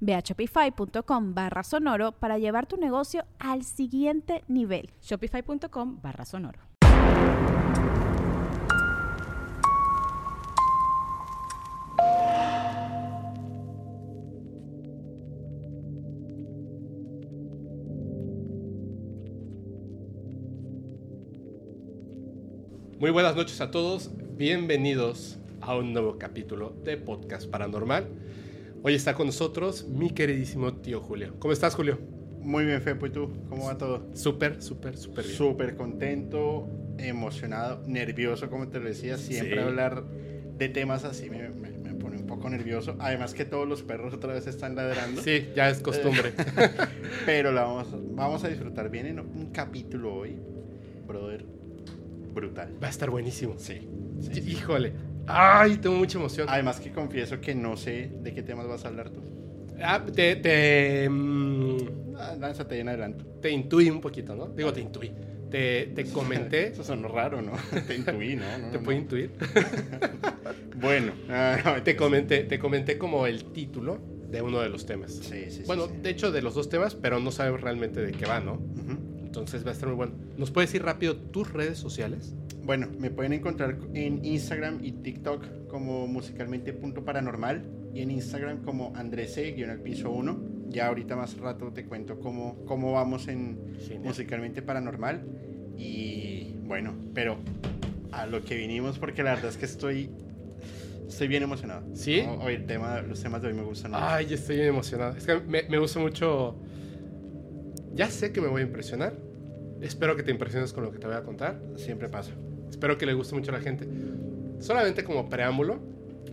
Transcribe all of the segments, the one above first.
Ve a shopify.com barra sonoro para llevar tu negocio al siguiente nivel. Shopify.com barra sonoro. Muy buenas noches a todos, bienvenidos a un nuevo capítulo de Podcast Paranormal. Hoy está con nosotros mi queridísimo tío Julio. ¿Cómo estás, Julio? Muy bien, Fepo, ¿y tú? ¿Cómo va todo? Súper, súper, súper bien. Súper contento, emocionado, nervioso, como te lo decía. Siempre hablar de temas así me, pone un poco nervioso. Además que todos los perros otra vez están ladrando. Sí, ya es costumbre. Pero la vamos, vamos a disfrutar bien en un capítulo hoy, brother, brutal. Va a estar buenísimo. Sí. Híjole. Ay, tengo mucha emoción. Además que confieso que no sé de qué temas vas a hablar tú. Ah, te... te mm, ah, lánzate en adelante. Te intuí un poquito, ¿no? Digo, te intuí. Te, te comenté... Eso sonó raro, ¿no? Te intuí, ¿no? ¿Te puedo intuir? bueno. Ah, te, comenté, te comenté como el título de uno de los temas. Sí, sí, Bueno, sí, de hecho, de los dos temas, pero no sabes realmente de qué va, ¿no? Entonces va a estar muy bueno. ¿Nos puedes decir rápido tus redes sociales? Bueno, me pueden encontrar en Instagram y TikTok como musicalmente.paranormal y en Instagram como andrese-piso 1. Ya ahorita más rato te cuento cómo, cómo vamos en musicalmente paranormal. Y bueno, pero a lo que vinimos porque la verdad es que estoy Estoy bien emocionado. ¿Sí? Hoy el tema, los temas de hoy me gustan mucho. Ay, estoy bien emocionado. Es que me, me, gusta mucho. Ya sé que me voy a impresionar. Espero que te impresiones con lo que te voy a contar. Siempre pasa. Espero que le guste mucho a la gente. Solamente como preámbulo,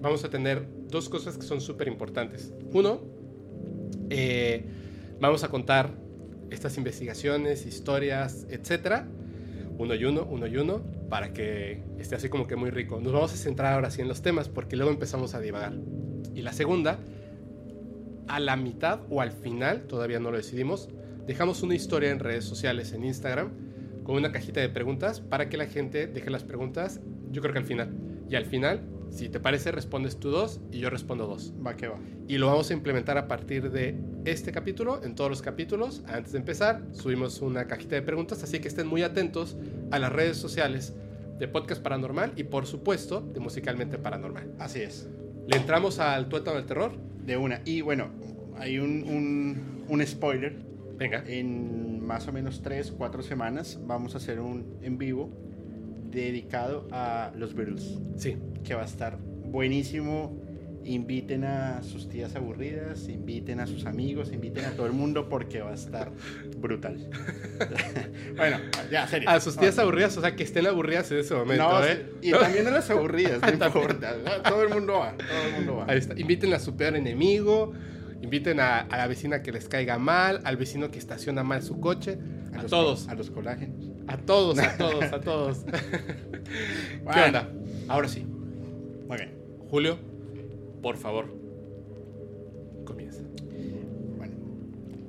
vamos a tener dos cosas que son súper importantes. Uno, eh, vamos a contar estas investigaciones, historias, etcétera, uno y uno, uno y uno, para que esté así como que muy rico. Nos vamos a centrar ahora sí en los temas, porque luego empezamos a divagar. Y la segunda, a la mitad o al final, todavía no lo decidimos, dejamos una historia en redes sociales, en Instagram, con una cajita de preguntas para que la gente deje las preguntas, yo creo que al final. Y al final, si te parece, respondes tú dos y yo respondo dos. Va que va. Y lo vamos a implementar a partir de este capítulo, en todos los capítulos. Antes de empezar, subimos una cajita de preguntas, así que estén muy atentos a las redes sociales de Podcast Paranormal y por supuesto de Musicalmente Paranormal. Así es. ¿Le entramos al tuétano del terror? De una. Y bueno, hay un, un, un spoiler. Venga. En más o menos 3, 4 semanas vamos a hacer un en vivo dedicado a los Beatles. Sí. Que va a estar buenísimo. Inviten a sus tías aburridas, inviten a sus amigos, inviten a todo el mundo porque va a estar brutal. bueno, ya, serio. A sus tías aburridas, o sea, que estén aburridas en ese momento, no, ¿eh? Y también a las aburridas, no importa. Todo el mundo va, todo el mundo va. Ahí está. Inviten a su peor enemigo, inviten a, a, la vecina que les caiga mal, al vecino que estaciona mal su coche, a, a los, todos. A los colágenos. A todos, a todos, a todos. bueno. ¿Qué onda? Ahora sí. Muy bien. Julio, por favor, comienza. Bueno,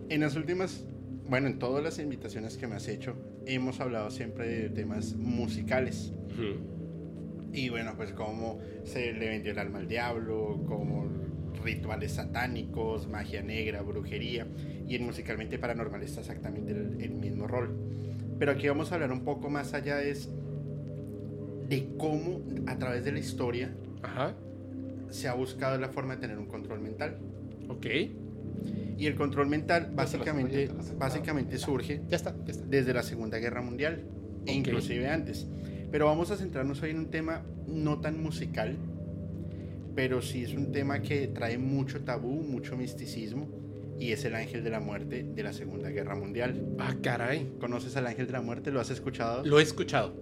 en las últimas, bueno, en todas las invitaciones que me has hecho, hemos hablado siempre de temas musicales. Uh -huh. Y bueno, pues cómo se le vendió el alma al diablo, como rituales satánicos, magia negra, brujería, y en musicalmente paranormal está exactamente el, el, mismo rol. Pero aquí vamos a hablar un poco más allá es de cómo a través de la historia Ajá. se ha buscado la forma de tener un control mental. Ok. Y el control mental básicamente, básicamente surge ya está, ya está. desde la Segunda Guerra Mundial, e inclusive antes. Pero vamos a centrarnos hoy en un tema no tan musical, pero sí es un tema que trae mucho tabú, mucho misticismo, y es el ángel de la muerte de la Segunda Guerra Mundial. Ah, caray. ¿Conoces al ángel de la muerte? ¿Lo has escuchado? Lo he escuchado.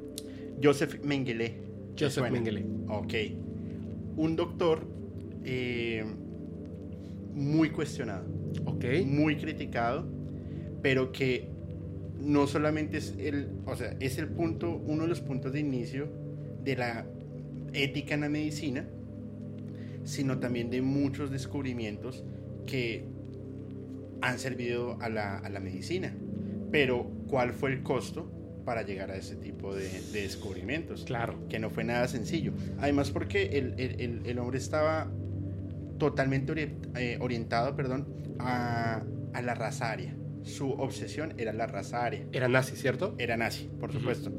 Joseph Mengele. ¿te Joseph? Mengele. Ok. Un doctor eh, muy cuestionado, Ok. muy criticado, pero que no solamente es el, o sea, es el punto, uno de los puntos de inicio de la ética en la medicina, sino también de muchos descubrimientos que han servido a la, a la medicina. Pero, ¿cuál fue el costo para llegar a ese tipo de, de descubrimientos? Claro. que no fue nada sencillo. Además porque el, el- el- hombre estaba totalmente ori- eh, orientado perdón, a, a la raza aria. Su obsesión era la raza aria. Era nazi, ¿cierto? Era nazi, por supuesto.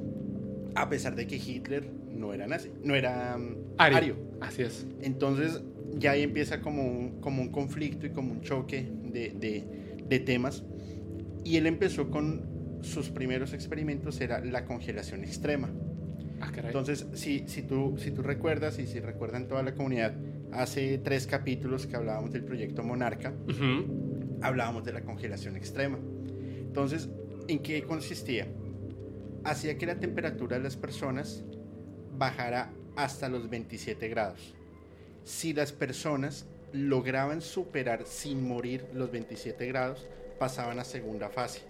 A pesar de que Hitler no era nazi, no era mm, Ario. ario. Así es. Entonces ya ahí empieza como un, como un conflicto y como un choque de, de- de temas. Y él empezó con sus primeros experimentos, era la congelación extrema. Ah, caray. Entonces, si, si, tú, si tú recuerdas y si recuerdan toda la comunidad, hace tres capítulos que hablábamos del proyecto Monarca, Ujú. hablábamos de la congelación extrema. Entonces, ¿en qué consistía? Hacía que la temperatura de las personas bajara hasta los 27 grados. Si las personas lograban superar sin morir los 27 grados, pasaban a segunda fase.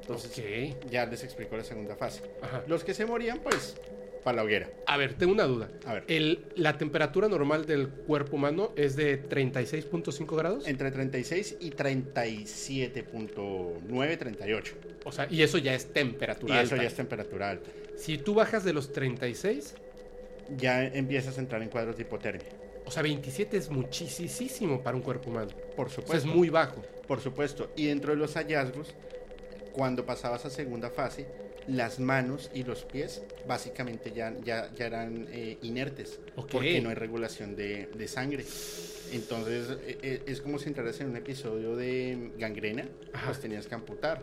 Entonces, Ok. ya les explico la segunda fase. Ajá. Los que se morían, pues, para la hoguera. A ver, tengo una duda. A ver. El, la temperatura normal del cuerpo humano es de 36.5 grados. Entre 36 y 37.9, 38. O sea, y eso ya es Y temperatura eso alta. ya es temperatura alta. Si tú bajas de los 36, Ya empiezas a entrar en cuadros de hipotermia. o sea, 27 es muchísimo para un cuerpo humano. Por O sea, es supuesto. muy bajo. Por supuesto. Y dentro de los hallazgos, cuando pasabas a segunda fase, las manos y los pies básicamente ya, ya, ya eran eh, inertes. Porque no hay regulación de, de sangre. Entonces eh, eh, es como si entraras en un episodio de gangrena, Ajá. pues tenías que amputar.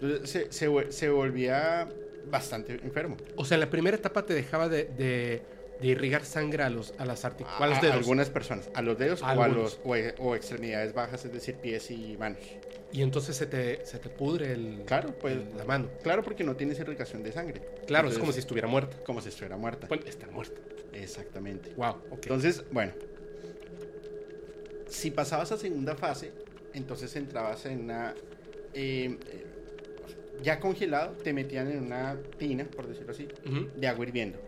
Entonces se, se, volvía bastante enfermo. O sea, la primera etapa te dejaba de, de- de irrigar sangre a, los, a las articulaciones. A- A los a algunas personas, a los dedos o, a los, o, o extremidades bajas, es decir, pies y manos. Y entonces se te, se te pudre el, Claro, pues el- la mano. claro porque no tienes irrigación de sangre. Claro, es como si estuviera muerta. como si estuviera muerta. Bueno, está muerta. Exactamente. Wow. Entonces, bueno, si pasabas a segunda fase, entonces entrabas en una... eh, eh, ya congelado, te metían en una tina, por decirlo así, de agua hirviendo,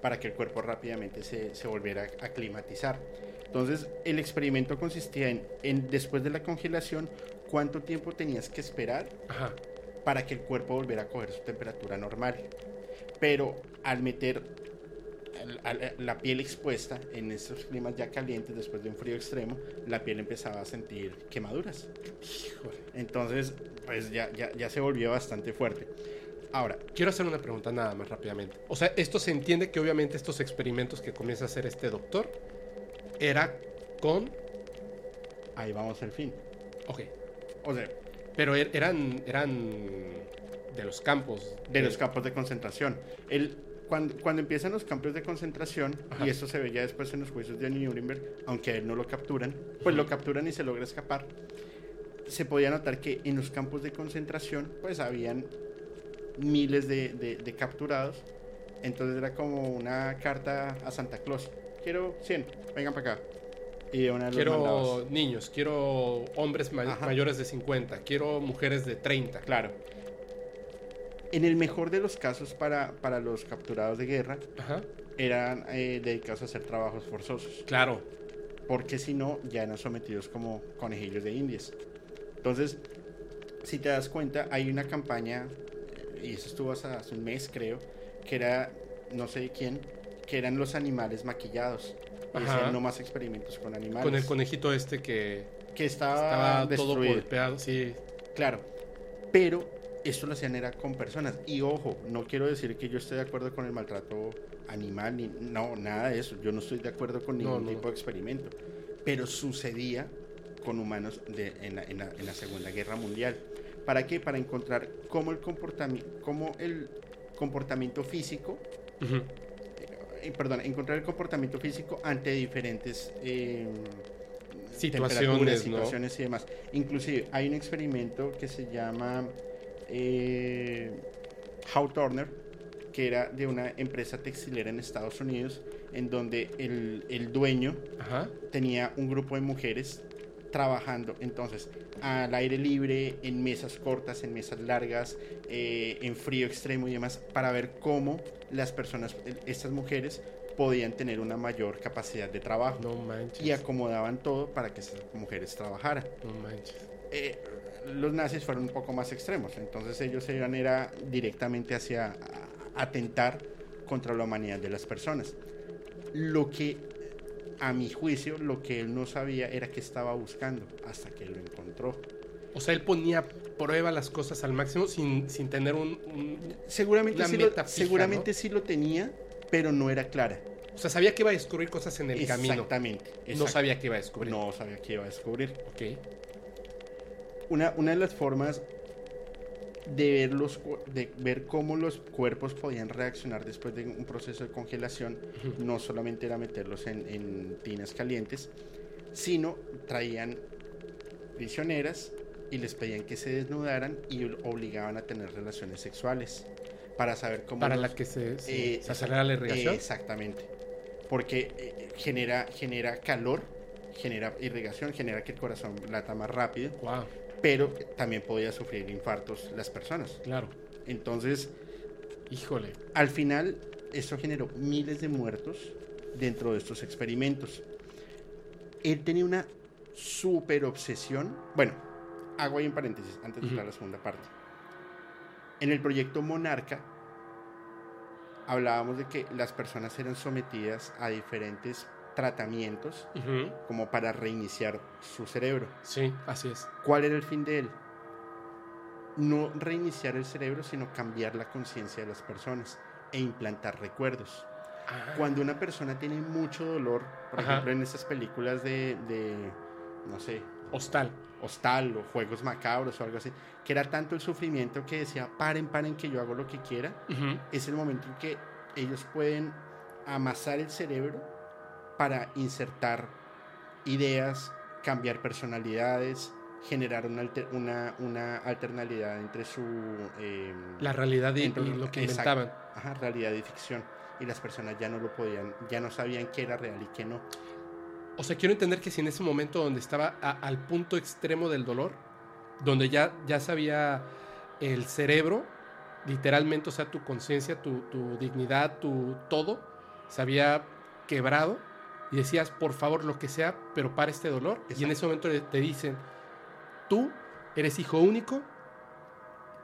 para que el cuerpo rápidamente se, se volviera a aclimatizar. Entonces, el experimento consistía en, en, después de la congelación, cuánto tiempo tenías que esperar Ajá. para que el cuerpo volviera a coger su temperatura normal. Pero al meter la piel expuesta en estos climas ya calientes después de un frío extremo, la piel empezaba a sentir quemaduras. Entonces, pues ya, ya, ya se volvió bastante fuerte. Ahora, Quiero hacer una pregunta nada más rápidamente. O sea, esto se entiende que obviamente estos experimentos que comienza a hacer este doctor era con... ahí vamos al fin. Ok. O sea, Pero er- eran, eran de los campos. de los campos de concentración. El, cuando, cuando empiezan los campos de concentración, Ajá. y esto se ve ya después en los juicios de Nuremberg, aunque a él no lo capturan, pues lo capturan y se logra escapar. Se podía notar que en los campos de concentración, pues habían miles de, de- de capturados. Entonces era como una carta a Santa Claus. Quiero 100, vengan para acá. Y de una Quiero mandados. niños, quiero hombres Ajá. mayores de 50, quiero mujeres de 30. Claro. En el mejor de los casos para, para los capturados de guerra, Ajá. eran eh, dedicados a hacer trabajos forzosos, Claro. porque si no, ya eran sometidos como conejillos de indias. Entonces, si te das cuenta, hay una campaña, y eso estuvo hasta hace un mes creo, que era, no sé quién, que eran los animales maquillados. Y decían no más experimentos con animales. Con el conejito este que que estaba, estaba todo golpeado. Sí. Claro, pero esto lo hacían era con personas. Y ojo, no quiero decir que yo esté de acuerdo con el maltrato animal, ni, no, nada de eso. Yo no estoy de acuerdo con No, ningún no. tipo de experimento. Pero sucedía con humanos de- en, la, en la- en la Segunda Guerra Mundial. ¿Para qué? Para encontrar cómo el, comportami- cómo el comportamiento físico Ujú. eh, perdón, encontrar el comportamiento físico ante diferentes eh, Situaciones, situaciones y demás. Inclusive hay un experimento que se llama eh, How Turner, que era de una empresa textilera en Estados Unidos, en donde el, el dueño Ajá. tenía un grupo de mujeres trabajando entonces al aire libre, en mesas cortas, en mesas largas, eh, en frío extremo y demás, para ver cómo las personas, estas mujeres, podían tener una mayor capacidad de trabajo. No manches. Y acomodaban todo para que esas mujeres trabajaran. No manches. Eh, los nazis fueron un poco más extremos, entonces ellos iban era directamente hacia atentar contra la humanidad de las personas. Lo que, a mi juicio, lo que él no sabía era que estaba buscando hasta que lo encontró. O sea, él ponía prueba las cosas al máximo sin, sin tener un, un- Seguramente, Una sí, meta lo, fija, seguramente sí lo tenía, pero no era clara. O sea, sabía que iba a descubrir cosas en el camino. Exactamente. No sabía que iba a descubrir. No sabía que iba a descubrir. Ok. Una, una de las formas de ver, los, de ver cómo los cuerpos podían reaccionar después de un proceso de congelación no solamente era meterlos en, en tinas calientes, sino traían prisioneras y les pedían que se desnudaran y obligaban a tener relaciones sexuales para saber cómo Para los- la que se, se, eh, se acelera la irrigación. Exactamente. Porque eh, genera, genera calor, genera irrigación, genera que el corazón lata más rápido, Wow, pero también podía sufrir infartos las personas. claro. Entonces, Híjole. al final, eso generó miles de muertos dentro de estos experimentos. Él tenía una super obsesión. Bueno, hago ahí en paréntesis antes de entrar a la segunda parte. En el proyecto Monarca hablábamos de que las personas eran sometidas a diferentes tratamientos Ujú. como para reiniciar su cerebro. Sí, así es. ¿Cuál era el fin de él? No reiniciar el cerebro, sino cambiar la conciencia de las personas e implantar recuerdos. Ah, Cuando una persona tiene mucho dolor, por Ajá. ejemplo en estas películas de, de, no sé, Hostal. hostal o juegos macabros o algo así, que era tanto el sufrimiento que decía, paren, paren, que yo hago lo que quiera, Ujú. es el momento en que ellos pueden amasar el cerebro para insertar ideas, cambiar personalidades, generar una, alter- una, una alternalidad entre su... eh, La realidad y, entre- y lo que exacto, inventaban. ajá, realidad y ficción. Y las personas ya no lo podían, ya no sabían qué era real y qué no. O sea, quiero entender que si en ese momento donde estaba a- al punto extremo del dolor, donde ya, ya sabía el cerebro, literalmente, o sea, tu conciencia, tu, tu dignidad, tu todo, se había quebrado y decías, por favor, lo que sea, pero para este dolor. Y en ese momento te dicen, tú eres hijo único,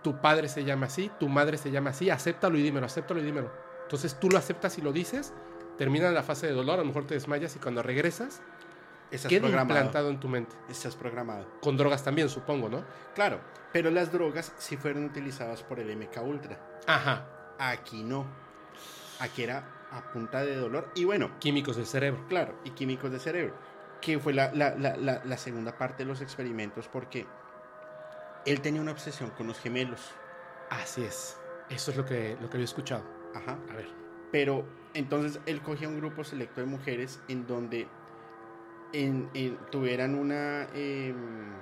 tu padre se llama así, tu madre se llama así, acéptalo y dímelo, acéptalo y dímelo. Entonces tú lo aceptas y lo dices, termina la fase de dolor, a lo mejor te desmayas y cuando regresas, Estás queda programado. implantado en tu mente. Estás programado. Con drogas también, supongo, ¿no? Claro, pero las drogas sí fueron utilizadas por el MK Ultra. Ajá. Aquí no. Aquí era a punta de dolor. Y bueno, Químicos del cerebro. claro, y químicos de cerebro. Que fue la, la- la- segunda parte de los experimentos porque él tenía una obsesión con los gemelos. Así es. Eso es lo que, lo que había escuchado. Ajá. A ver. Pero entonces él cogía un grupo selecto de mujeres en donde en- en- tuvieran una... em,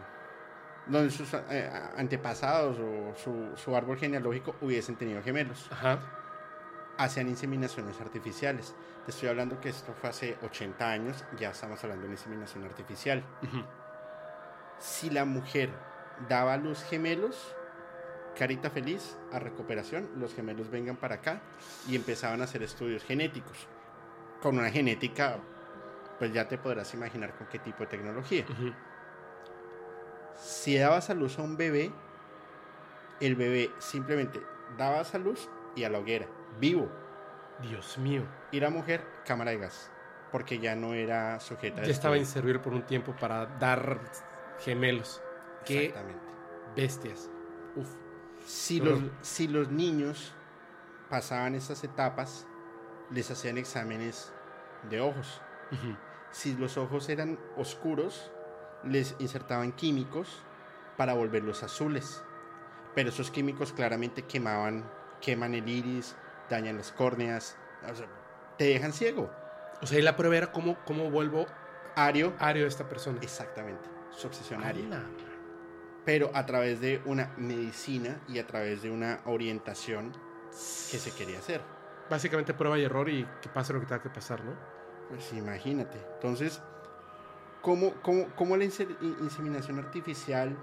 donde sus eh, antepasados o su, su árbol genealógico hubiesen tenido gemelos. Ajá. Hacían inseminaciones artificiales. Te estoy hablando que esto fue hace 80 años, ya estamos hablando de inseminación artificial. Si la mujer daba a luz gemelos, carita feliz, a recuperación, los gemelos vengan para acá y empezaban a hacer estudios genéticos. Con una genética, pues ya te podrás imaginar con qué tipo de tecnología. Si dabas a luz a un bebé, el bebé simplemente dabas a luz y a la hoguera, vivo. Dios mío. Y la mujer, cámara de gas, porque ya no era sujeta a Ya estaba estudio. inservible por un tiempo para dar gemelos. Qué Exactamente. bestias. Uf. Si los, si los niños pasaban estas etapas, les hacían exámenes de ojos. Si los ojos eran oscuros, les insertaban químicos para volverlos azules. Pero esos químicos claramente quemaban, queman el iris, dañan las córneas, O sea, te dejan ciego. O sea, y la prueba era cómo, cómo vuelvo Ario, ario esta persona. exactamente, su obsesión aria. Pero a través de una medicina y a través de una orientación que se quería hacer. Básicamente prueba y error y que pase lo que tenga que pasar, ¿no? Pues imagínate. Entonces, ¿cómo, cómo, cómo la inse- in- inseminación artificial,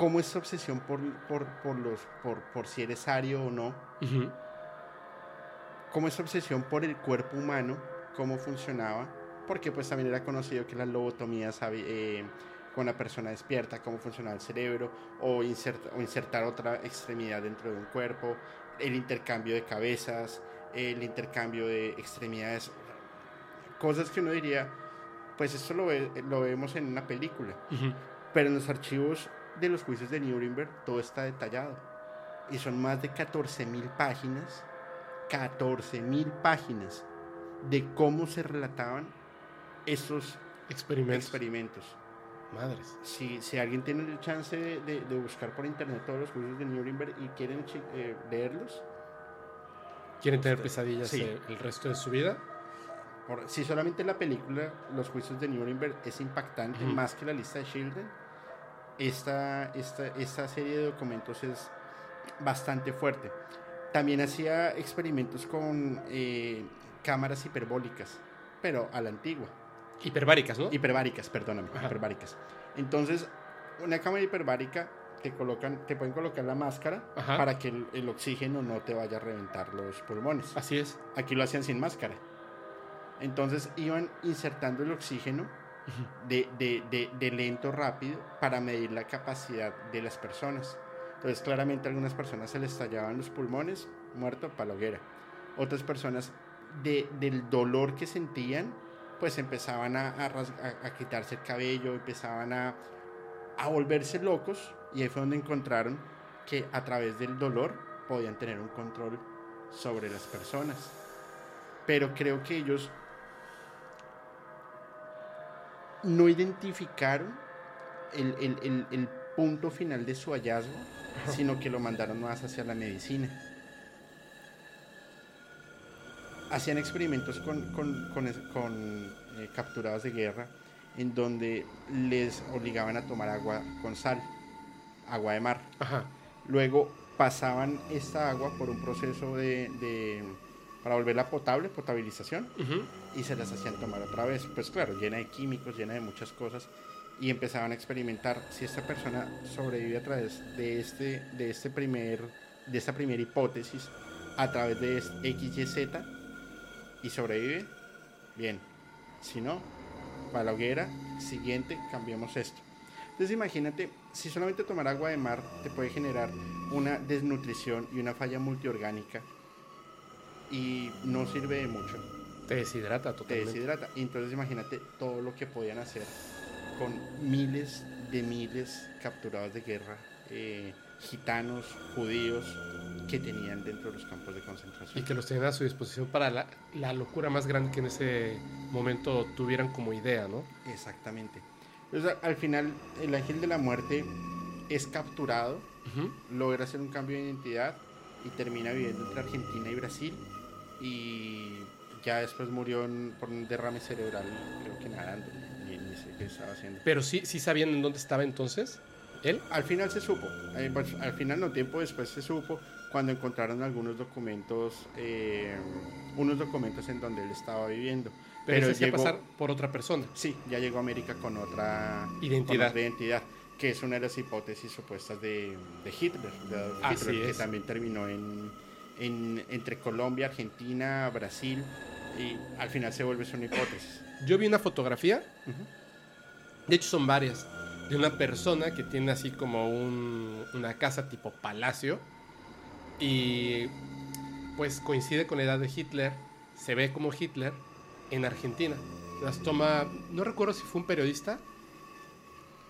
cómo esta obsesión por, por, por los, por, por si eres ario o no, cómo esta obsesión por el cuerpo humano, cómo funcionaba, porque pues también era conocido que las lobotomías eh, con la persona despierta, cómo funcionaba el cerebro, o, inserta- o insertar otra extremidad dentro de un cuerpo, el intercambio de cabezas, el intercambio de extremidades, cosas que uno diría, pues esto lo, ve- lo vemos en una película, pero en los archivos de los juicios de Nuremberg todo está detallado. Y son más de 14.000 páginas, 14.000 páginas de cómo se relataban estos Experimentos. experimentos. Madres. Si, si alguien tiene el chance de, de- de buscar por internet todos los juicios de Nuremberg y quieren eh, leerlos, ¿Quieren tener Usted- pesadillas sí. el resto de su vida? por- si solamente la película Los juicios de Nuremberg es impactante, más que la lista de Schilden, esta, esta, esta serie de documentos es bastante fuerte. También hacía experimentos con eh, cámaras hiperbólicas, pero a la antigua. Hiperbáricas, ¿no? Hiperbáricas, perdóname, Ajá. hiperbáricas. Entonces, una cámara hiperbárica te colocan, te pueden colocar la máscara Ajá. para que el, el oxígeno no te vaya a reventar los pulmones. Así es. Aquí lo hacían sin máscara. Entonces iban insertando el oxígeno de, de- de- lento rápido para medir la capacidad de las personas. Entonces claramente a algunas personas se les estallaban los pulmones, muerto para la. Otras personas de- del dolor que sentían, pues empezaban a- a quitarse el cabello, empezaban a, a volverse locos y ahí fue donde encontraron que a través del dolor podían tener un control sobre las personas. Pero creo que ellos no identificaron el, el- el- el punto final de su hallazgo, sino que lo mandaron más hacia la medicina. Hacían experimentos con, con- con eh, capturados de guerra en donde les obligaban a tomar agua con sal, agua de mar. Ajá. Luego pasaban esta agua por un proceso de, de- para volverla potable, potabilización, y se las hacían tomar otra vez. Pues claro, llena de químicos, llena de muchas cosas, y empezaban a experimentar si esta persona sobrevive a través de este, de este primer, de esta primera hipótesis, a través de este XYZ, y sobrevive, bien. Si no, para la hoguera, siguiente, cambiamos esto. Entonces imagínate, si solamente tomar agua de mar te puede generar una desnutrición y una falla multiorgánica y no sirve de mucho, Te deshidrata te totalmente. deshidrata. Y entonces imagínate todo lo que podían hacer con miles de miles capturados de guerra, eh, gitanos, judíos, que tenían dentro de los campos de Y concentración. que los tenían a su disposición para la, la locura más grande que en ese momento tuvieran como idea, ¿no? Exactamente. Entonces al final el ángel de la muerte es capturado logra hacer un cambio de identidad y termina viviendo entre Argentina y Brasil y ya después murió en- por un derrame cerebral, creo que nadando, ni, ni sé qué estaba haciendo. Pero sí, sí sabían en dónde estaba entonces. Él. Al final se supo, eh, pues, al final no tiempo después se supo cuando encontraron algunos documentos, eh, unos documentos en donde él estaba viviendo. Pero, Pero llegó- pasar por otra persona. Sí, ya llegó a América con otra Identidad. con otra identidad, que es una de las hipótesis supuestas de, de Hitler, de Adolf Así Hitler, que es. también terminó en, en- entre Colombia, Argentina, Brasil, y al final se vuelve una hipótesis. Yo vi una fotografía, de hecho son varias, de una persona que tiene así como un- una casa tipo palacio y pues coincide con la edad de Hitler, se ve como Hitler en Argentina. Las toma, no recuerdo si fue un periodista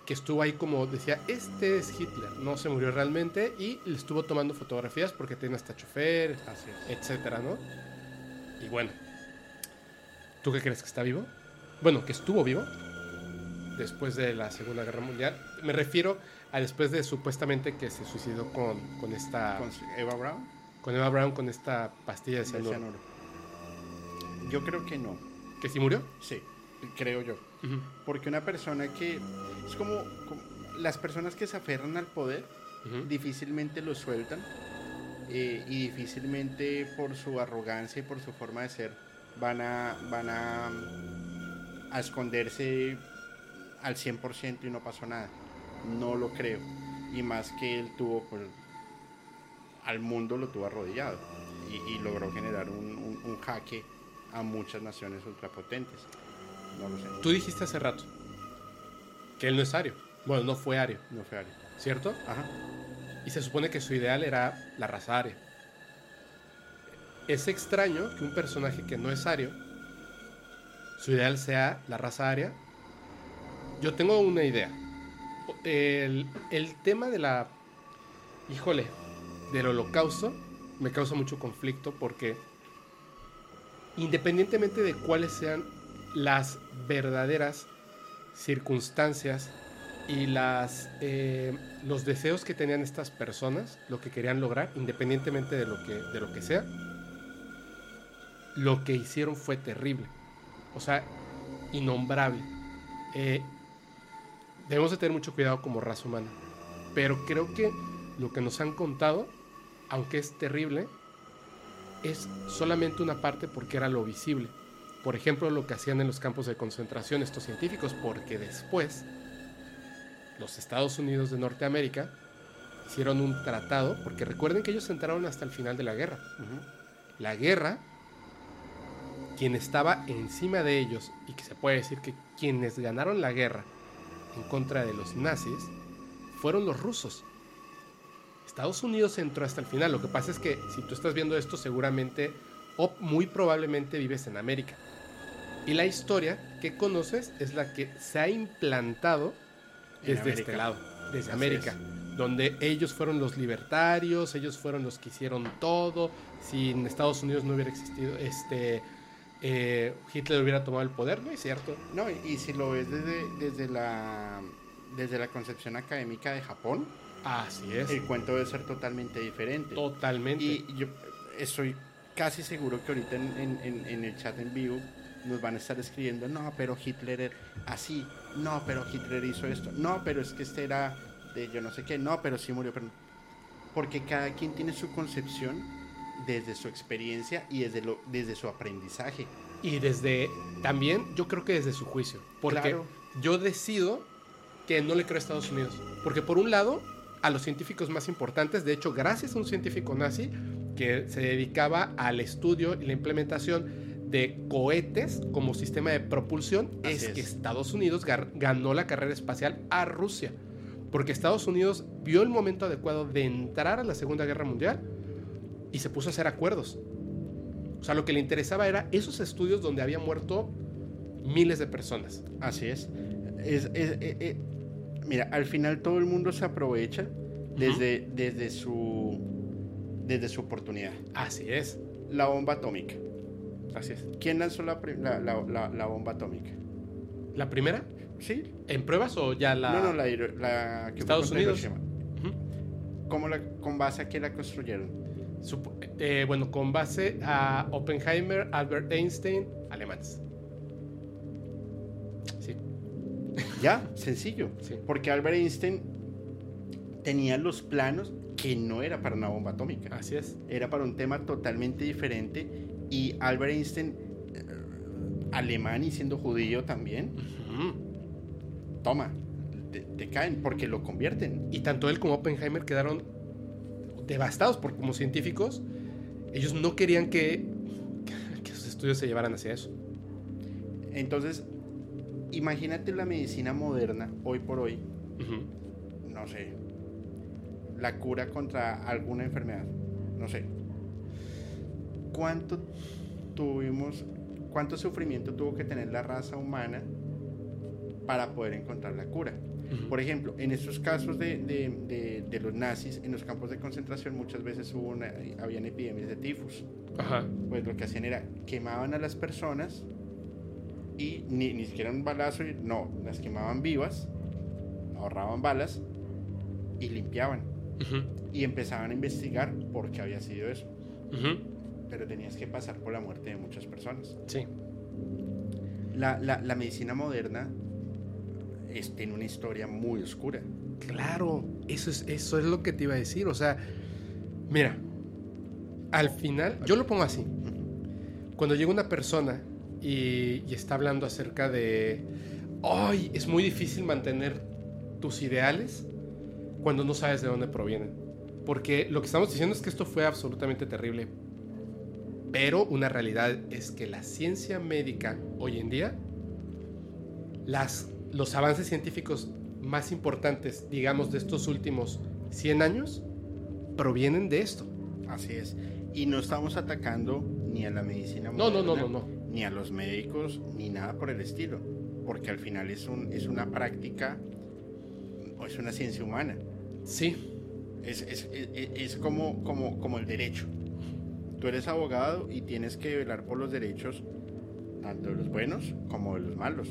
que estuvo ahí como decía, este es Hitler, no se murió realmente y le estuvo tomando fotografías porque tiene hasta chofer, etcétera, ¿no? Y bueno, ¿tú qué crees que está vivo? Bueno, que estuvo vivo después de la Segunda Guerra Mundial. Me refiero a después de supuestamente que se suicidó con, con esta... Con Eva Brown. Con Eva Brown con esta pastilla de cianuro. Yo creo que no. ¿Que sí murió? Sí, creo yo. Porque una persona que es como, como- las personas que se aferran al poder difícilmente lo sueltan eh, y difícilmente por su arrogancia y por su forma de ser van a van a, a esconderse al 100% y no pasó nada. No lo creo. Y más que él tuvo pues, al mundo lo tuvo arrodillado y, y logró generar un, un- un jaque a muchas naciones ultrapotentes. No lo sé. Tú dijiste hace rato que él no es ario. Bueno, no fue ario, No fue Ari. ¿cierto? Ajá. Y se supone que su ideal era la raza aria. Es extraño que un personaje que no es ario, su ideal sea la raza aria. Yo tengo una idea. El, el tema de la... Híjole, del holocausto me causa mucho conflicto porque independientemente de cuáles sean las verdaderas circunstancias y las, eh, los deseos que tenían estas personas, lo que querían lograr, independientemente de lo que, de lo que sea, lo que hicieron fue terrible. O sea, innombrable. Eh, debemos de tener mucho cuidado como raza humana. Pero creo que lo que nos han contado, aunque es terrible, es solamente una parte porque era lo visible. Por ejemplo, lo que hacían en los campos de concentración estos científicos, porque después los Estados Unidos de Norteamérica hicieron un tratado, porque recuerden que ellos entraron hasta el final de la guerra. La guerra, quien estaba encima de ellos, y que se puede decir que quienes ganaron la guerra en contra de los nazis, fueron los rusos. Estados Unidos entró hasta el final. Lo que pasa es que si tú estás viendo esto, seguramente o muy probablemente vives en América. Y la historia que conoces es la que se ha implantado desde América. este lado, desde Así América, donde ellos fueron los libertarios, ellos fueron los que hicieron todo. Si en Estados Unidos no hubiera existido, este eh, Hitler hubiera tomado el poder, ¿no es cierto? No, y, si lo ves desde, desde, la, desde la concepción académica de Japón, Así es, el cuento debe ser totalmente diferente. totalmente. Y yo estoy casi seguro que ahorita en, en- en- en el chat en vivo nos van a estar escribiendo, no, pero Hitler era así, no, pero Hitler hizo esto, no, pero es que este era de yo no sé qué, no, pero sí murió, pero no". Porque cada quien tiene su concepción desde su experiencia y desde, lo, desde su aprendizaje. Y desde, también yo creo que desde su juicio. Porque Claro. yo decido que no le creo a Estados Unidos. Porque por un lado, a los científicos más importantes, de hecho, gracias a un científico nazi que se dedicaba al estudio y la implementación de cohetes como sistema de propulsión, es, es. que Estados Unidos ganó la carrera espacial a Rusia. Porque Estados Unidos vio el momento adecuado de entrar a la Segunda Guerra Mundial y se puso a hacer acuerdos. O sea, lo que le interesaba era esos estudios donde había muerto miles de personas. Así es. Es- es- eh, eh, mira, al final todo el mundo se aprovecha desde, desde, su, desde su oportunidad. Así es, La bomba atómica. Así es. ¿Quién lanzó la, la, la- la- bomba atómica? ¿La primera? Sí. ¿En pruebas o ya la...? No, no, la, que Estados Unidos. ¿Cómo la, ¿Con base a qué la construyeron? Supo- eh, bueno, con base a Oppenheimer, Albert Einstein, alemanes. Sí, Ya, sencillo. sí. Porque Albert Einstein tenía los planos que no era para una bomba atómica. Así es. Era para un tema totalmente diferente. Y Albert Einstein, eh, alemán y siendo judío también, toma, te, te caen porque lo convierten. Y tanto él como Oppenheimer quedaron devastados porque como científicos ellos no querían que, que sus estudios se llevaran hacia eso. Entonces, imagínate la medicina moderna, hoy por hoy, no sé, la cura contra alguna enfermedad, no sé. ¿Cuánto tuvimos, cuánto sufrimiento tuvo que tener la raza humana para poder encontrar la cura? Por ejemplo, en estos casos de, de- de- de los nazis, en los campos de concentración muchas veces hubo una- habían epidemias de tifus. Ajá. Pues lo que hacían era quemaban a las personas y ni, ni siquiera un balazo, no, las quemaban vivas, ahorraban balas y limpiaban. Y empezaban a investigar por qué había sido eso. Ujú. Pero tenías que pasar por la muerte de muchas personas. Sí. La, la- la medicina moderna es- tiene una historia muy oscura. Claro, eso es, eso es lo que te iba a decir. O sea, mira, al final, yo lo pongo así. Cuando llega una persona y, y está hablando acerca de, ay, es muy difícil mantener tus ideales cuando no sabes de dónde provienen. Porque lo que estamos diciendo es que esto fue absolutamente terrible. Pero una realidad es que la ciencia médica hoy en día, las, los avances científicos más importantes, digamos, de estos últimos 100 años, provienen de esto. Así es. Y no estamos atacando ni a la medicina No, no, no, moderna, no, no. ni a los médicos, ni nada por el estilo. Porque al final es, un, es una práctica, o es una ciencia humana. Sí, Es, es- es- es como, como, como el derecho. Tú eres abogado y tienes que velar por los derechos tanto de los buenos como de los malos.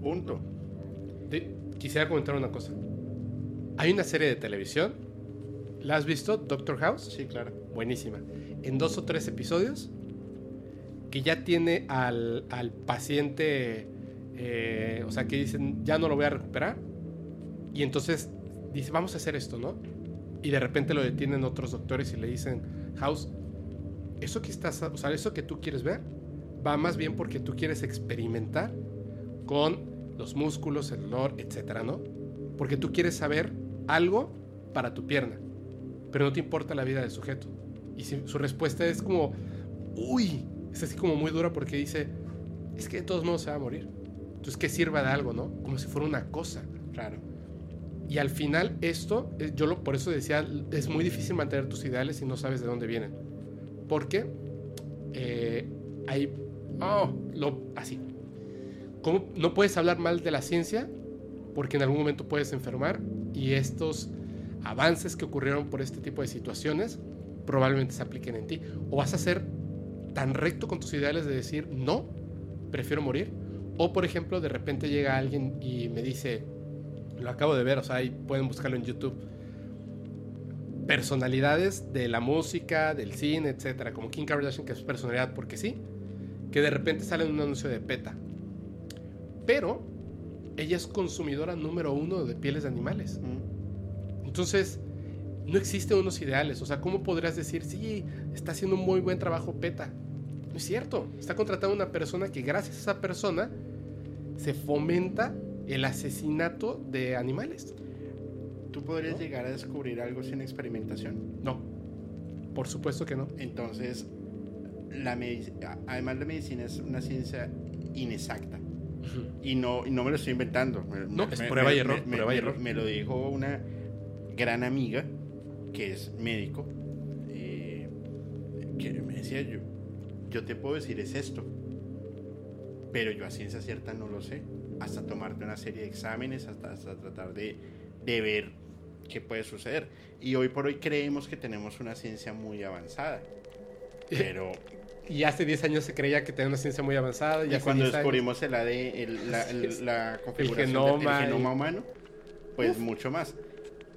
Punto. Quisiera comentar una cosa. Hay una serie de televisión, ¿la has visto? Doctor House. Sí, claro. Buenísima. En dos o tres episodios, que ya tiene al, al paciente, eh, o sea, que dicen, ya no lo voy a recuperar. Y entonces dice, vamos a hacer esto, ¿no? Y de repente lo detienen otros doctores y le dicen, House, eso que estás, o sea, eso que tú quieres ver, va más bien porque tú quieres experimentar con los músculos, el dolor, etcétera, ¿no? Porque tú quieres saber algo para tu pierna, pero no te importa la vida del sujeto. Y si- su respuesta es como, uy, es así como muy dura porque dice, es que de todos modos se va a morir. Entonces que sirva de algo, ¿no? Como si fuera una cosa. Claro. Y al final esto, eh, yo lo, por eso decía, es muy difícil mantener tus ideales si no sabes de dónde vienen. Porque eh, hay, oh, así. ¿Cómo no puedes hablar mal de la ciencia? Porque en algún momento puedes enfermar y estos avances que ocurrieron por este tipo de situaciones probablemente se apliquen en ti. O vas a ser tan recto con tus ideales de decir, no, prefiero morir. O por ejemplo, de repente llega alguien y me dice, lo acabo de ver, o sea, ahí pueden buscarlo en YouTube. Personalidades de la música, del cine, etcétera, como Kim Kardashian, que es personalidad porque sí, que de repente sale en un anuncio de PETA. Pero ella es consumidora número uno de pieles de animales. Mm. Entonces, no existen unos ideales. O sea, ¿cómo podrías decir, sí, está haciendo un muy buen trabajo PETA? No es cierto. Está contratando a una persona que gracias a esa persona se fomenta el asesinato de animales. Tú podrías ¿No? llegar a descubrir algo sin experimentación. No, por supuesto que no. Entonces, la además la medicina es una ciencia inexacta. Y no, y no me lo estoy inventando. Me- No, me- es me- prueba y me- error, me- prueba y error. Me lo dijo una gran amiga que es médico. eh, que me decía yo, yo te puedo decir es esto. Pero yo a ciencia cierta no lo sé. Hasta tomarte una serie de exámenes, hasta, hasta tratar de, de ver qué puede suceder. Y hoy por hoy creemos que tenemos una ciencia muy avanzada. Pero Y hace 10 años se creía que tenía una ciencia muy avanzada. Y, cuando 10 años- descubrimos el AD, el- la, el- la configuración genoma del y- genoma humano, pues mucho más.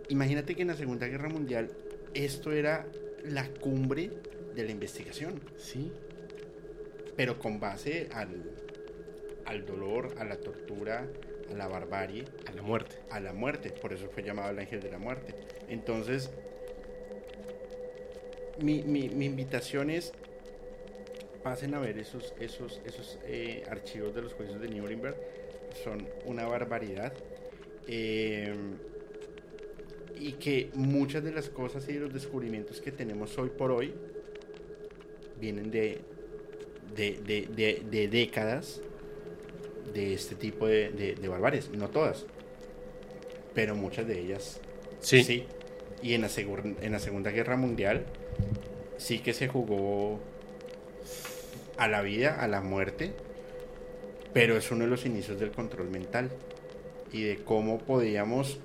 Imagínate que en la Segunda Guerra Mundial esto era la cumbre de la investigación, Sí, pero con base al, al dolor, a la tortura, a la barbarie, a la muerte. a la muerte. Por eso fue llamado el ángel de la muerte. Entonces, mi, mi- mi invitación es, pasen a ver esos, esos, esos eh, archivos de los juicios de Nuremberg. Son una barbaridad. Eh, y que muchas de las cosas y de los descubrimientos que tenemos hoy por hoy vienen de, de, de- de- de décadas de este tipo de, de, de barbaries. No todas, pero muchas de ellas Sí. Y en la, en la Segunda Guerra Mundial sí que se jugó a la vida, a la muerte, pero es uno de los inicios del control mental y de cómo podíamos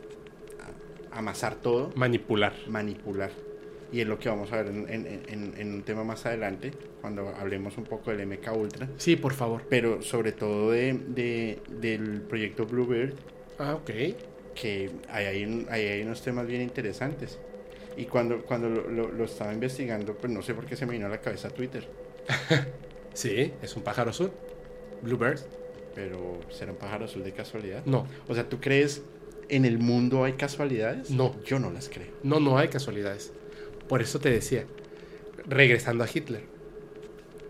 amasar todo, Manipular. manipular. Y es lo que vamos a ver en, en- en- en un tema más adelante, cuando hablemos un poco del MK Ultra, Sí, por favor. pero sobre todo de, de- del proyecto Bluebird, Ah, ok. que ahí hay, un- ahí hay unos temas bien interesantes. Y cuando, cuando lo, lo- lo estaba investigando, pues no sé por qué se me vino a la cabeza Twitter. Sí, es un pájaro azul. Bluebird. Pero ¿será un pájaro azul de casualidad? No, O sea, ¿tú crees en el mundo hay casualidades? No. Yo no las creo. no, no hay casualidades. Por eso te decía, regresando a Hitler.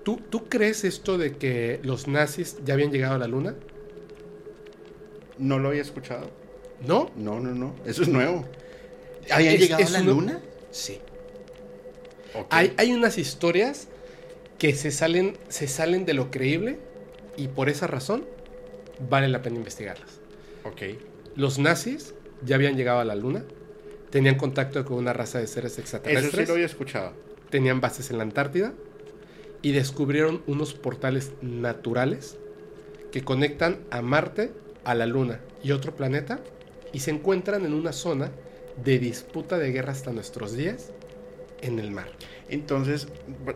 ¿Tú, ¿Tú crees esto de que los nazis ya habían llegado a la luna? No lo había escuchado. ¿No? No, no, no. Eso es nuevo. ¿Habían Es- llegado es a la luna? Sí. Hay, hay unas historias que se salen, se salen de lo creíble y por esa razón vale la pena investigarlas. Ok. Los nazis ya habían llegado a la luna, tenían contacto con una raza de seres Eso sí extraterrestres, lo había escuchado. tenían bases en la Antártida y descubrieron unos portales naturales que conectan a Marte, a la Luna y otro planeta y se encuentran en una zona de disputa de guerra hasta nuestros días en el mar. Entonces,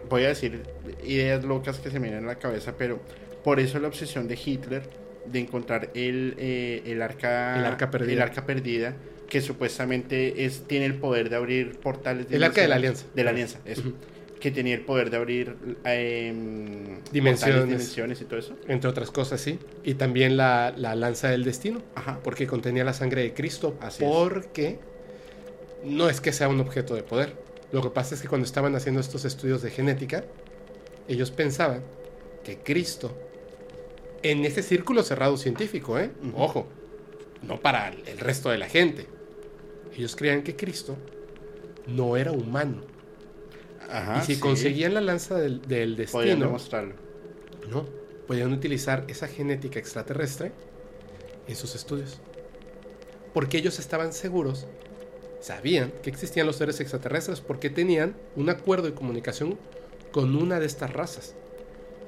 voy a decir ideas locas que se me vienen a la cabeza, pero por eso la obsesión de Hitler de encontrar el, eh, el, arca, El arca perdida. el arca perdida, que supuestamente es, tiene el poder de abrir portales. El arca de la alianza. De la alianza, eso. Que tenía el poder de abrir em, Dimensiones. portales, dimensiones y todo eso. Entre otras cosas, sí. Y también la, la lanza del destino, Ajá. porque contenía la sangre de Cristo. Así es. porque no es que sea un objeto de poder. Lo que pasa es que cuando estaban haciendo estos estudios de genética, ellos pensaban que Cristo, en ese círculo cerrado científico, ¿eh? Ojo, no para el resto de la gente, ellos creían que Cristo no era humano. Ajá. y si sí. conseguían la lanza del, del Podían destino, demostrarlo. no, podían utilizar esa genética extraterrestre en sus estudios. Porque ellos estaban seguros, sabían que existían los seres extraterrestres porque tenían un acuerdo de comunicación con una de estas razas.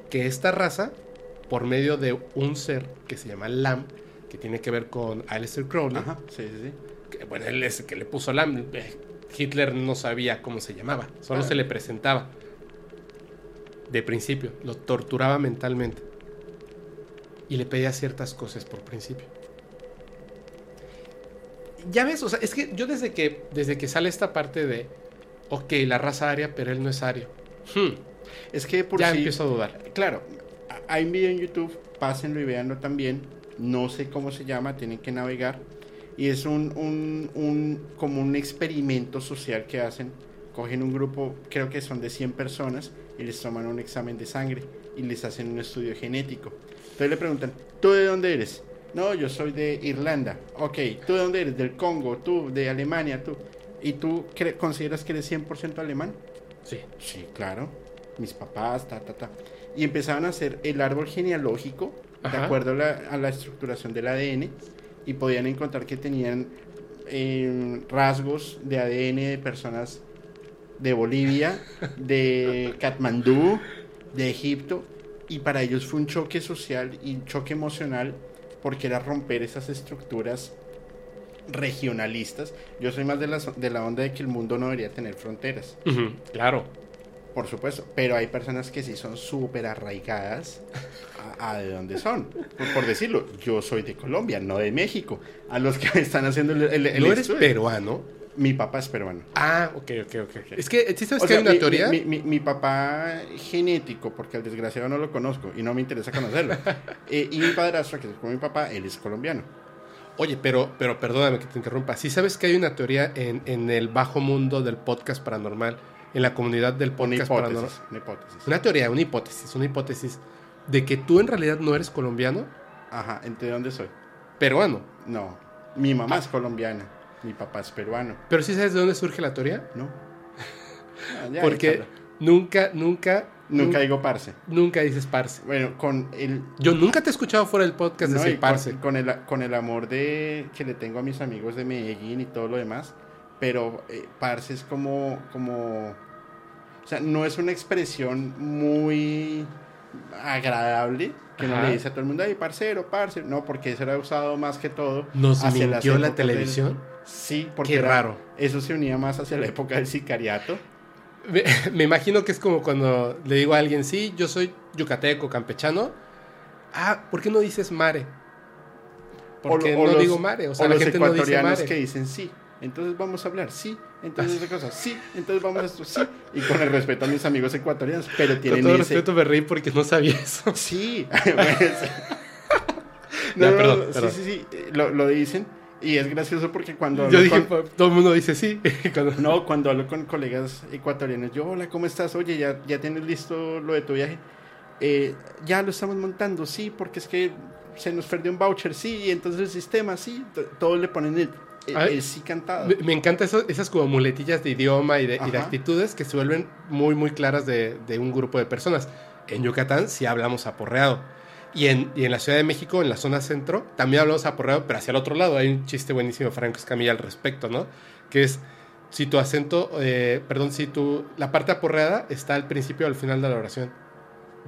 Que esta raza, por medio de un ser que se llama Lam, que tiene que ver con Aleister Crowley, Ajá. Sí, sí, sí. Que, bueno, él es el que le puso Lam. eh, Hitler no sabía cómo se llamaba, solo Ah. se le presentaba. De principio, lo torturaba mentalmente. Y le pedía ciertas cosas por principio. Ya ves, o sea, es que yo desde que, desde que sale esta parte de, ok, la raza aria, pero él no es ario. Hmm, Es que por ya sí- empiezo a dudar. Claro, hay un video en YouTube, pásenlo y véanlo también. No sé cómo se llama, tienen que navegar. Y es un, un, un- como un experimento social que hacen. Cogen un grupo, creo que son de 100 personas, y les toman un examen de sangre y les hacen un estudio genético. Entonces le preguntan, ¿tú de dónde eres? No, yo soy de Irlanda. Ok, ¿tú de dónde eres? Del Congo, tú, de Alemania, tú. ¿Y tú consideras que eres 100% alemán? Sí. Sí, claro. Mis papás, ta, ta, ta. Y empezaban a hacer el árbol genealógico de Ajá. acuerdo a la, a la estructuración del ADN y podían encontrar que tenían eh, rasgos de ADN de personas de Bolivia, de Katmandú, de Egipto. Y para ellos fue un choque social y un choque emocional porque era romper esas estructuras regionalistas. Yo soy más de la, de la onda de que el mundo no debería tener fronteras. Claro. Por supuesto, pero hay personas que sí son súper arraigadas a, a de dónde son. Por, por decirlo, yo soy de Colombia, no de México. A los que están haciendo el, el, el ¿No eres estudio. peruano? Mi papá es peruano. Ah, ok, ok, ok. Es que, ¿sí sabes O que sea, hay una mi, teoría? Mi, mi- mi papá genético, porque al desgraciado no lo conozco y no me interesa conocerlo. Eh, y mi padrastro, que es como mi papá, él es colombiano. Oye, pero, pero perdóname que te interrumpa. ¿Sí sabes que hay una teoría en, en el bajo mundo del podcast paranormal, en la comunidad del Una podcast paranormal? hipótesis. Una hipótesis. Una teoría, una hipótesis, una hipótesis de que tú en realidad no eres colombiano, Ajá, ¿entre dónde soy? peruano. No, mi mamá es colombiana, mi papá es peruano, Pero sí sabes de dónde surge la teoría? ¿no? Ah, ya, Porque nunca, nunca, Nunca nun- digo parce. nunca dices parce. Bueno, con el, Yo nunca te he escuchado fuera del podcast no, decir con, parce. con el, con el amor de que le tengo a mis amigos de Medellín y todo lo demás, pero eh, parce es como, como, o sea, no es una expresión muy agradable que no le dice a todo el mundo, ay, parcero, parce, no, porque eso era usado más que todo. ¿Nos mintió la del- televisión? Sí, porque Qué era- raro. eso se unía más hacia la época del sicariato. Me, me imagino que es como cuando le digo a alguien, sí, yo soy yucateco, campechano. Ah, ¿por qué no dices mare? Porque o- o no los- digo mare, o sea, o la los gente no dice ecuatorianos mare. que dicen sí. Entonces vamos a hablar, sí. Entonces esa cosa, sí. Entonces vamos a esto, sí. Y con el respeto a mis amigos ecuatorianos, pero Con tienen todo ese... respeto me reí porque no sabía eso. Sí. Pues, no, no, perdón, sí, perdón. sí, sí, eh, Lo, lo dicen. Y es gracioso porque cuando Yo dije, con- pa- todo el mundo dice sí. Cuando- No, cuando hablo con colegas ecuatorianos, yo, hola, ¿cómo estás? Oye, ¿ya, ya tienes listo lo de tu viaje? "Eh, ya lo estamos montando, sí, porque es que se nos perdió un voucher, sí, y entonces el sistema, sí, todos le ponen el, el- Ay, el sí cantado. Me, me encanta eso- esas como muletillas de idioma y de, y de Ajá. actitudes que se vuelven muy, muy claras de, de un grupo de personas. En Yucatán sí hablamos aporreado. Y en, y en la Ciudad de México, en la zona centro, también hablamos aporreado, pero hacia el otro lado. Hay un chiste buenísimo de Franco Escamilla al respecto, ¿no? Que es, si tu acento, eh, perdón, si tu, la parte aporreada está al principio o al final de la oración.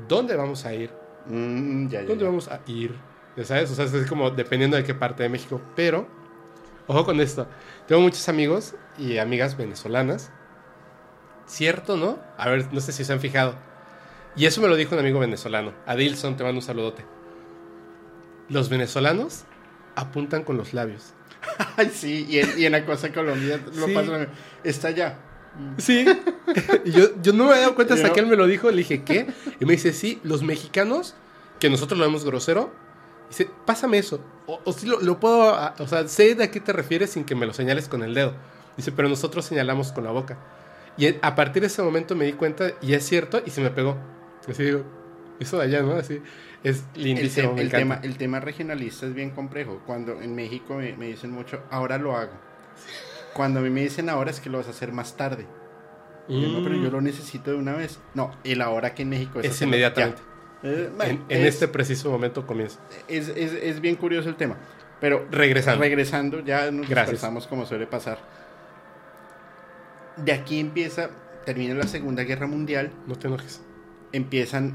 ¿Dónde vamos a ir? Mm, ya, ya, ¿Dónde ya. vamos a ir? ¿Ya sabes? O sea, es como dependiendo de qué parte de México. Pero, ojo con esto. Tengo muchos amigos y amigas venezolanas. ¿Cierto, no? A ver, no sé si se han fijado. Y eso me lo dijo un amigo venezolano. Adilson, te mando un saludote. Los venezolanos apuntan con los labios. Ay, sí, y en, y en la cosa Colombia lo Sí. pasa. Está allá. Sí. y yo, yo no me había dado cuenta hasta Yo- que él me lo dijo. Le dije, ¿qué? Y me dice, sí, los mexicanos, que nosotros lo vemos grosero, dice, pásame eso. O, o sí lo, lo puedo, o sea, sé de a qué te refieres sin que me lo señales con el dedo. Dice, pero nosotros señalamos con la boca. Y a- partir de ese momento me di cuenta, y es cierto, y se me pegó. Así digo, eso de allá, ¿no? Así, es El, lindísimo, te- me el tema, el tema regionalista es bien complejo. Cuando en México me, me dicen mucho, ahora lo hago. Cuando a mí me dicen ahora es que lo vas a hacer más tarde. Y yo, no, pero yo Mm, lo necesito de una vez. No, el ahora que en México es hacerlo inmediatamente. ya. Eh, En, bueno, en es, este preciso momento comienza. es, es- es bien curioso el tema. Pero Regresando. regresando, ya nos como suele pasar. De aquí empieza, termina la Segunda Guerra Mundial, No te enojes. empiezan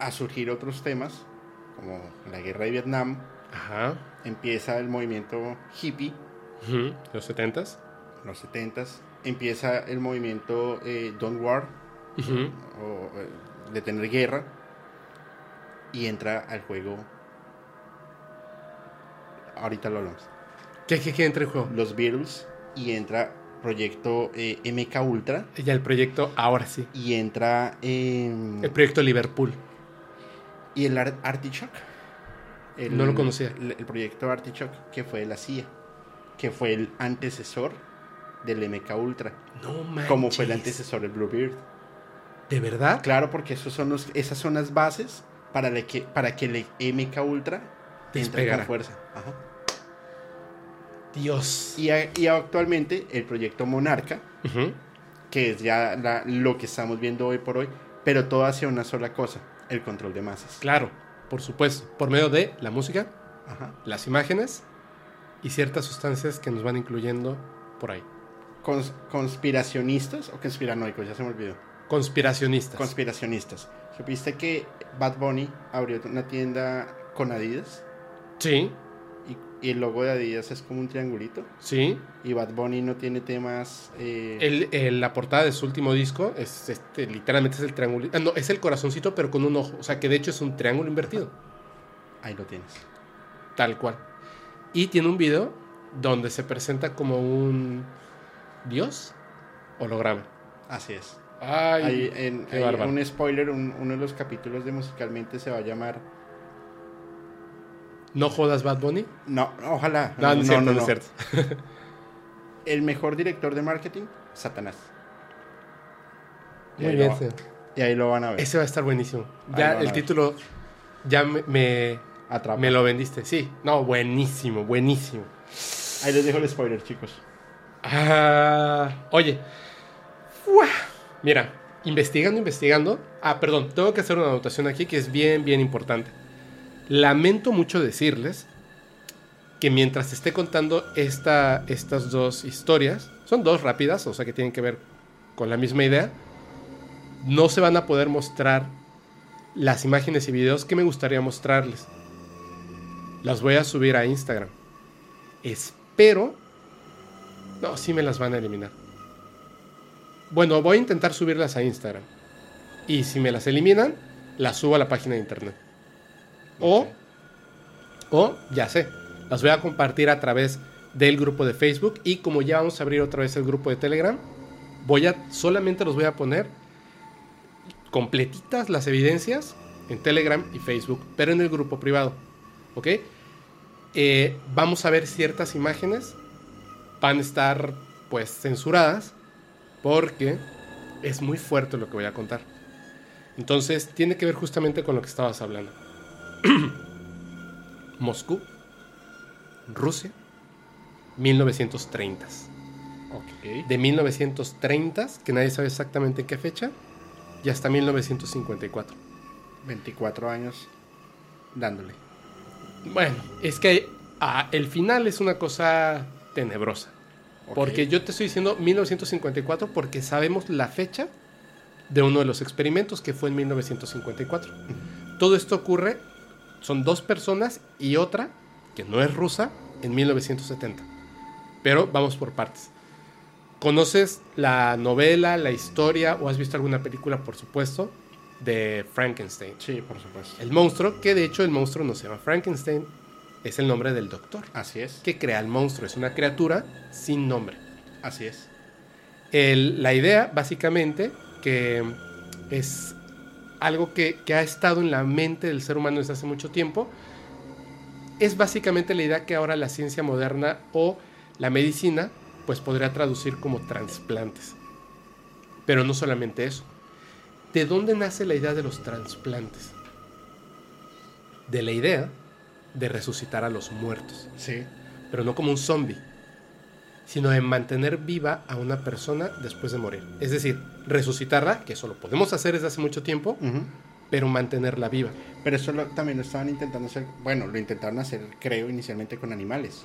a surgir otros temas, como la guerra de Vietnam, Ajá. empieza el movimiento hippie, Ujú, Los setentas. los 70s, empieza el movimiento eh, Don't War, Ujú. o eh, de tener guerra, y entra al juego, ahorita lo hablamos, ¿Qué, qué, qué entra en juego? los Beatles, y entra proyecto eh, MK Ultra, Ya el proyecto, ahora sí. y entra em, El proyecto Liverpool. y el Ar- Artichoke. El- No lo conocía. El, el proyecto Artichoke, que fue de la CIA, que fue el antecesor del MK Ultra, No manches. como fue el antecesor del Bluebeard. ¿De verdad? Claro, porque esos son los, esas son las bases para, le que, para que el MK Ultra entre con fuerza. Ajá. Dios. Y, a- y actualmente el proyecto Monarca, que es ya la- lo que estamos viendo hoy por hoy, pero todo hacia una sola cosa, el control de masas. Claro, por supuesto. Por medio de la música, Ajá. las imágenes y ciertas sustancias que nos van incluyendo por ahí. Cons- conspiracionistas o conspiranoicos, ya se me olvidó. Conspiracionistas. Conspiracionistas. ¿Supiste que Bad Bunny abrió una tienda con Adidas? sí, Y, y el logo de Adidas es como un triangulito. sí. Y Bad Bunny no tiene temas. eh, El- el- la portada de su último disco es este, literalmente es el triángulo. ah, no, es el corazoncito, pero con un ojo. O sea que de hecho es un triángulo invertido. Ahí lo tienes. Tal cual. Y tiene un video donde se presenta como un dios holograma. Así es. Ay, Hay, en, un spoiler, un- uno de los capítulos de Musicalmente se va a llamar... ¿No jodas Bad Bunny? No, ojalá. No, no, cierto, no, cierto. El mejor director de marketing, Satanás. Muy bien, lo-. Y ahí lo van a ver. Ese va a estar buenísimo. Ya el título ya me, me, Atrapa. me lo vendiste. Sí, no, buenísimo, buenísimo. Ahí les dejo el spoiler, chicos. Ah, oye. Mira, investigando, investigando. Ah, perdón, tengo que hacer una anotación aquí que es bien, bien importante. Lamento mucho decirles que mientras esté contando esta, estas dos historias, son dos rápidas, o sea que tienen que ver con la misma idea, no se van a poder mostrar las imágenes y videos que me gustaría mostrarles. Las voy a subir a Instagram. Espero no, sí me las van a eliminar. Bueno, voy a intentar subirlas a Instagram. Y si me las eliminan, las subo a la página de internet. O. O, ya sé, las voy a compartir a través del grupo de Facebook y como ya vamos a abrir otra vez el grupo de Telegram, voy a solamente los voy a poner completitas las evidencias en Telegram y Facebook, pero en el grupo privado, ¿ok? Eh, vamos a ver ciertas imágenes, van a estar pues censuradas porque es muy fuerte lo que voy a contar. Entonces tiene que ver justamente con lo que estabas hablando. Moscú, Rusia, 1930. Ok. De 1930, que nadie sabe exactamente en qué fecha, y hasta 1954. 24 años dándole. Bueno, es que ah, el final es una cosa tenebrosa. Porque yo te estoy diciendo 1954 porque sabemos la fecha de uno de los experimentos que fue en 1954. Todo esto ocurre, son dos personas y otra, que no es rusa, en 1970. Pero vamos por partes. ¿Conoces la novela, la historia o has visto alguna película, por supuesto, de Frankenstein? Sí, por supuesto. El monstruo, que de hecho el monstruo no se llama Frankenstein, es el nombre del doctor Así es. que crea el monstruo. Es una criatura sin nombre. Así es. El- la idea, básicamente, que es algo que, que ha estado en la mente del ser humano desde hace mucho tiempo, es básicamente la idea que ahora la ciencia moderna o la medicina, pues podría traducir como trasplantes. Pero no solamente eso. ¿De dónde nace la idea de los trasplantes? De la idea de resucitar a los muertos Sí. pero no como un zombie, sino de mantener viva a una persona después de morir. Es decir, resucitarla, que eso lo podemos hacer desde hace mucho tiempo, pero mantenerla viva. Pero eso lo- también lo estaban intentando hacer. Bueno, lo intentaron hacer, creo, inicialmente con animales.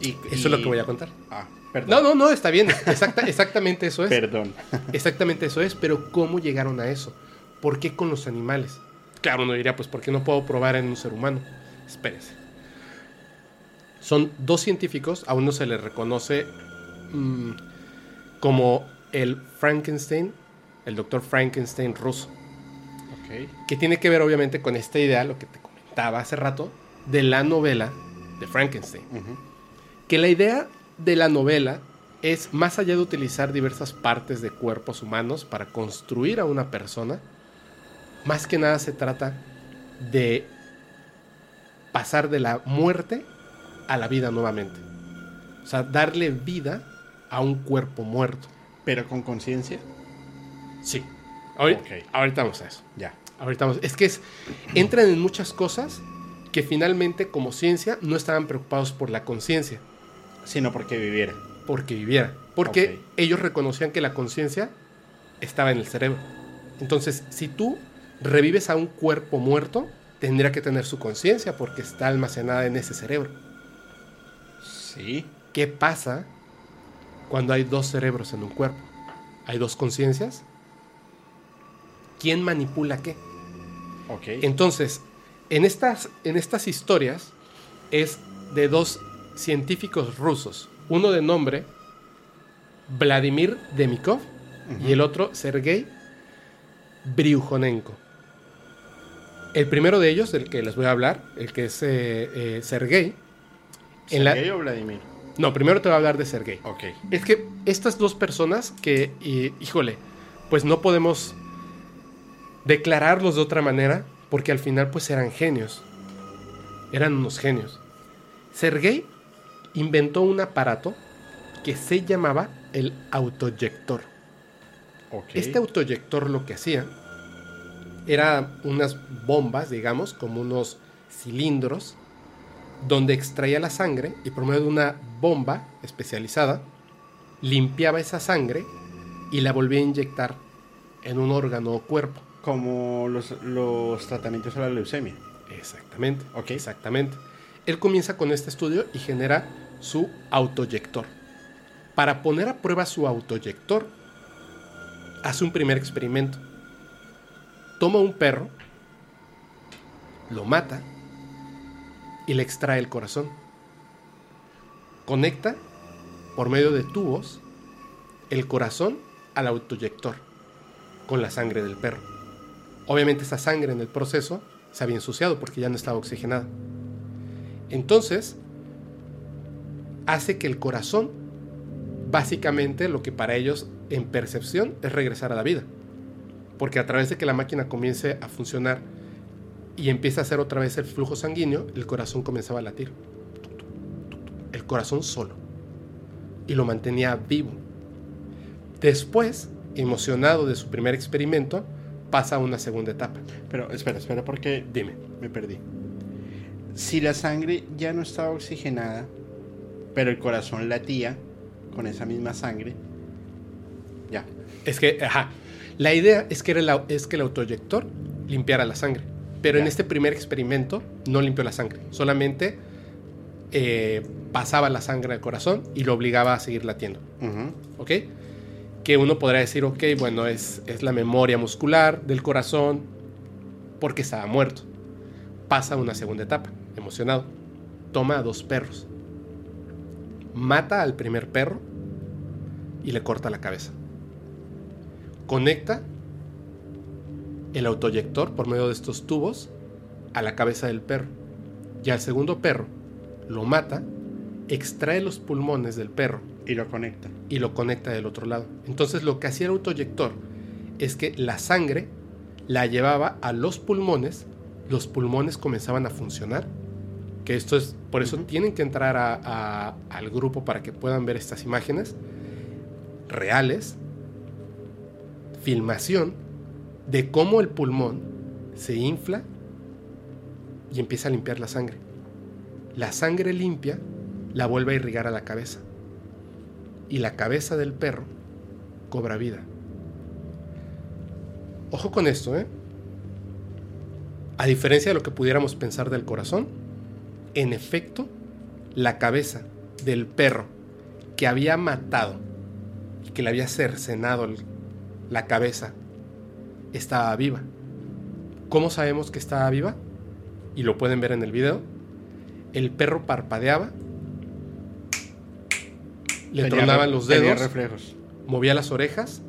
Y, Eso es lo que voy a contar. Ah, perdón. No, no, no, está bien. Exacta, exactamente eso es. Perdón. Exactamente eso es, pero ¿cómo llegaron a eso? ¿Por qué con los animales? Claro, uno diría, pues, ¿por qué no puedo probar en un ser humano? Espérese. Son dos científicos, a uno se le reconoce mm, como el Frankenstein, el doctor Frankenstein ruso, Ok. que tiene que ver obviamente con esta idea, lo que te comentaba hace rato, de la novela de Frankenstein que la idea de la novela es, más allá de utilizar diversas partes de cuerpos humanos para construir a una persona, más que nada se trata de pasar de la muerte a la vida nuevamente. O sea, darle vida a un cuerpo muerto. Pero con conciencia. Sí. Ahorita, ahorita vamos a eso. Ya. Ahorita vamos. Es que es, entran en muchas cosas que finalmente como ciencia no estaban preocupados por la conciencia. Sino porque viviera. porque viviera. Porque ellos reconocían que la conciencia estaba en el cerebro. Entonces, si tú revives a un cuerpo muerto, tendría que tener su conciencia porque está almacenada en ese cerebro. Sí. ¿Qué pasa cuando hay dos cerebros en un cuerpo? ¿Hay dos conciencias? ¿Quién manipula qué? Ok. Entonces, en estas, en estas historias es de dos científicos rusos, uno de nombre Vladimir Demikov y el otro Sergei Briujonenko. El primero de ellos, del que les voy a hablar, el que es eh, eh, Sergei. en la- ¿Sergei o Vladimir? No, primero te voy a hablar de Sergei. Ok. Es que estas dos personas que, y- híjole, pues no podemos declararlos de otra manera porque al final pues eran genios. Eran unos genios. Sergei inventó un aparato que se llamaba el autoyector. Ok. Este autoyector lo que hacía era unas bombas, digamos, como unos cilindros, donde extraía la sangre y por medio de una bomba especializada, limpiaba esa sangre y la volvía a inyectar en un órgano o cuerpo. Como los, los tratamientos a la leucemia. Exactamente. Ok. Exactamente. Él comienza con este estudio y genera su autoyector. Para poner a prueba su autoyector, hace un primer experimento. Toma un perro, lo mata y le extrae el corazón. Conecta por medio de tubos el corazón al autoyector con la sangre del perro. Obviamente esa sangre en el proceso se había ensuciado porque ya no estaba oxigenada. Entonces, hace que el corazón, básicamente lo que para ellos en percepción es regresar a la vida. Porque a través de que la máquina comience a funcionar y empieza a hacer otra vez el flujo sanguíneo, el corazón comenzaba a latir. El corazón solo. Y lo mantenía vivo. Después, emocionado de su primer experimento, pasa a una segunda etapa. Pero espera, espera, porque Dime. me perdí. Si la sangre ya no estaba oxigenada, pero el corazón latía con esa misma sangre, ya. Es que, ajá, la idea es que, era es que el autoyector limpiara la sangre. Pero en este primer experimento no limpió la sangre. Solamente eh, pasaba la sangre al corazón y lo obligaba a seguir latiendo. ¿Ok? Que uno podrá decir, ok, bueno, es, es la memoria muscular del corazón porque estaba muerto. Pasa una segunda etapa, emocionado. Toma a dos perros. Mata al primer perro y le corta la cabeza. Conecta el autoyector por medio de estos tubos a la cabeza del perro. Y al segundo perro lo mata, extrae los pulmones del perro Y lo conecta. y lo conecta del otro lado. Entonces lo que hacía el autoyector es que la sangre la llevaba a los pulmones, los pulmones comenzaban a funcionar, que esto es, por eso tienen que entrar a- a- al grupo para que puedan ver estas imágenes reales, filmación de cómo el pulmón se infla y empieza a limpiar la sangre. La sangre limpia la vuelve a irrigar a la cabeza y la cabeza del perro cobra vida. Ojo con esto, ¿eh? A diferencia de lo que pudiéramos pensar del corazón, en efecto, la cabeza del perro que había matado que le había cercenado el- la cabeza estaba viva. ¿Cómo sabemos que estaba viva? Y lo pueden ver en el video. El perro parpadeaba, le Tenía tronaban los tenía dedos, reflejos. movía las orejas,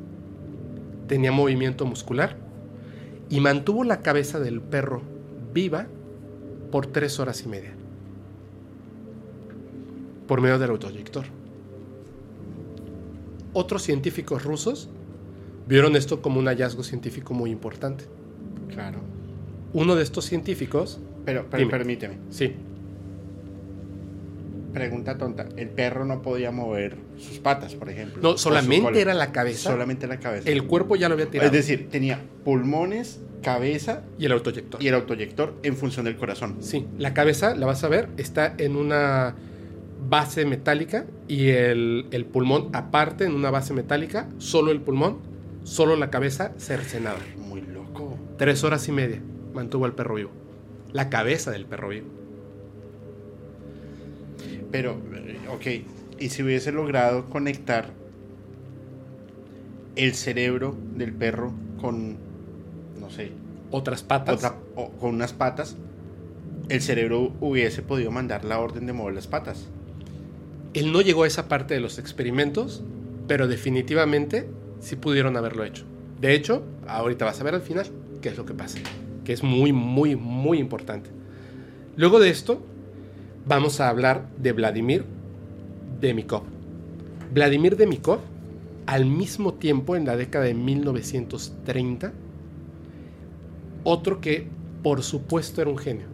tenía movimiento muscular y mantuvo la cabeza del perro viva por tres horas y media por medio del autoyector. Otros científicos rusos vieron esto como un hallazgo científico muy importante. Claro. Uno de estos científicos, Pero, pero Dime. permíteme. sí, Pregunta tonta. El perro no podía mover sus patas, por ejemplo. no solamente era la cabeza, Solamente la cabeza. el cuerpo ya lo había tirado es decir, tenía pulmones, cabeza y el autoyector. y el autoyector en función del corazón. Sí, la cabeza, la vas a ver, está en una base metálica y el, el pulmón aparte en una base metálica, solo el pulmón, solo la cabeza cercenada. Muy loco. Tres horas y media mantuvo al perro vivo. La cabeza del perro vivo. Pero, eh, ok. Y si hubiese logrado conectar el cerebro del perro con, no sé, Otras patas. otra, o con unas patas, el cerebro hubiese podido mandar la orden de mover las patas. Él no llegó a esa parte de los experimentos, pero definitivamente sí pudieron haberlo hecho. De hecho, ahorita vas a ver al final qué es lo que pasa, que es muy, muy, muy importante. Luego de esto, vamos a hablar de Vladimir Demikov. Vladimir Demikov, al mismo tiempo, en la década de 1930, otro que por supuesto era un genio,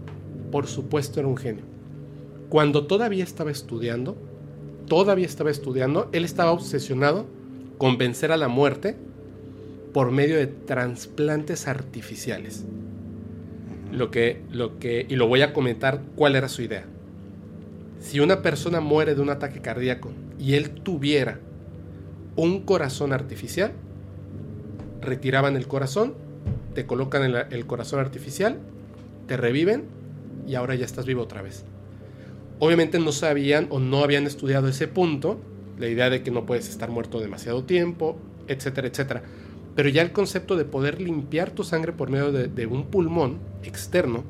por supuesto era un genio. Cuando todavía estaba estudiando, todavía estaba estudiando, él estaba obsesionado con vencer a la muerte por medio de trasplantes artificiales. Lo que, lo que, y lo voy a comentar cuál era su idea. Si una persona muere de un ataque cardíaco y él tuviera un corazón artificial, retiraban el corazón, te colocan el, el corazón artificial, te reviven y ahora ya estás vivo otra vez. Obviamente no sabían o no habían estudiado ese punto, la idea de que no puedes estar muerto demasiado tiempo, etcétera, etcétera. Pero ya el concepto de poder limpiar tu sangre por medio de, un pulmón externo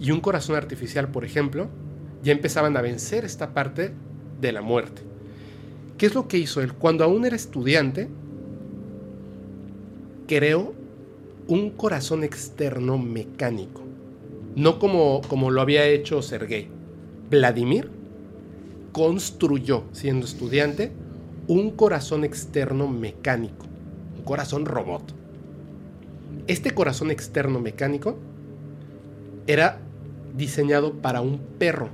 y un corazón artificial, por ejemplo, ya empezaban a vencer esta parte de la muerte. ¿Qué es lo que hizo él? Cuando aún era estudiante, creó un corazón externo mecánico. No como, como lo había hecho Sergei. Vladimir construyó, siendo estudiante, un corazón externo mecánico, un corazón robot. Este corazón externo mecánico era diseñado para un perro,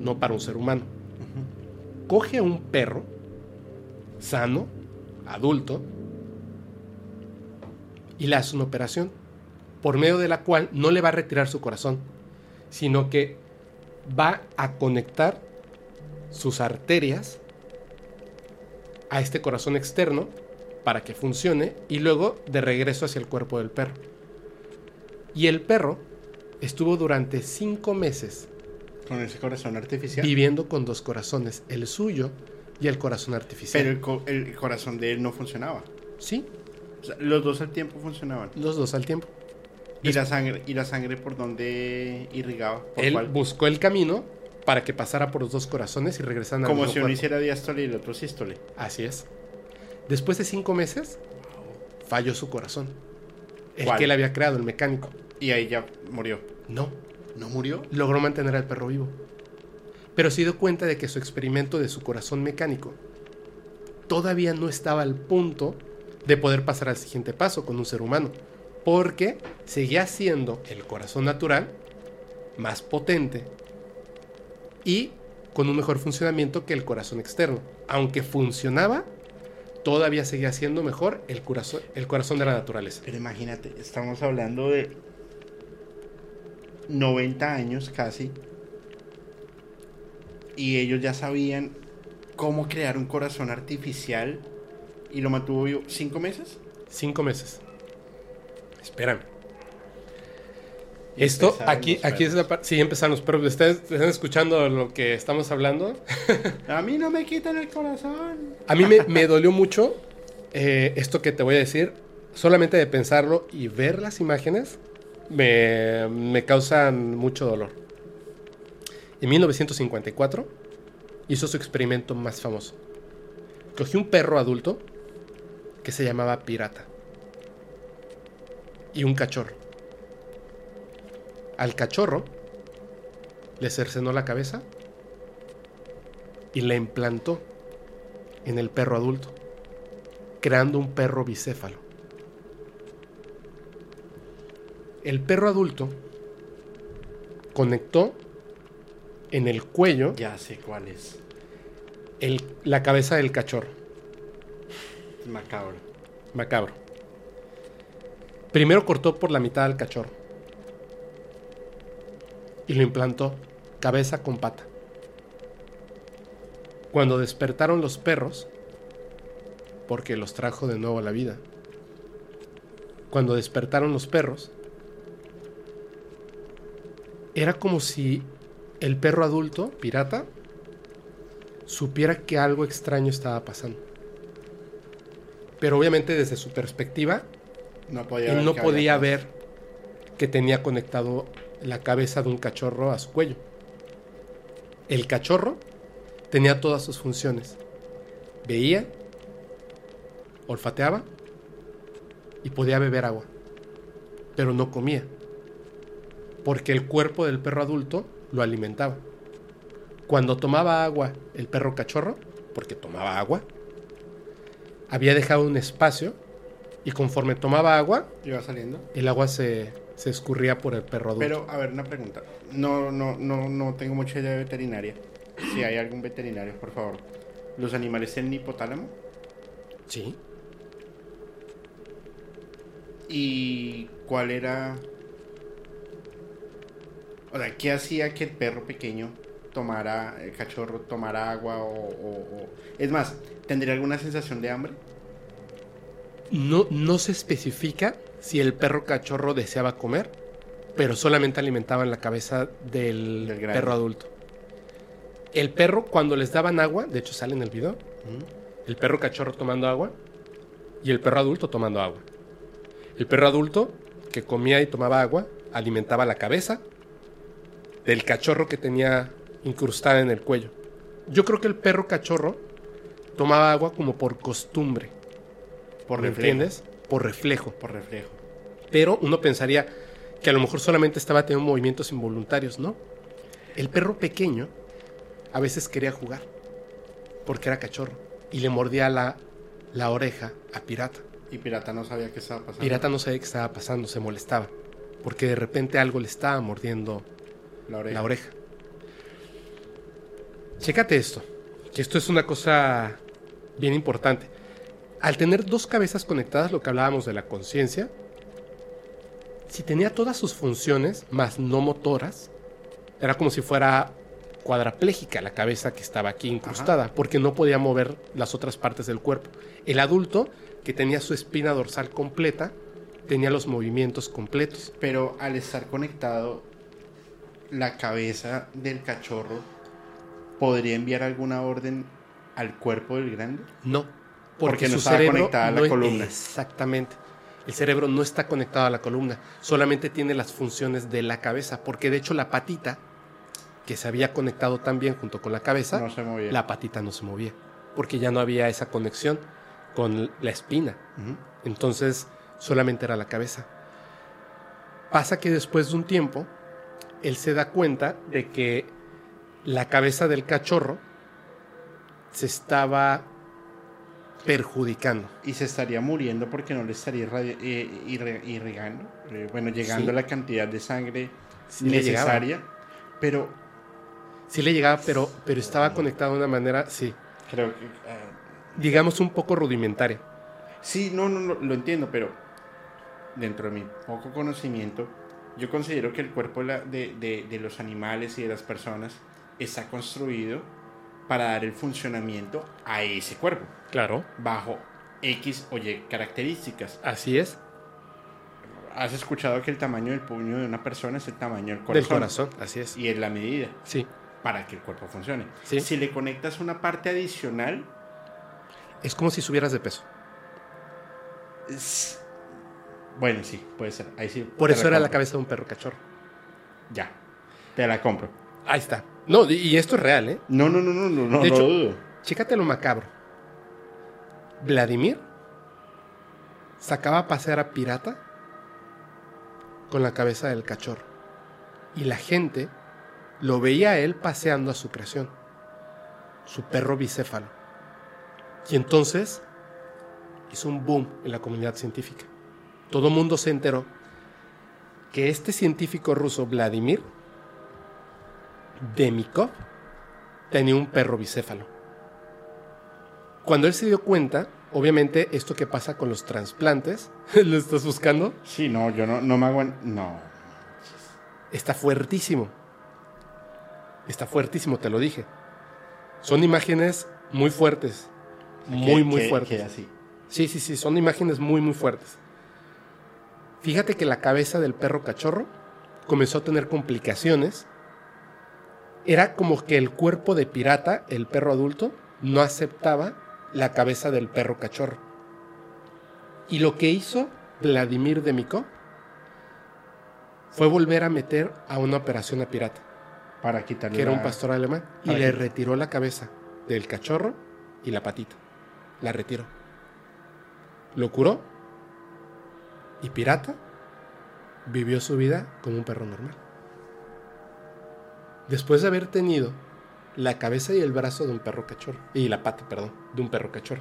no para un ser humano. Coge a un perro sano, adulto, y le hace una operación por medio de la cual no le va a retirar su corazón, sino que va a conectar sus arterias a este corazón externo para que funcione y luego de regreso hacia el cuerpo del perro. Y el perro estuvo durante cinco meses Con ese corazón artificial. viviendo con dos corazones, el suyo y el corazón artificial. Pero el, co- el corazón de él no funcionaba. sí, O sea, los dos al tiempo funcionaban. los dos al tiempo. ¿Y la sangre, y la sangre por dónde irrigaba? ¿Por Él cuál? buscó el camino para que pasara por los dos corazones y regresaran al Como si uno hiciera diástole y el otro sístole. Así es. Después de cinco meses, falló su corazón. El ¿Cuál? que él había creado, el mecánico. Y ahí ya murió. No, ¿No murió? logró mantener al perro vivo. Pero se dio cuenta de que su experimento de su corazón mecánico todavía no estaba al punto de poder pasar al siguiente paso con un ser humano. Porque seguía siendo el corazón natural más potente y con un mejor funcionamiento que el corazón externo. Aunque funcionaba, todavía seguía siendo mejor el corazón, el corazón de la naturaleza. Pero imagínate, estamos hablando de 90 años casi. Y ellos ya sabían cómo crear un corazón artificial. Y lo mantuvo vivo cinco meses. Cinco meses. Espérame. Esto, aquí, aquí es la parte. Sí, empezaron los perros. ¿Ustedes están escuchando lo que estamos hablando? A mí no me quitan el corazón. A mí me, me dolió mucho eh, esto que te voy a decir. Solamente de pensarlo y ver las imágenes me, me causan mucho dolor. En 1954 hizo su experimento más famoso. Cogió un perro adulto que se llamaba Pirata y un cachorro. Al cachorro le cercenó la cabeza y le implantó en el perro adulto, creando un perro bicéfalo. El perro adulto conectó en el cuello Ya sé cuál es. el- la cabeza del cachorro. Macabro. Macabro. Primero cortó por la mitad al cachorro. Y lo implantó cabeza con pata. Cuando despertaron los perros, porque los trajo de nuevo a la vida, cuando despertaron los perros, era como si el perro adulto, pirata, supiera que algo extraño estaba pasando. Pero obviamente desde su perspectiva, No podía él ver no podía ver que tenía conectado la cabeza de un cachorro a su cuello. El cachorro tenía todas sus funciones. Veía, olfateaba y podía beber agua. Pero no comía. Porque el cuerpo del perro adulto lo alimentaba. Cuando tomaba agua el perro cachorro, porque tomaba agua, había dejado un espacio y conforme tomaba agua, Iba saliendo. el agua se, se escurría por el perro adulto. Pero, a ver, una pregunta. No, no, no, no tengo mucha idea de veterinaria. Si hay algún veterinario, por favor. ¿Los animales tienen hipotálamo? sí. ¿Y cuál era...? O sea, ¿qué hacía que el perro pequeño tomara, el cachorro tomara agua o... o- o- Es más, ¿tendría alguna sensación de hambre? No, no se especifica si el perro cachorro deseaba comer, pero solamente alimentaban la cabeza del, perro adulto. El perro, cuando les daban agua, de hecho sale en el video, el perro cachorro tomando agua y el perro adulto tomando agua. El perro adulto, que comía y tomaba agua, alimentaba la cabeza del cachorro que tenía incrustada en el cuello. Yo creo que el perro cachorro tomaba agua como por costumbre. Por ¿Me entiendes? Por reflejo. Por reflejo. Pero uno pensaría que a lo mejor solamente estaba teniendo movimientos involuntarios, ¿no? El perro pequeño a veces quería jugar, porque era cachorro, y le mordía la, la oreja a Pirata. Y Pirata no sabía qué estaba pasando. Pirata no sabía qué estaba pasando, se molestaba, porque de repente algo le estaba mordiendo La oreja. la oreja. Chécate esto, que esto es una cosa bien importante. Al tener dos cabezas conectadas, lo que hablábamos de la conciencia, si tenía todas sus funciones, más no motoras, era como si fuera cuadraplégica la cabeza que estaba aquí incrustada, porque no podía mover las otras partes del cuerpo. El adulto, que tenía su espina dorsal completa, tenía los movimientos completos. Pero al estar conectado, la cabeza del cachorro podría enviar alguna orden al cuerpo del grande. No, Porque no su estaba cerebro conectada a la no es- columna. Exactamente. El cerebro no está conectado a la columna, solamente tiene las funciones de la cabeza, porque de hecho la patita, que se había conectado también junto con la cabeza, No se movía. la patita no se movía, porque ya no había esa conexión con la espina. Entonces solamente era la cabeza. Pasa que después de un tiempo, él se da cuenta de que la cabeza del cachorro se estaba perjudicando. Y se estaría muriendo porque no le estaría eh, irre- irrigando. eh, bueno, llegando Sí. la cantidad de sangre Sí necesaria. Pero Sí le llegaba, pero, pero estaba conectado de una manera, sí, creo que. ah, digamos un poco rudimentaria. Sí, no, no, no, lo entiendo, pero dentro de mi poco conocimiento, yo considero que el cuerpo de- de los animales y de las personas está construido para dar el funcionamiento a ese cuerpo, Claro. bajo X o Y características. Así es. Has escuchado que el tamaño del puño de una persona es el tamaño del corazón. Del corazón, así es. Y es la medida Sí. para que el cuerpo funcione. Sí. Si le conectas una parte adicional, Es como si subieras de peso. es- bueno, sí, puede ser. Ahí sí. Por eso era la cabeza de un perro cachorro. Ya, te la compro. Ahí está. No, y- esto es real, ¿eh? No, no, no, no, no, no, De no hecho- dudo. Chécate lo macabro. Vladimir sacaba a pasear a Pirata con la cabeza del cachorro. Y la gente lo veía a él paseando a su creación, su perro bicéfalo. Y entonces hizo un boom en la comunidad científica. Todo mundo se enteró que este científico ruso, Vladimir Demikov, tenía un perro bicéfalo. Cuando él se dio cuenta, obviamente esto que pasa con los trasplantes, ¿lo estás buscando? Sí, no, yo no, no me aguanto. No. Está fuertísimo. Está fuertísimo, te lo dije. Son imágenes muy fuertes. Muy, muy fuertes. que así. Sí, sí, sí, son imágenes muy, muy fuertes. Fíjate que la cabeza del perro cachorro comenzó a tener complicaciones. Era como que el cuerpo de pirata, el perro adulto, no aceptaba la cabeza del perro cachorro. Y lo que hizo Vladimir Demiko fue volver a meter a una operación a pirata, Para quitarle. que era un pastor alemán, y le retiró la cabeza del cachorro y la patita. La retiró. Lo curó y pirata vivió su vida como un perro normal. Después de haber tenido la cabeza y el brazo de un perro cachorro, y la pata, perdón, de un perro cachorro.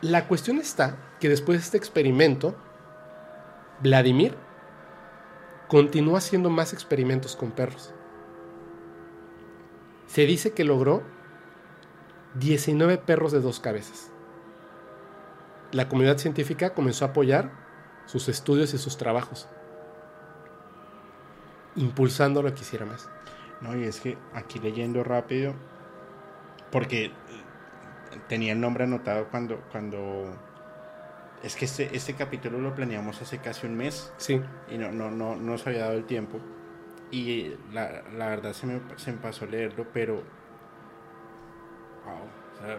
La cuestión está que después de este experimento, Vladimir continuó haciendo más experimentos con perros. Se dice que logró 19 perros de dos cabezas. La comunidad científica comenzó a apoyar sus estudios y sus trabajos, impulsándolo a que hiciera más. No, y es que aquí leyendo rápido, porque eh, tenía el nombre anotado cuando, cuando es que este, este capítulo lo planeamos hace casi un mes Sí, y no, no, no, no se había dado el tiempo. Y la, la verdad se me, se me pasó leerlo, pero... wow, o sea,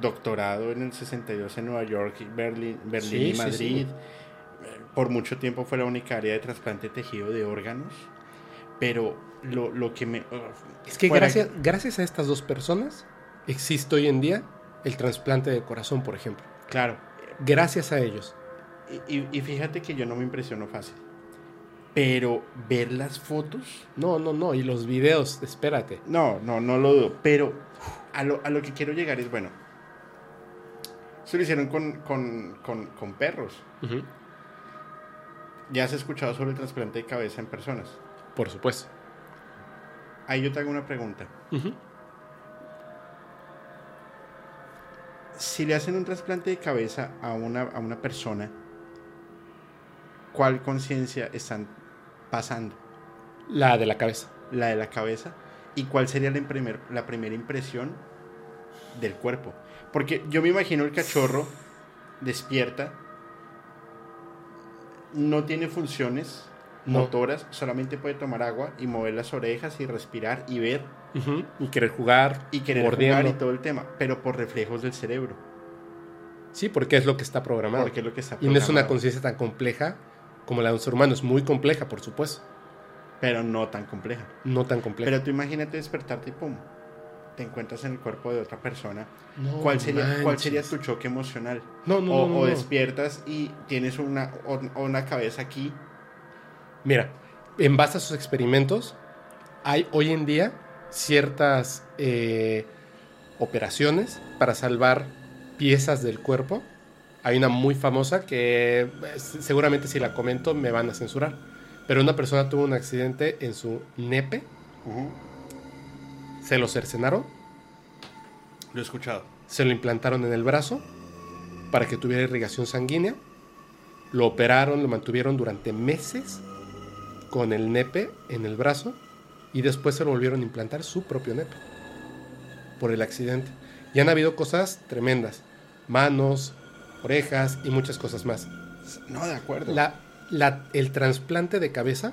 doctorado en el 62 en Nueva York, Berlín, Berlín Sí, y Madrid. sí. Eh, Por mucho tiempo fue la única área de trasplante de tejido de órganos. Pero lo, lo que me... es que fuera- gracias, gracias a estas dos personas existe hoy en día el trasplante de corazón, por ejemplo. Claro. Gracias a ellos. Y, y- y fíjate que yo no me impresiono fácil. Pero ver las fotos, No, no, no. Y los videos, espérate. no, no, no lo dudo. Pero a lo, a lo que quiero llegar es, bueno, eso lo hicieron con, con, con, con perros. Ya has escuchado sobre el trasplante de cabeza en personas. Por supuesto. Ahí yo te hago una pregunta. Si le hacen un trasplante de cabeza a una, a una persona, ¿cuál conciencia están pasando? La de la cabeza. ¿La de la cabeza? ¿Y cuál sería la, primer- la primera impresión del cuerpo? Porque yo me imagino el cachorro despierta, no tiene funciones No. motoras, solamente puede tomar agua y mover las orejas y respirar y ver Y querer jugar. y querer mordiendo. jugar y todo el tema, pero por reflejos del cerebro. Sí, porque es lo que está programado. Porque es lo que está y no es una conciencia tan compleja como la de un ser humano. Es muy compleja, por supuesto. pero no tan compleja. No tan compleja. Pero tú imagínate despertarte y pum, te encuentras en el cuerpo de otra persona. No ¿Cuál sería, ¿Cuál sería tu choque emocional? No, no, o, no, no, o despiertas y tienes una, o una cabeza aquí. Mira, en base a sus experimentos, hay hoy en día ciertas eh, operaciones para salvar piezas del cuerpo. Hay una muy famosa que eh, seguramente si la comento me van a censurar. Pero una persona tuvo un accidente en su nepe, se lo cercenaron, Lo he escuchado. se lo implantaron en el brazo para que tuviera irrigación sanguínea. Lo operaron, lo mantuvieron durante meses con el nepe en el brazo y después se lo volvieron a implantar su propio nepe por el accidente. Y han habido cosas tremendas, manos, orejas y muchas cosas más. No, de acuerdo. La- la- el trasplante de cabeza,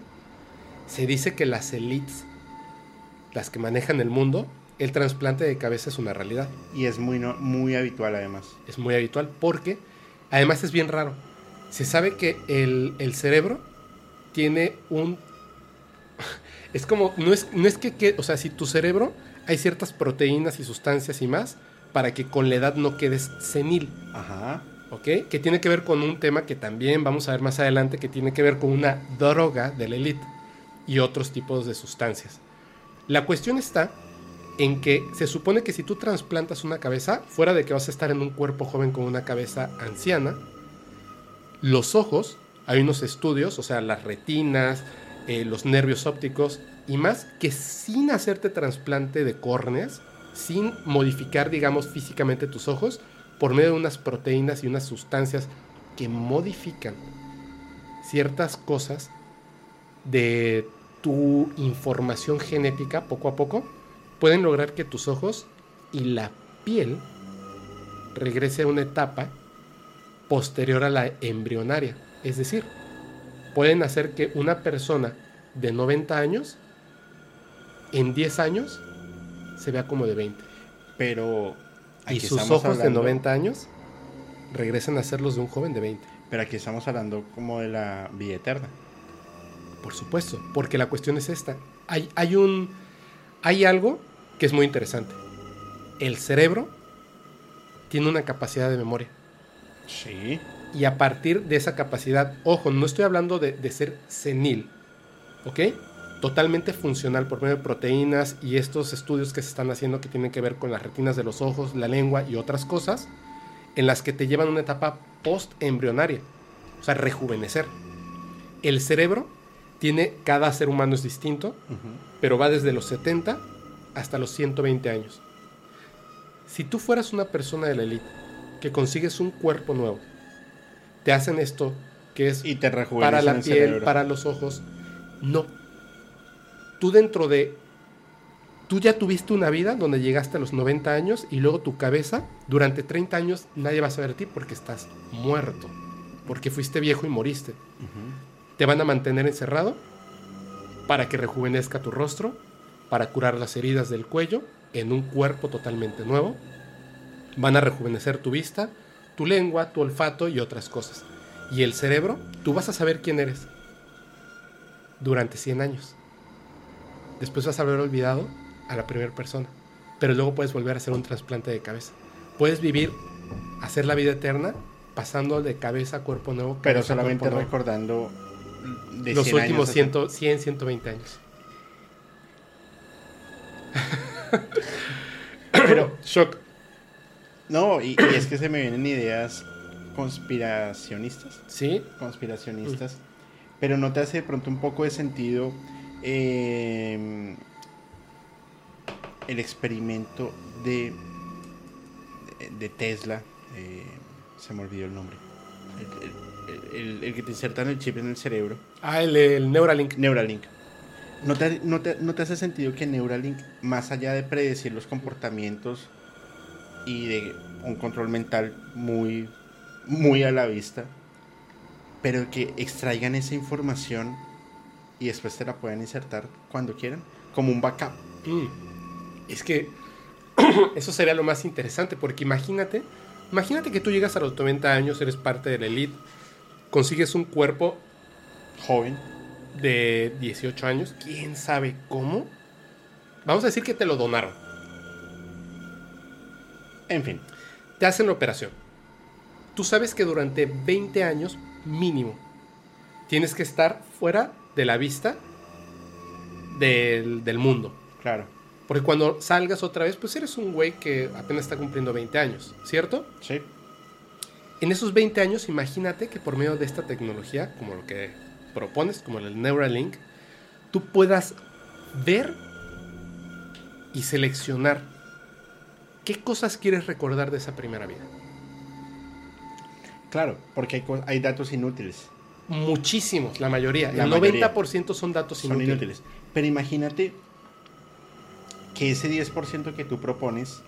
se dice que las elites, las que manejan el mundo, el trasplante de cabeza es una realidad Y es muy, no- muy habitual además. es muy habitual porque además es bien raro. Se sabe que el, el cerebro tiene un... Es como, no es, no es que, que- o sea, si tu cerebro hay ciertas proteínas y sustancias y más para que con la edad no quedes senil, Ajá. ¿ok? Que tiene que ver con un tema que también vamos a ver más adelante, que tiene que ver con una droga de la élite y otros tipos de sustancias. La cuestión está en que se supone que si tú trasplantas una cabeza, fuera de que vas a estar en un cuerpo joven con una cabeza anciana, los ojos, hay unos estudios, o sea, las retinas, eh, los nervios ópticos y más, que sin hacerte trasplante de córneas, sin modificar, digamos, físicamente tus ojos, por medio de unas proteínas y unas sustancias que modifican ciertas cosas de tu información genética poco a poco, pueden lograr que tus ojos y la piel regrese a una etapa posterior a la embrionaria. Es decir, pueden hacer que una persona de 90 años, en 10 años, se vea como de 20. Pero Y aquí sus estamos ojos de hablando- 90 años regresen a ser los de un joven de 20. Pero aquí estamos hablando como de la vida eterna. Por supuesto, porque la cuestión es esta. Hay, hay un. Hay algo que es muy interesante. El cerebro tiene una capacidad de memoria. Sí. Y a partir de esa capacidad, ojo, no estoy hablando de, de ser senil, ¿ok? Totalmente funcional por medio de proteínas y estos estudios que se están haciendo que tienen que ver con las retinas de los ojos, la lengua y otras cosas, en las que te llevan a una etapa post-embrionaria, o sea, rejuvenecer. El cerebro tiene, cada ser humano es distinto, pero va desde los 70 hasta los 120 años. Si tú fueras una persona de la élite que consigues un cuerpo nuevo, te hacen esto que es Y te para la el piel, cerebro. para los ojos, no. Tú dentro de... Tú ya tuviste una vida donde llegaste a los 90 años y luego tu cabeza, durante 30 años nadie va a saber de ti porque estás muerto, porque fuiste viejo y moriste te van a mantener encerrado para que rejuvenezca tu rostro, para curar las heridas del cuello en un cuerpo totalmente nuevo. Van a rejuvenecer tu vista, tu lengua, tu olfato y otras cosas. Y el cerebro, tú vas a saber quién eres durante 100 años. Después vas a haber olvidado a la primera persona, pero luego puedes volver a hacer un trasplante de cabeza. Puedes vivir, hacer la vida eterna pasando de cabeza a cuerpo nuevo. Pero cabeza a solamente recordando de los 100 últimos años hacia- 100, 100, 120 años. Pero, Shock. No, y, y es que se me vienen ideas conspiracionistas. ¿Sí? conspiracionistas, pero no te hace de pronto un poco de sentido eh, el experimento de, de Tesla, eh, se me olvidó el nombre, el, el- el- el que te insertan el chip en el cerebro, Ah, el, el Neuralink. Neuralink. ¿No te, no, te, no te hace sentido que Neuralink, más allá de predecir los comportamientos y de un control mental muy, muy a la vista, pero que extraigan esa información y después te la puedan insertar cuando quieran, como un backup? Mm. Es que eso sería lo más interesante, porque imagínate, imagínate que tú llegas a los 90 años, eres parte de la elite, consigues un cuerpo Joven. de 18 años, quién sabe cómo. Vamos a decir que te lo donaron, En fin, te hacen la operación. Tú sabes que durante 20 años mínimo tienes que estar fuera de la vista del, del mundo. claro. Porque cuando salgas otra vez, pues eres un güey que apenas está cumpliendo 20 años, ¿cierto? Sí. En esos 20 años, imagínate que por medio de esta tecnología, como lo que propones, como el Neuralink, tú puedas ver y seleccionar qué cosas quieres recordar de esa primera vida. Claro, porque hay, datos inútiles. Muchísimos, la mayoría. La el mayoría. 90% son datos son inútiles. inútiles. Pero imagínate que ese 10% que tú propones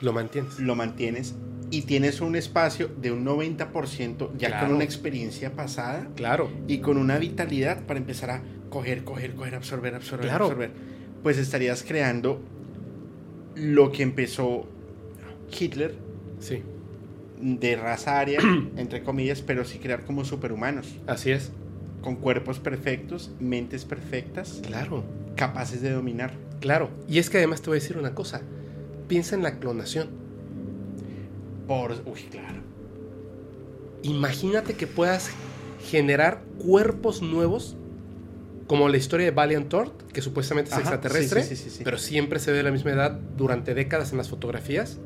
Lo mantienes. lo mantienes y tienes un espacio de un 90% ya Claro. con una experiencia pasada Claro. y con una vitalidad para empezar a coger, coger, coger, absorber, absorber, Claro. absorber. Pues estarías creando lo que empezó Hitler Sí, de raza aria, entre comillas, pero sí crear como superhumanos, así es. con cuerpos perfectos, mentes perfectas, Claro. capaces de dominar. Claro. Y es que además te voy a decir una cosa. Piensa en la clonación. Por, uy, claro. Imagínate que puedas generar cuerpos nuevos, como la historia de Valiant Thor, que supuestamente es Ajá, extraterrestre, sí, sí, sí, sí, sí. pero siempre se ve de la misma edad durante décadas en las fotografías.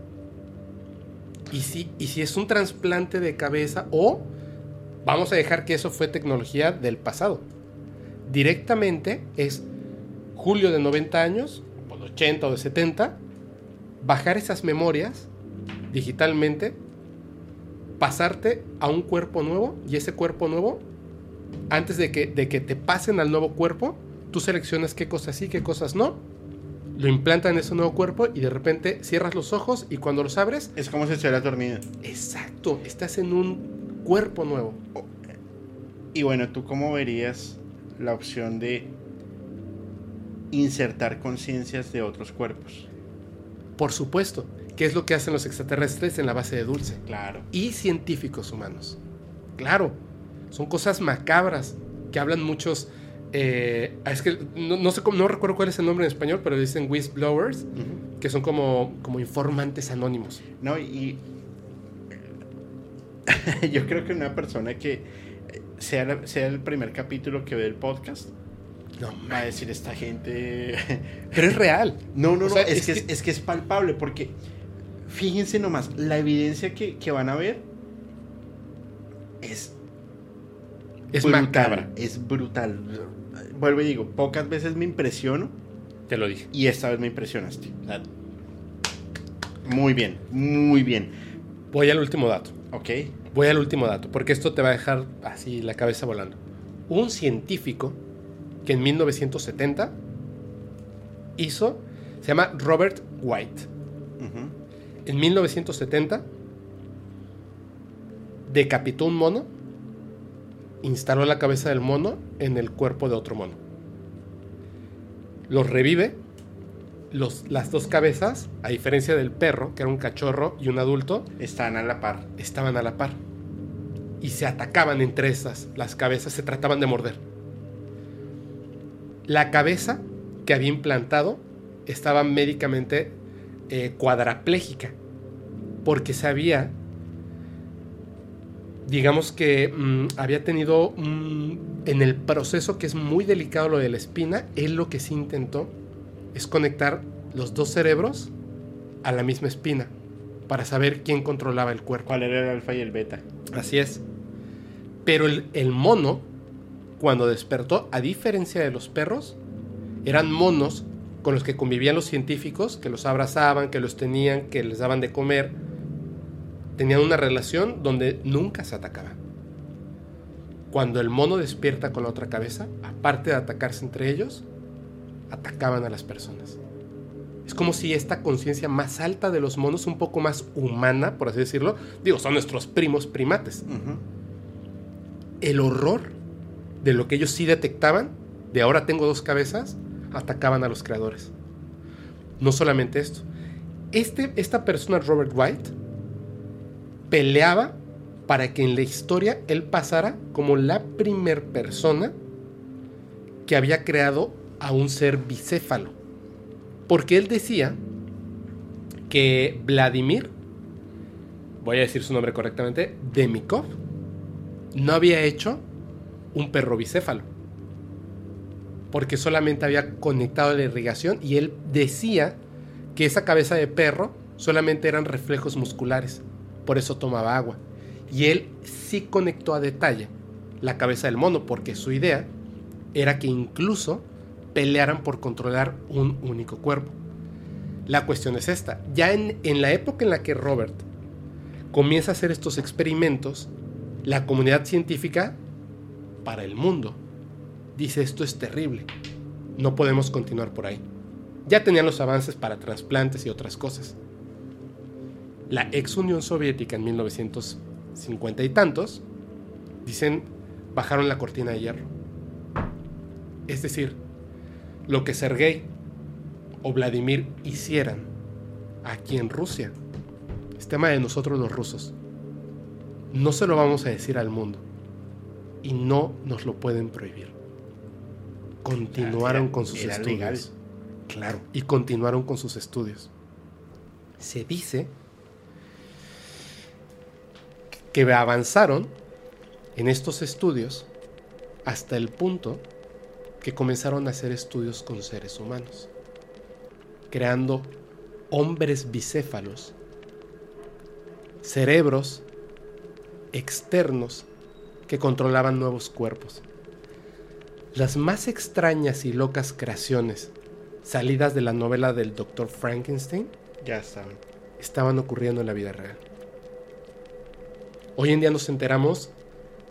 Y si, y si es un trasplante de cabeza, o vamos a dejar que eso fue tecnología del pasado. Directamente es Julio de 90 años, o de 80 o de 70, bajar esas memorias digitalmente pasarte a un cuerpo nuevo y ese cuerpo nuevo, antes de que, de que te pasen al nuevo cuerpo, tú seleccionas qué cosas sí, qué cosas no, lo implantan en ese nuevo cuerpo y de repente cierras los ojos y cuando los abres, Es como si estuvieras dormido. exacto, estás en un cuerpo nuevo. Y bueno, ¿tú cómo verías la opción de insertar conciencias de otros cuerpos? Por supuesto, que es lo que hacen los extraterrestres en la base de Dulce. Claro. y científicos humanos. Claro, son cosas macabras que hablan muchos. eh, es que no, no sé cómo- no recuerdo cuál es el nombre en español, pero dicen whistleblowers, que son como, como informantes anónimos. No, y yo creo que una persona que eh, sea, la- sea el primer capítulo que ve el podcast No, va a decir esta gente... pero es real. No, no, O no, sea, es, que- es, es que es palpable porque fíjense nomás, la evidencia que, que van a ver es Es brutal, macabra. Es brutal. Vuelvo y digo, pocas veces me impresiono Te lo dije. y esta vez me impresionaste. Muy bien, muy bien. Voy al último dato. Ok, Voy al último dato, porque esto te va a dejar así la cabeza volando. Un científico que en 1970 hizo, se llama Robert White. En 1970 decapitó un mono, instaló la cabeza del mono en el cuerpo de otro mono. Los revive, los, las dos cabezas, a diferencia del perro, que era un cachorro y un adulto, están a la par. estaban a la par. Y se atacaban entre esas, las cabezas se trataban de morder. La cabeza que había implantado estaba médicamente eh, cuadraplégica, porque se había digamos que mm, había tenido en el proceso que es muy delicado lo de la espina, él lo que sí intentó es conectar los dos cerebros a la misma espina para saber quién controlaba el cuerpo. ¿Cuál era el alfa y el beta? Así es. Pero el, el mono, cuando despertó, a diferencia de los perros, eran monos con los que convivían los científicos, que los abrazaban, que los tenían, que les daban de comer. Tenían una relación donde nunca se atacaban. Cuando el mono despierta con la otra cabeza, aparte de atacarse entre ellos, atacaban a las personas. Es como si esta conciencia más alta de los monos, un poco más humana, por así decirlo, digo, son nuestros primos primates. El horror de lo que ellos sí detectaban, de ahora tengo dos cabezas, atacaban a los creadores. No solamente esto. Este, esta persona, Robert White, peleaba para que en la historia él pasara como la primer persona que había creado a un ser bicéfalo. Porque él decía que Vladimir, voy a decir su nombre correctamente, Demikov, no había hecho un perro bicéfalo. Porque solamente había conectado la irrigación y él decía que esa cabeza de perro solamente eran reflejos musculares. Por eso tomaba agua. Y él sí conectó a detalle la cabeza del mono porque su idea era que incluso pelearan por controlar un único cuerpo. La cuestión es esta. Ya en, en la época en la que Robert comienza a hacer estos experimentos, la comunidad científica para el mundo dice esto es terrible. No podemos continuar por ahí. Ya tenían los avances para trasplantes y otras cosas. La ex Unión Soviética en 1950 y tantos, dicen, bajaron la cortina de hierro. Es decir, lo que Sergei o Vladimir hicieran aquí en Rusia es tema de nosotros los rusos. No se lo vamos a decir al mundo. Y no nos lo pueden prohibir. Continuaron Era- con sus estudios. legal. Claro, y continuaron con sus estudios. Se dice que avanzaron en estos estudios hasta el punto que comenzaron a hacer estudios con seres humanos, creando hombres bicéfalos, cerebros externos que controlaban nuevos cuerpos. Las más extrañas y locas creaciones salidas de la novela del Dr. Frankenstein Ya estaban. estaban ocurriendo en la vida real. Hoy en día nos enteramos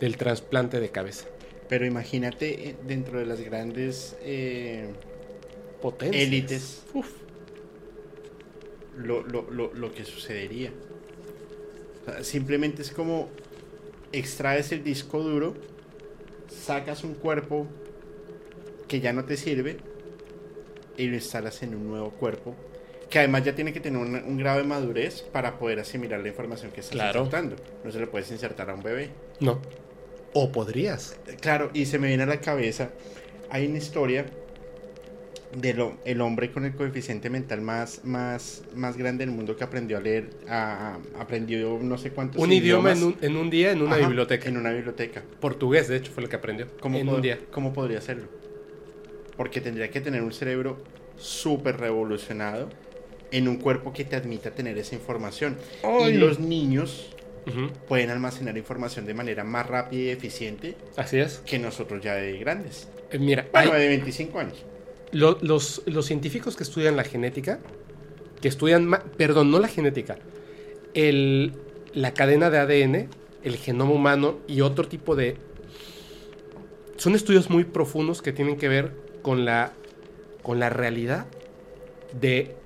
del trasplante de cabeza. Pero imagínate eh, dentro de las grandes eh, Potencias. élites Uf. lo, lo- lo- lo que sucedería. O sea, simplemente es como extraes el disco duro, sacas un cuerpo que ya no te sirve y lo instalas en un nuevo cuerpo que además ya tiene que tener un, un grado de madurez para poder asimilar la información que estás Claro. insertando. No se lo puedes insertar a un bebé. No. O podrías. Claro, y se me viene a la cabeza, hay una historia del el hombre con el coeficiente mental más, más, más grande del mundo que aprendió a leer, a- a- aprendió no sé cuántos Un idioma en un, en un día en una Ajá, biblioteca. En una biblioteca. Portugués, de hecho, fue lo que aprendió. ¿Cómo, en un día. ¿Cómo podría hacerlo? Porque tendría que tener un cerebro súper revolucionado en un cuerpo que te admita tener esa información. Ay. Y los niños pueden almacenar información de manera más rápida y eficiente Así es. que nosotros ya de grandes. Eh, Mira, Bueno, hay- de 25 años. lo- los, los científicos que estudian la genética, que estudian, perdón, no la genética, el, la cadena de ADN, el genoma humano y otro tipo de... Son estudios muy profundos que tienen que ver con la, con la realidad de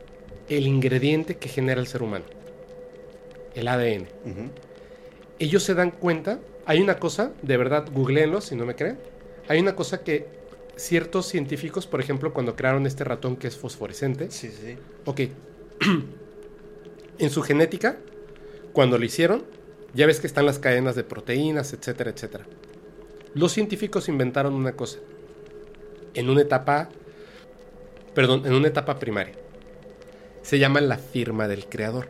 el ingrediente que genera el ser humano, el ADN. Ellos se dan cuenta, hay una cosa, de verdad, googleenlo si no me creen, hay una cosa que ciertos científicos, por ejemplo, cuando crearon este ratón que es fosforescente, sí, sí. ok, en su genética, cuando lo hicieron, ya ves que están las cadenas de proteínas, etcétera, etcétera. Los científicos inventaron una cosa, en una etapa, perdón, en una etapa primaria. Se llama la firma del creador.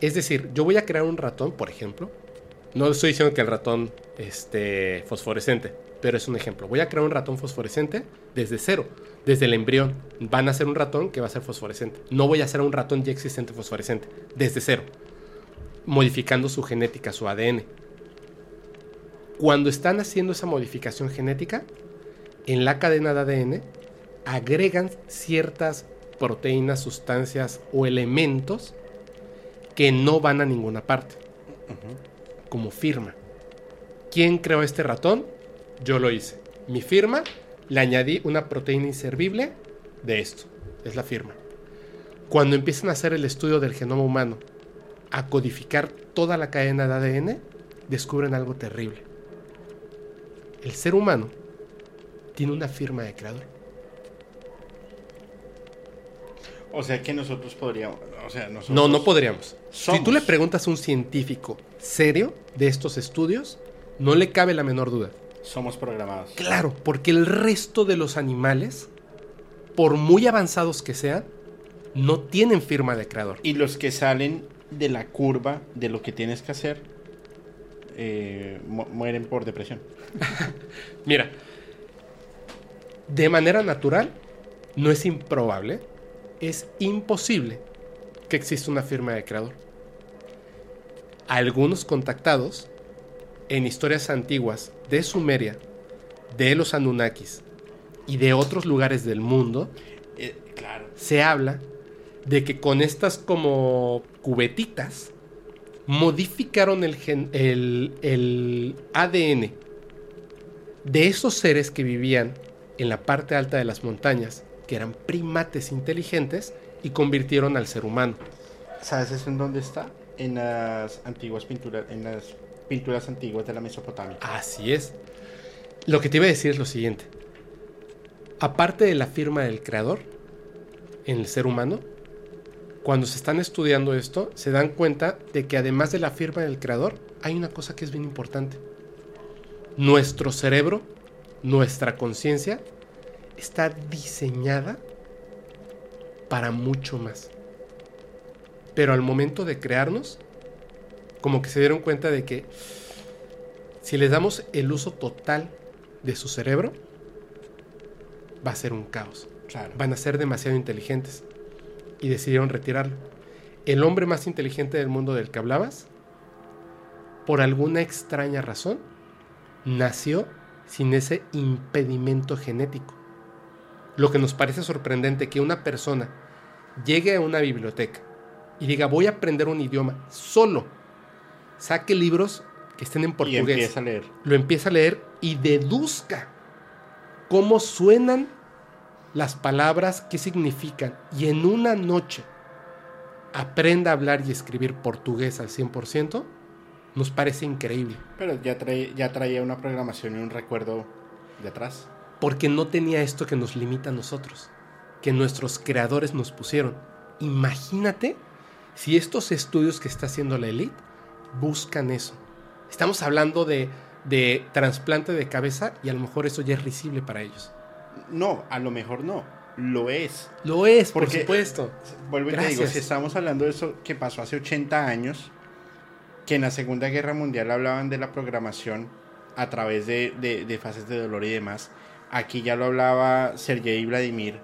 Es decir, yo voy a crear un ratón, por ejemplo, No estoy diciendo que el ratón esté fosforescente, pero es un ejemplo. Voy a crear un ratón fosforescente desde cero, desde el embrión. Van a ser un ratón que va a ser fosforescente. No voy a hacer un ratón ya existente fosforescente, desde cero, modificando su genética, su ADN. Cuando están haciendo esa modificación genética, en la cadena de ADN agregan ciertas proteínas, sustancias o elementos que no van a ninguna parte, como firma. ¿Quién creó este ratón? Yo lo hice. Mi firma, le añadí una proteína inservible de esto. Es la firma. Cuando empiezan a hacer el estudio del genoma humano, a codificar toda la cadena de ADN, descubren algo terrible. El ser humano tiene una firma de creador. O sea que nosotros podríamos. O sea, nosotros No, no podríamos. Si tú le preguntas a un científico serio de estos estudios, no le cabe la menor duda. Somos programados. Claro, porque el resto de los animales, por muy avanzados que sean, no tienen firma de creador. Y los que salen de la curva de lo que tienes que hacer eh, mu- mueren por depresión. Mira, de manera natural, no es improbable, es imposible que exista una firma de creador. Algunos contactados en historias antiguas de Sumeria, de los Anunnakis y de otros lugares del mundo, Eh, claro. se habla de que con estas como cubetitas modificaron el, gen- el, el ADN de esos seres que vivían en la parte alta de las montañas, que eran primates inteligentes, y convirtieron al ser humano. ¿Sabes eso en dónde está? En las antiguas pinturas, en las pinturas antiguas de la Mesopotamia. Así es. Lo que te iba a decir es lo siguiente. Aparte de la firma del creador en el ser humano, cuando se están estudiando esto, se dan cuenta de que además de la firma del creador, hay una cosa que es bien importante. Nuestro cerebro, nuestra conciencia, está diseñada para mucho más. Pero al momento de crearnos, como que se dieron cuenta de que si les damos el uso total de su cerebro, va a ser un caos. Claro. Van a ser demasiado inteligentes. Y decidieron retirarlo. El hombre más inteligente del mundo del que hablabas, por alguna extraña razón, nació sin ese impedimento genético. Lo que nos parece sorprendente que una persona llegue a una biblioteca y diga voy a aprender un idioma solo, saque libros que estén en Y portugués, empieza a leer. lo empieza a leer y deduzca cómo suenan las palabras, qué significan, y en una noche aprenda a hablar y escribir portugués al 100%, nos parece increíble, Pero ya, trae, ya traía una programación y un recuerdo de atrás. Porque no tenía esto que nos limita a nosotros, que nuestros creadores nos pusieron. Imagínate si estos estudios que está haciendo la elite buscan eso. Estamos hablando de, de trasplante de cabeza y a lo mejor eso ya es risible para ellos. No, a lo mejor no. Lo es. Lo es, por Porque- supuesto. Vuelvo y te digo, si estamos hablando de eso que pasó hace 80 años, que en la Segunda Guerra Mundial hablaban de la programación a través de, de- de fases de dolor y demás, aquí ya lo hablaba Sergei Vladimir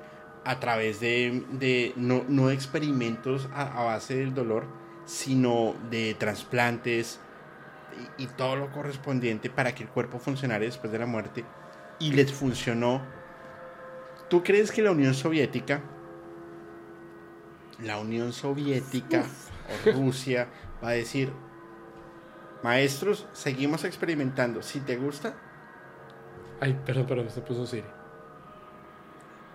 a través de, de- no, experimentos a, a base del dolor, sino de trasplantes y, y todo lo correspondiente para que el cuerpo funcionara después de la muerte. Y les funcionó. ¿Tú crees que la Unión Soviética la Unión Soviética o Rusia va a decir, maestros, seguimos experimentando. Si te gusta, Ay, perdón, perdón, se puso Siri.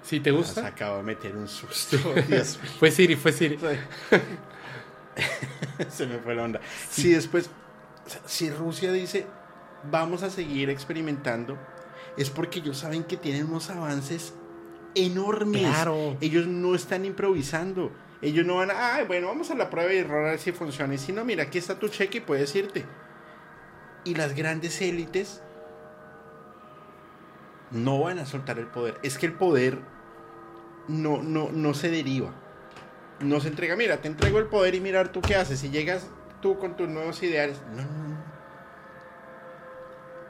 Si te gusta, acabo de meter un susto. Dios mío. fue Siri, fue Siri. Se me fue la onda. Si después, si Rusia dice, vamos a seguir experimentando, es porque ellos saben que tienen unos avances enormes. Claro. Ellos no están improvisando. Ellos no van a, ay, bueno, vamos a la prueba y error a ver si funciona. Y si no, mira, aquí está tu cheque y puedes irte. Y las grandes élites no van a soltar el poder. Es que el poder no, no, no se deriva. No se entrega. Mira, te entrego el poder y mirar tú qué haces. Si llegas tú con tus nuevos ideales. No, no, no.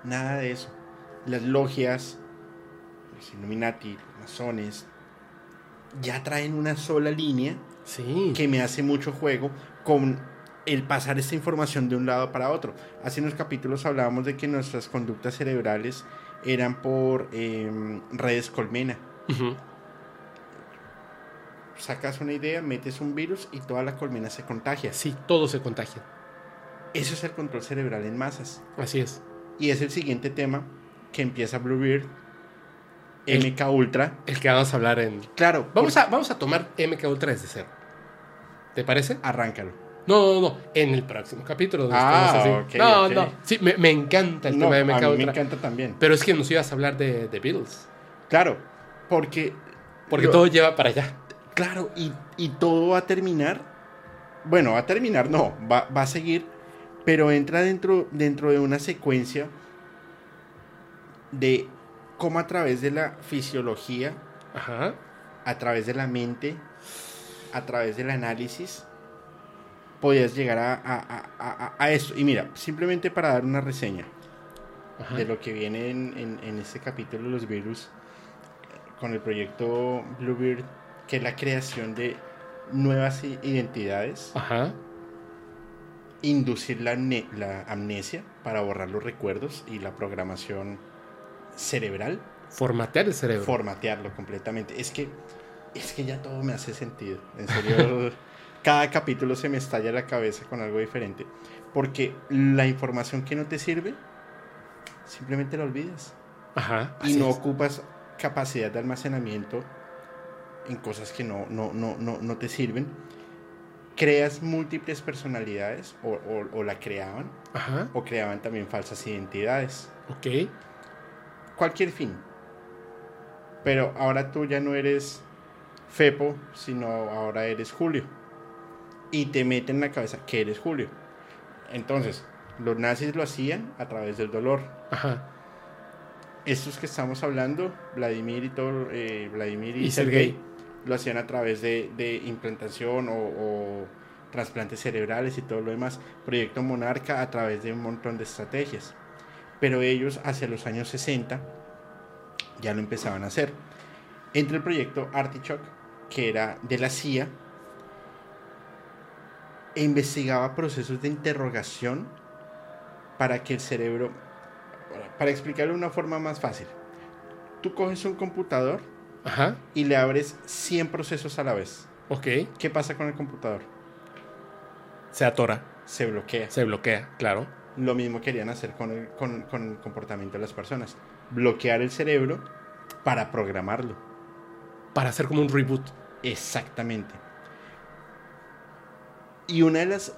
Nada de eso. Las logias, los Illuminati, los masones, ya traen una sola línea Sí. que me hace mucho juego con el pasar esta información de un lado para otro. Hace unos capítulos hablábamos de que nuestras conductas cerebrales eran por em, redes colmena. Sacas una idea, metes un virus y toda la colmena se contagia. Sí, todo se contagia. Eso es el control cerebral en masas. Así es. Y es el siguiente tema que empieza Bluebeard, El- MK Ultra. El que vamos a hablar en. Claro, Vamos a, vamos a tomar MK Ultra desde cero. ¿Te parece? arráncalo. No, no, no. En el próximo capítulo. donde Ah, así. ok, no, no. Sí, me, me encanta el No, tema de a MK mí me encanta también. Pero es que nos ibas a hablar de, de Beatles. Claro, porque Porque todo lleva para allá. Claro, y, y todo va a terminar. Bueno, va a terminar, no, va, va a seguir, pero entra dentro, dentro de una secuencia de cómo a través de la fisiología, Ajá. a través de la mente, a través del análisis, podías llegar a, a, a, a- esto. Y mira, simplemente para dar una reseña Ajá. de lo que viene en, en, en este capítulo de los virus con el proyecto Bluebeard, que es la creación de nuevas identidades, Ajá. inducir la, la amnesia para borrar los recuerdos y la programación cerebral, Formatear el cerebro. formatearlo completamente. Es que, es que ya todo me hace sentido. En serio, cada capítulo se me estalla la cabeza con algo diferente. Porque la información que no te sirve, simplemente la olvidas. Ajá. y no es. ocupas capacidad de almacenamiento en cosas que no, no, no, no, no te sirven, creas múltiples personalidades o, o- o la creaban Ajá. o creaban también falsas identidades. Ok. Cualquier fin. Pero ahora tú ya no eres Fepo, sino ahora eres Julio. Y te meten en la cabeza que eres Julio. Entonces, los nazis lo hacían a través del dolor. Ajá. estos que estamos hablando, Vladimir y todo, eh, Vladimir y, Y Sergei, Sergei. lo hacían a través de, de implantación o, o trasplantes cerebrales y todo lo demás. Proyecto Monarca a través de un montón de estrategias. Pero ellos hacia los años 60 ya lo empezaban a hacer. Entre el proyecto Artichoke, que era de la CIA, e investigaba procesos de interrogación para que el cerebro para explicarlo de una forma más fácil. Tú coges un computador Ajá. y le abres 100 procesos a la vez. Ok. ¿Qué pasa con el computador? Se atora. Se bloquea. Se bloquea, claro. Lo mismo querían hacer con el, con, con el comportamiento de las personas. Bloquear el cerebro para programarlo. Para hacer como un reboot. Exactamente. Y una de las,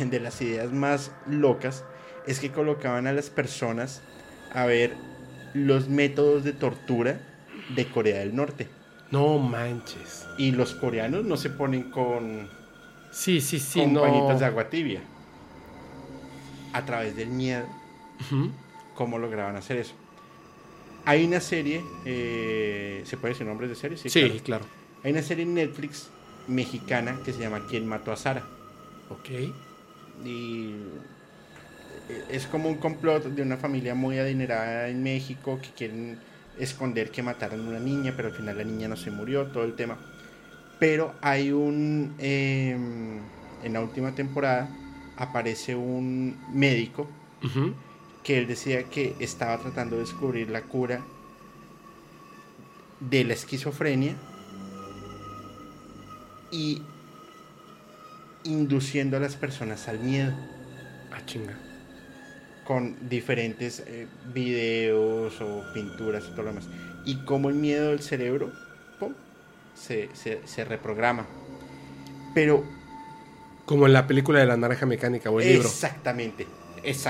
de, de las ideas más locas es que colocaban a las personas a ver los métodos de tortura de Corea del Norte. No manches. Y los coreanos no se ponen con, Sí, sí, sí, con no. pañitos de agua tibia. A través del miedo, cómo lograban hacer eso. Hay una serie, eh, ¿se puede decir nombres de series? Sí, claro. claro. Hay una serie en Netflix mexicana que se llama ¿Quién mató a Sara? Ok. Y es como un complot de una familia muy adinerada en México que quieren esconder que mataron a una niña, pero al final la niña no se murió, todo el tema. Pero hay un... em, en la última temporada aparece un médico que él decía que estaba tratando de descubrir la cura de la esquizofrenia y induciendo a las personas al miedo Ah, chinga. con diferentes eh, videos o pinturas y todo lo demás. Y como el miedo del cerebro pum, se, se- se reprograma. Pero Como en la película de la naranja mecánica o el libro. exactamente,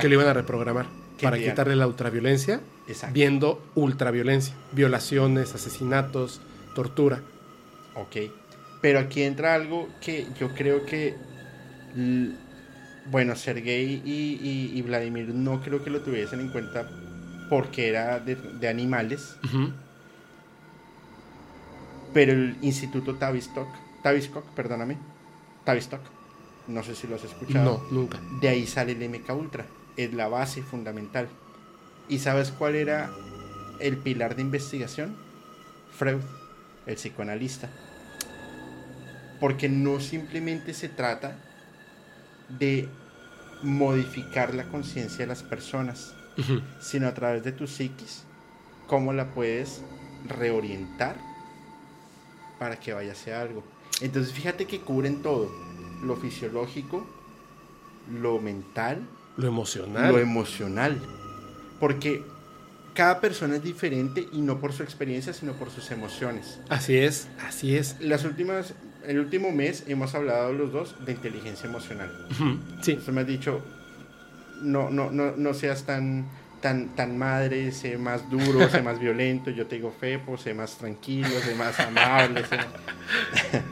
Que lo iban a reprogramar. Para digan- quitarle la ultraviolencia. exacto. Viendo ultraviolencia. Violaciones, asesinatos, tortura. Ok. Pero aquí entra algo que yo creo que. l- Bueno, Sergei y, y- y Vladimir no creo que lo tuviesen en cuenta porque era de, de animales. Pero el Instituto Tavistock, Tavistock, perdóname, Tavistock, no sé si lo has escuchado. No, nunca. De ahí sale el MK Ultra. es la base fundamental. ¿Y sabes cuál era el pilar de investigación? Freud, el psicoanalista. Porque no simplemente se trata de modificar la conciencia de las personas, sino a través de tu psiquis, cómo la puedes reorientar para que vaya hacia algo. Entonces fíjate que cubren todo, lo fisiológico, lo mental, Lo emocional. lo emocional. Porque cada persona es diferente y no por su experiencia, sino por sus emociones. así es, así es. Las últimas, el último mes hemos hablado los dos de inteligencia emocional. Sí, Entonces me has dicho, no, no, no, no seas tan, tan, tan madre, sé más duro, sé más violento. Yo te digo Fepo, sé más tranquilo, sé más amable. sé más-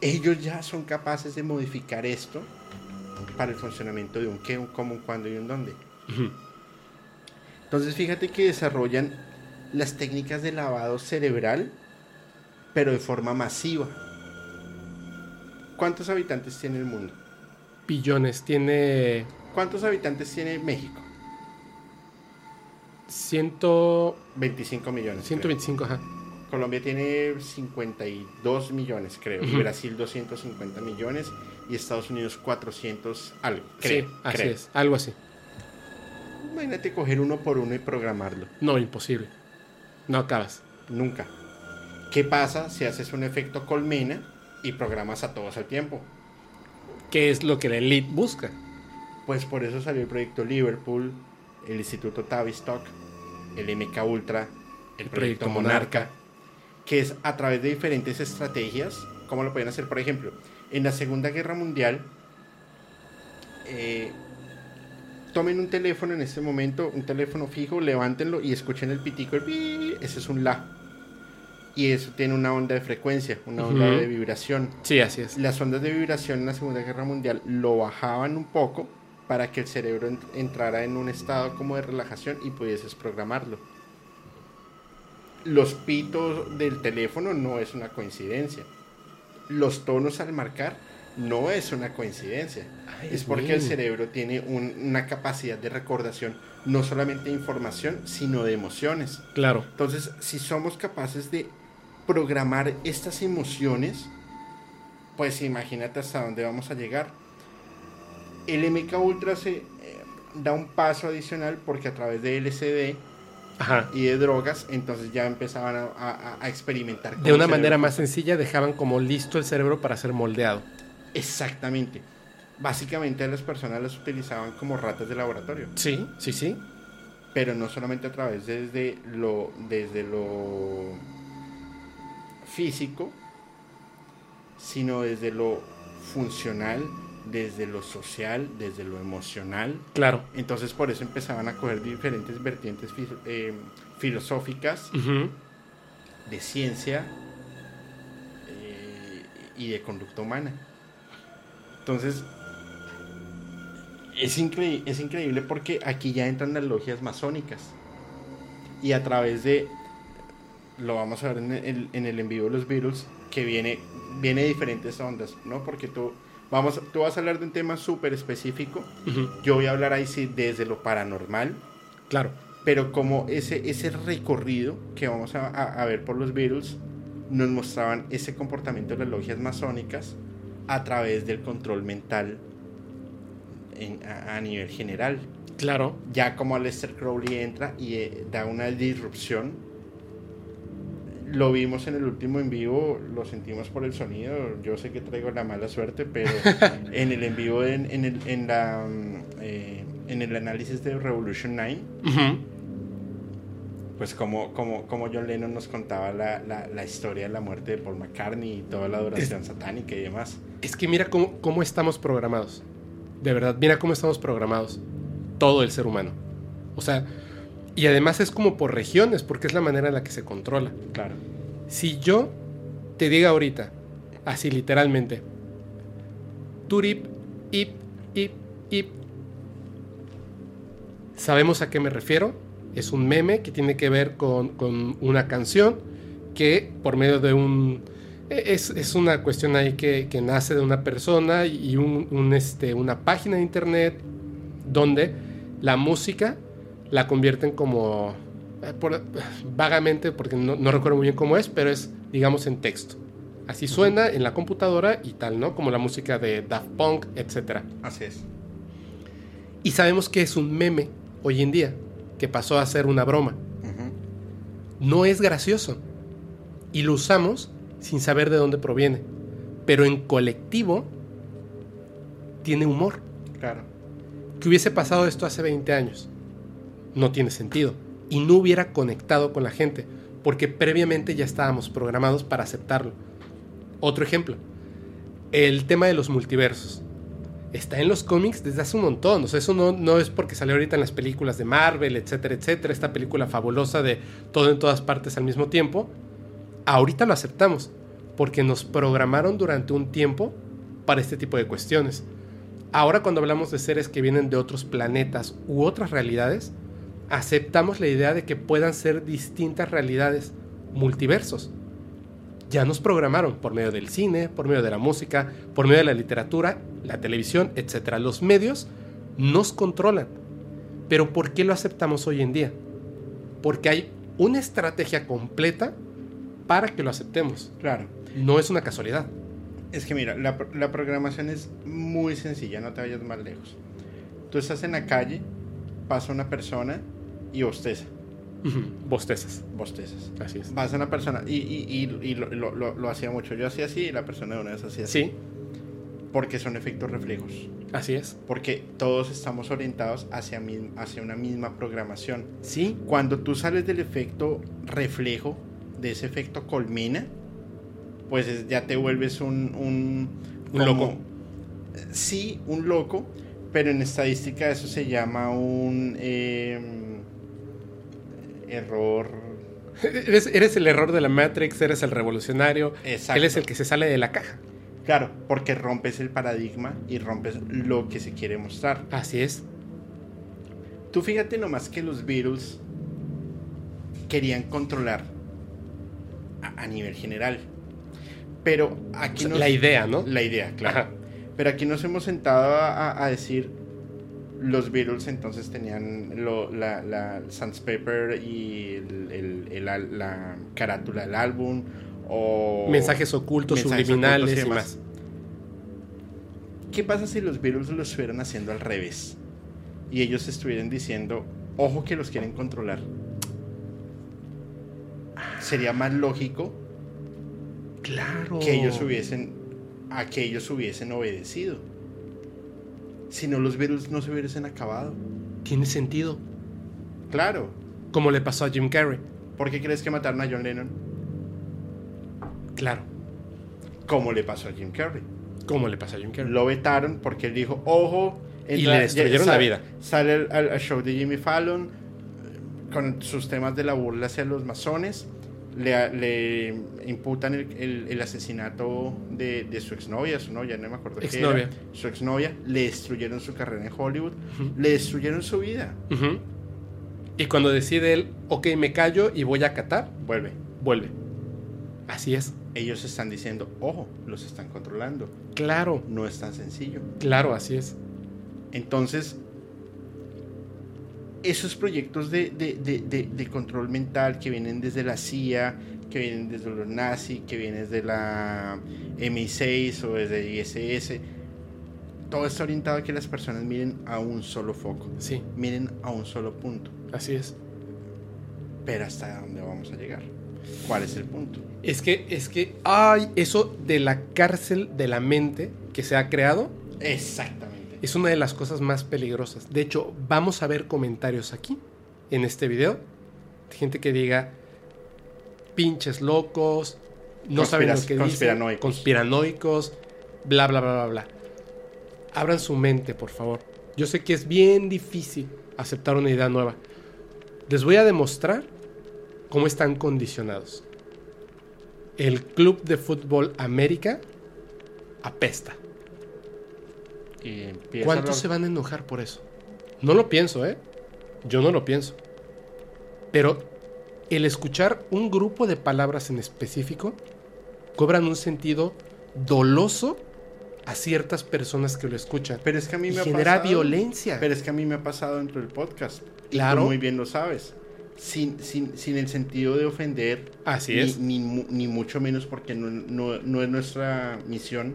Ellos ya son capaces de modificar esto para el funcionamiento de un qué, un cómo, un cuándo y un dónde. Entonces fíjate que desarrollan las técnicas de lavado cerebral, pero de forma masiva. ¿Cuántos habitantes tiene el mundo? billones. Tiene ¿Cuántos habitantes tiene México? ciento, 25 millones. creo. 125, ajá. Colombia tiene 52 millones, creo. y Ujú. Brasil 250 millones. Y Estados Unidos 400 algo. Sí, Creo, así creo. es, algo así. Imagínate coger uno por uno y programarlo. No, imposible. No acabas. Nunca. ¿Qué pasa si haces un efecto colmena y programas a todos al tiempo? ¿Qué es lo que la elite busca? Pues por eso salió el proyecto Liverpool, el Instituto Tavistock, el MK Ultra, el proyecto Proyecto Monarca, Monarca. que es a través de diferentes estrategias, ¿cómo lo pueden hacer? Por ejemplo, en la Segunda Guerra Mundial, eh, tomen un teléfono en este momento, un teléfono fijo, levántenlo y escuchen el pitico, el pi, ese es un la. Y eso tiene una onda de frecuencia, una onda de vibración Sí, así es. las ondas de vibración en la Segunda Guerra Mundial lo bajaban un poco para que el cerebro ent- entrara en un estado como de relajación y pudieses programarlo. Los pitos del teléfono no es una coincidencia. Los tonos al marcar no es una coincidencia. Ay, es porque el cerebro tiene un- una capacidad de recordación no solamente de información, sino de emociones. Claro. Entonces, si somos capaces de programar estas emociones, pues imagínate hasta dónde vamos a llegar. El MK Ultra se eh, da un paso adicional porque a través de LSD Ajá. y de drogas, entonces ya empezaban a, a- a experimentar. De cómo una manera más sencilla dejaban como listo el cerebro para ser moldeado. Exactamente. Básicamente a las personas las utilizaban como ratas de laboratorio. Sí, sí, sí. pero no solamente a través desde lo desde lo físico sino desde lo funcional desde lo social desde lo emocional Claro. entonces por eso empezaban a coger diferentes vertientes fi- eh, filosóficas de ciencia eh, y de conducta humana. Entonces, es, increí- es increíble porque aquí ya entran las logias masónicas. Y a través de, lo vamos a ver en el, en el en vivo de los Beatles, que viene, viene de diferentes ondas, ¿no? Porque tú, vamos, tú vas a hablar de un tema súper específico, Ujú. yo voy a hablar ahí sí desde lo paranormal, Claro. pero como ese, ese recorrido que vamos a, a- a ver por los Beatles nos mostraban ese comportamiento de las logias masónicas a través del control mental en- a, a nivel general. Claro. Ya como Aleister Crowley entra y eh, da una disrupción, lo vimos en el último en vivo, lo sentimos por el sonido, yo sé que traigo la mala suerte, pero en el en vivo, en, en el, en, la, mm, eh, en el análisis de Revolution 9, Ujú. pues como, como, como John Lennon nos contaba la, la, la historia de la muerte de Paul McCartney y toda la adoración satánica y demás. Es que mira cómo, cómo estamos programados. De verdad, mira cómo estamos programados. Todo el ser humano. O sea, y además es como por regiones, porque es la manera en la que se controla. Claro. Si yo te diga ahorita, así literalmente, Turip, ip, ip, ip, ¿sabemos a qué me refiero? Es un meme que tiene que ver con, con una canción que por medio de un... Es, es una cuestión ahí que, que nace de una persona y un, un, este, una página de internet donde la música la convierten como, eh, por- vagamente, porque no, no recuerdo muy bien cómo es, pero es, digamos, en texto. Así suena en la computadora y tal, ¿no? Como la música de Daft Punk, etc. Así es. Y sabemos que es un meme hoy en día, que pasó a ser una broma. No es gracioso. Y lo usamos sin saber de dónde proviene. Pero en colectivo tiene humor. Claro. que hubiese pasado esto hace 20 años. No tiene sentido. Y no hubiera conectado con la gente, porque previamente ya estábamos programados para aceptarlo. Otro ejemplo, el tema de los multiversos. Está en los cómics desde hace un montón. O sea, eso no, no es porque salió ahorita en las películas de Marvel, etcétera, etcétera. Esta película fabulosa de todo en todas partes al mismo tiempo. Ahorita lo aceptamos, porque nos programaron durante un tiempo para este tipo de cuestiones. Ahora cuando hablamos de seres que vienen de otros planetas u otras realidades, aceptamos la idea de que puedan ser distintas realidades, multiversos. Ya nos programaron por medio del cine, por medio de la música, por medio de la literatura, la televisión, etc. Los medios nos controlan. Pero ¿por qué lo aceptamos hoy en día? Porque hay una estrategia completa para que lo aceptemos. Claro. No es una casualidad. Es que mira, la, la programación es muy sencilla, no te vayas más lejos. Tú estás en la calle, pasa una persona y bosteza. Bostezas. Bostezas. Así es. Pasa una persona y, y, y, y lo, lo- lo- lo hacía mucho. Yo hacía así y la persona de una vez hacía así. Sí, Porque son efectos reflejos. así es. Porque todos estamos orientados hacia, hacia una misma programación. Sí, Cuando tú sales del efecto reflejo, de ese efecto colmena, pues es- ya te vuelves un... Un, Un loco. Sí, un loco, pero en estadística eso se llama un eh, error... Eres, eres el error de la Matrix, eres el revolucionario. Exacto. Él es el que se sale de la caja. Claro, porque rompes el paradigma y rompes lo que se quiere mostrar. Así es. Tú fíjate nomás que los Beatles querían controlar a, a nivel general. Pero O aquí sea, nos- la idea, ¿no? La idea, claro. Ajá. Pero aquí nos hemos sentado a decir los Beatles entonces tenían lo- la, la Sandpaper y el- el- la carátula del álbum o Mensajes ocultos, mensajes subliminales ocultos y y más. demás. ¿Qué pasa si los Beatles lo estuvieran haciendo al revés? Y ellos estuvieran diciendo, ojo que los quieren controlar. Sería más lógico Claro. que ellos hubiesen a que ellos hubiesen obedecido. Si no los Beatles no se hubiesen acabado. Tiene sentido. Claro. Como le pasó a Jim Carrey. ¿Por qué crees que mataron a John Lennon? Claro. Como le pasó a Jim Carrey. Como le pasó a Jim Carrey. Lo vetaron porque él dijo, ojo. Y le destruyeron ya- la vida. Sale al, al- al show de Jimmy Fallon eh, con sus temas de la burla hacia los masones. Le, le imputan el, el- el asesinato de, de su exnovia, su novia, no me acuerdo qué era. Su exnovia. Le destruyeron su carrera en Hollywood. Le destruyeron su vida. Y cuando decide él, ok, me callo y voy a acatar, Vuelve. vuelve. Así es. Ellos están diciendo, ojo, los están controlando. Claro, No es tan sencillo. claro, así es. Entonces, esos proyectos de, de- de- control mental que vienen desde la CIA, que vienen desde los nazis, que vienen desde la MI6 o desde ISS, todo está orientado a que las personas miren a un solo foco, Sí, miren a un solo punto. así es. Pero ¿hasta dónde vamos a llegar? ¿Cuál es el punto? Es que, es que, ay, eso de la cárcel de la mente que se ha creado Exactamente. Es una de las cosas más peligrosas. De hecho, vamos a ver comentarios aquí, en este video, de gente que diga, pinches locos, no saben lo que dicen, conspiranoicos. conspiranoicos, bla, bla, bla, bla, bla. Abran su mente, por favor. Yo sé que es bien difícil aceptar una idea nueva. Les voy a demostrar cómo están condicionados. El Club de Fútbol América apesta. Y ¿Cuántos se van a enojar por eso? No lo pienso, ¿eh? Yo no lo pienso. Pero el escuchar un grupo de palabras en específico cobran un sentido doloso a ciertas personas que lo escuchan. Pero es que a mí Y me ha genera pasado- violencia. Pero es que a mí me ha pasado dentro del podcast. Y Claro. tú muy bien lo sabes. Sin, sin, sin el sentido de ofender. Así ni, es. Ni, ni mucho menos porque no, no- no es nuestra misión.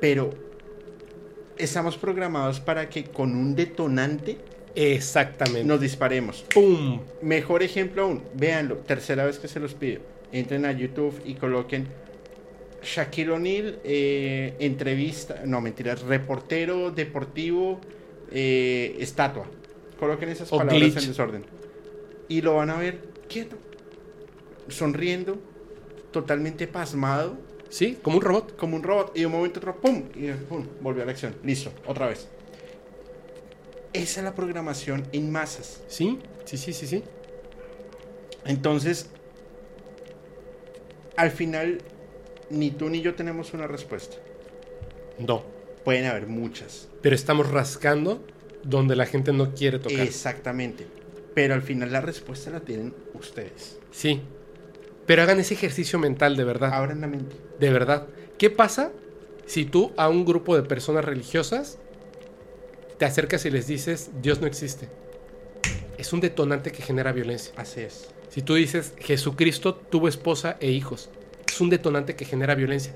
Pero estamos programados para que con un detonante Exactamente. nos disparemos. ¡Pum! Mejor ejemplo aún, véanlo, tercera vez que se los pido. Entren a YouTube y coloquen Shaquille O'Neal, eh, entrevista, no mentiras, reportero deportivo, eh, estatua. Coloquen esas O palabras glitch. en desorden. Y lo van a ver quieto, sonriendo, totalmente pasmado, Sí, como un robot. como un robot. Y de un momento otro, ¡pum! Y ¡pum! Volvió a la acción. Listo, otra vez. Esa es la programación en masas. Sí, sí, sí, sí, sí. Entonces, al final, ni tú ni yo tenemos una respuesta. No. Pueden haber muchas. Pero estamos rascando donde la gente no quiere tocar. Exactamente. Pero al final la respuesta la tienen ustedes. Sí. Pero hagan ese ejercicio mental de verdad. Abran la mente. De verdad. ¿Qué pasa si tú a un grupo de personas religiosas te acercas y les dices Dios no existe? Es un detonante que genera violencia. Así es. Si tú dices Jesucristo tuvo esposa e hijos, es un detonante que genera violencia,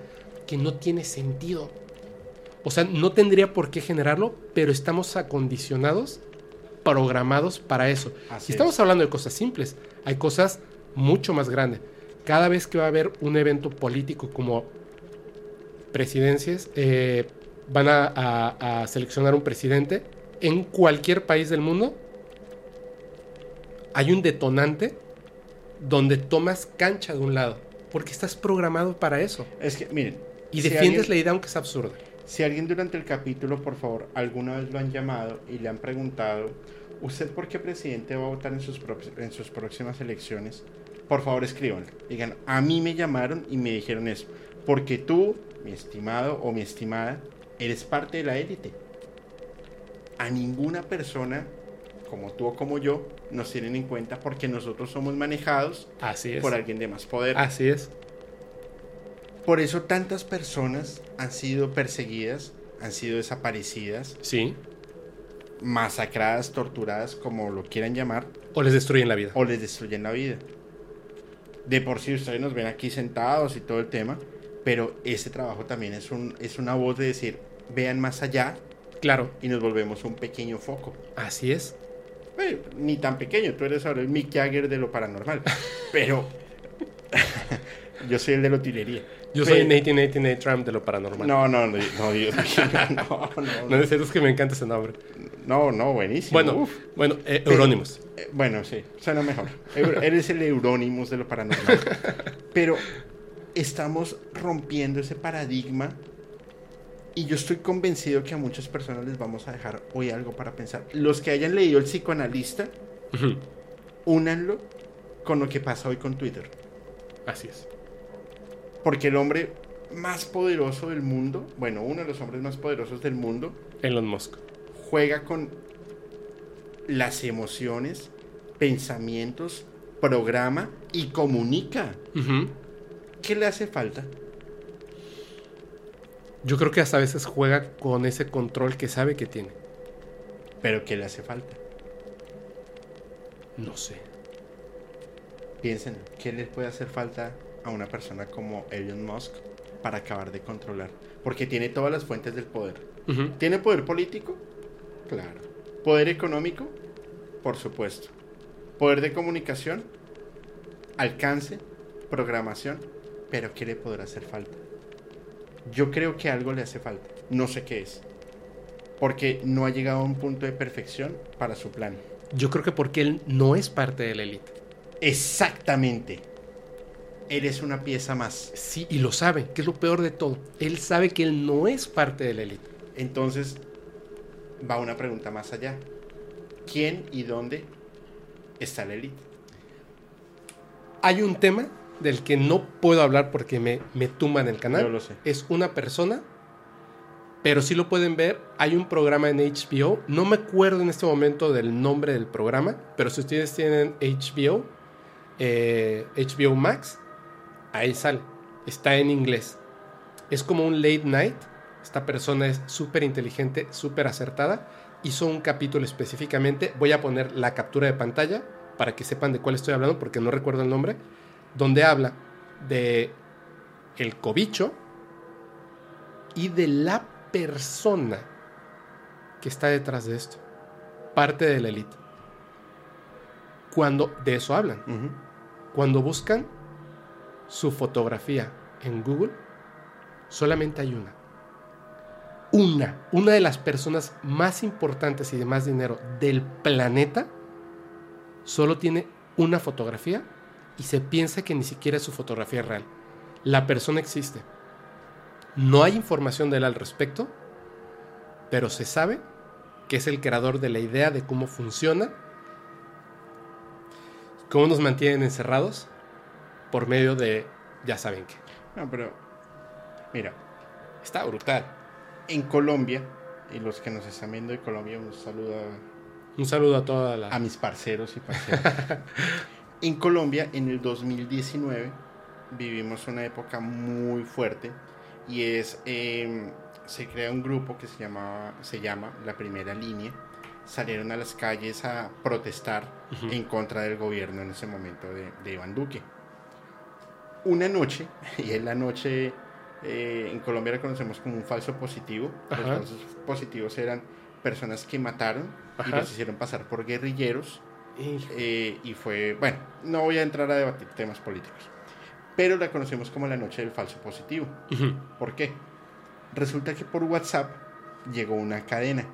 que no tiene sentido. O sea, no tendría por qué generarlo, pero estamos acondicionados, programados para eso. Así y estamos es. hablando de cosas simples, hay cosas mucho más grandes. Cada vez que va a haber un evento político como presidencias, eh, van a, a- a seleccionar un presidente en cualquier país del mundo, hay un detonante donde tomas cancha de un lado, porque estás programado para eso. Es que, miren. Y si defiendes alguien- la idea aunque es absurda. Si alguien durante el capítulo, por favor, alguna vez lo han llamado y le han preguntado, ¿usted por qué presidente va a votar en sus, prox- en sus próximas elecciones? Por favor, escríbanlo. Digan, a mí me llamaron y me dijeron eso. Porque tú, mi estimado o mi estimada, eres parte de la élite. A ninguna persona, como tú o como yo, nos tienen en cuenta porque nosotros somos manejados Así es. por alguien de más poder. Así es. Por eso tantas personas han sido perseguidas, han sido desaparecidas, Sí. masacradas, torturadas, como lo quieran llamar, O les destruyen la vida. o les destruyen la vida. De por sí ustedes nos ven aquí sentados y todo el tema, pero ese trabajo también es, un, es una voz de decir, vean más allá Claro. y nos volvemos un pequeño foco. Así es. Eh, ni tan pequeño, tú eres ahora el Mick Jagger de lo paranormal, pero yo soy el de la utilería. Yo soy Nate Nate Trump de lo paranormal. No, no, no, no, Dios mío, no, no, No, serio es que me encanta ese nombre. No, no, buenísimo. Bueno, uf. bueno, eh, Pero-. Eh, bueno, sí, suena mejor. Eres el Euronymous de lo paranormal. Pero estamos rompiendo ese paradigma y yo estoy convencido que a muchas personas les vamos a dejar hoy algo para pensar. Los que hayan leído El psicoanalista, Ujú. únanlo con lo que pasa hoy con Twitter. Así es. Porque el hombre más poderoso del mundo, bueno, uno de los hombres más poderosos del mundo, Elon Musk. Juega con las emociones, pensamientos, programa y comunica. ¿Qué le hace falta? Yo creo que hasta a veces juega con ese control que sabe que tiene. Pero ¿qué le hace falta? No sé. Piensen, ¿qué le puede hacer falta a una persona como Elon Musk para acabar de controlar? Porque tiene todas las fuentes del poder. ¿Tiene poder político? Claro. ¿Poder económico? Por supuesto. ¿Poder de comunicación? Alcance, programación. Pero ¿qué le podrá hacer falta? Yo creo que algo le hace falta. No sé qué es. Porque no ha llegado a un punto de perfección para su plan. Yo creo que porque él no es parte de la élite. Exactamente. Eres una pieza más. Sí, y lo sabe, que es lo peor de todo. Él sabe que él no es parte de la élite. Entonces, va una pregunta más allá. ¿Quién y dónde está la élite? Hay un tema del que no puedo hablar porque me, me tumban el canal. Yo lo sé. Es una persona, pero sí lo pueden ver. Hay un programa en HBO. No me acuerdo en este momento del nombre del programa, pero si ustedes tienen HBO, eh, HBO Max, ahí sale. Está en inglés. Es como un late night Esta persona es súper inteligente, súper acertada. Hizo un capítulo específicamente. Voy a poner la captura de pantalla para que sepan de cuál estoy hablando porque no recuerdo el nombre. Donde habla de el cobicho y de la persona que está detrás de esto. Parte de la élite. Cuando de eso hablan. Cuando buscan su fotografía en Google, solamente hay una. Una, una de las personas más importantes y de más dinero del planeta, solo tiene una fotografía y se piensa que ni siquiera es su fotografía real. La persona existe. No hay información de él al respecto, pero se sabe que es el creador de la idea de cómo funciona, cómo nos mantienen encerrados por medio de, ya saben qué. No, pero mira, Está brutal. En Colombia, y los que nos están viendo de Colombia, un saludo a, Un saludo a toda la... a mis parceros y parceras. en Colombia, en el 2019, vivimos una época muy fuerte y es, eh, se crea un grupo que se, llamaba, se llama La Primera Línea. Salieron a las calles a protestar en contra del gobierno en ese momento de, de Iván Duque. Una noche, y es la noche, eh, en Colombia la conocemos como un falso positivo. Los falsos positivos eran personas que mataron y los hicieron pasar por guerrilleros. Eh, y fue, bueno, no voy a entrar a debatir temas políticos, pero la conocemos como la noche del falso positivo. ¿Por qué? Resulta que por WhatsApp llegó una cadena.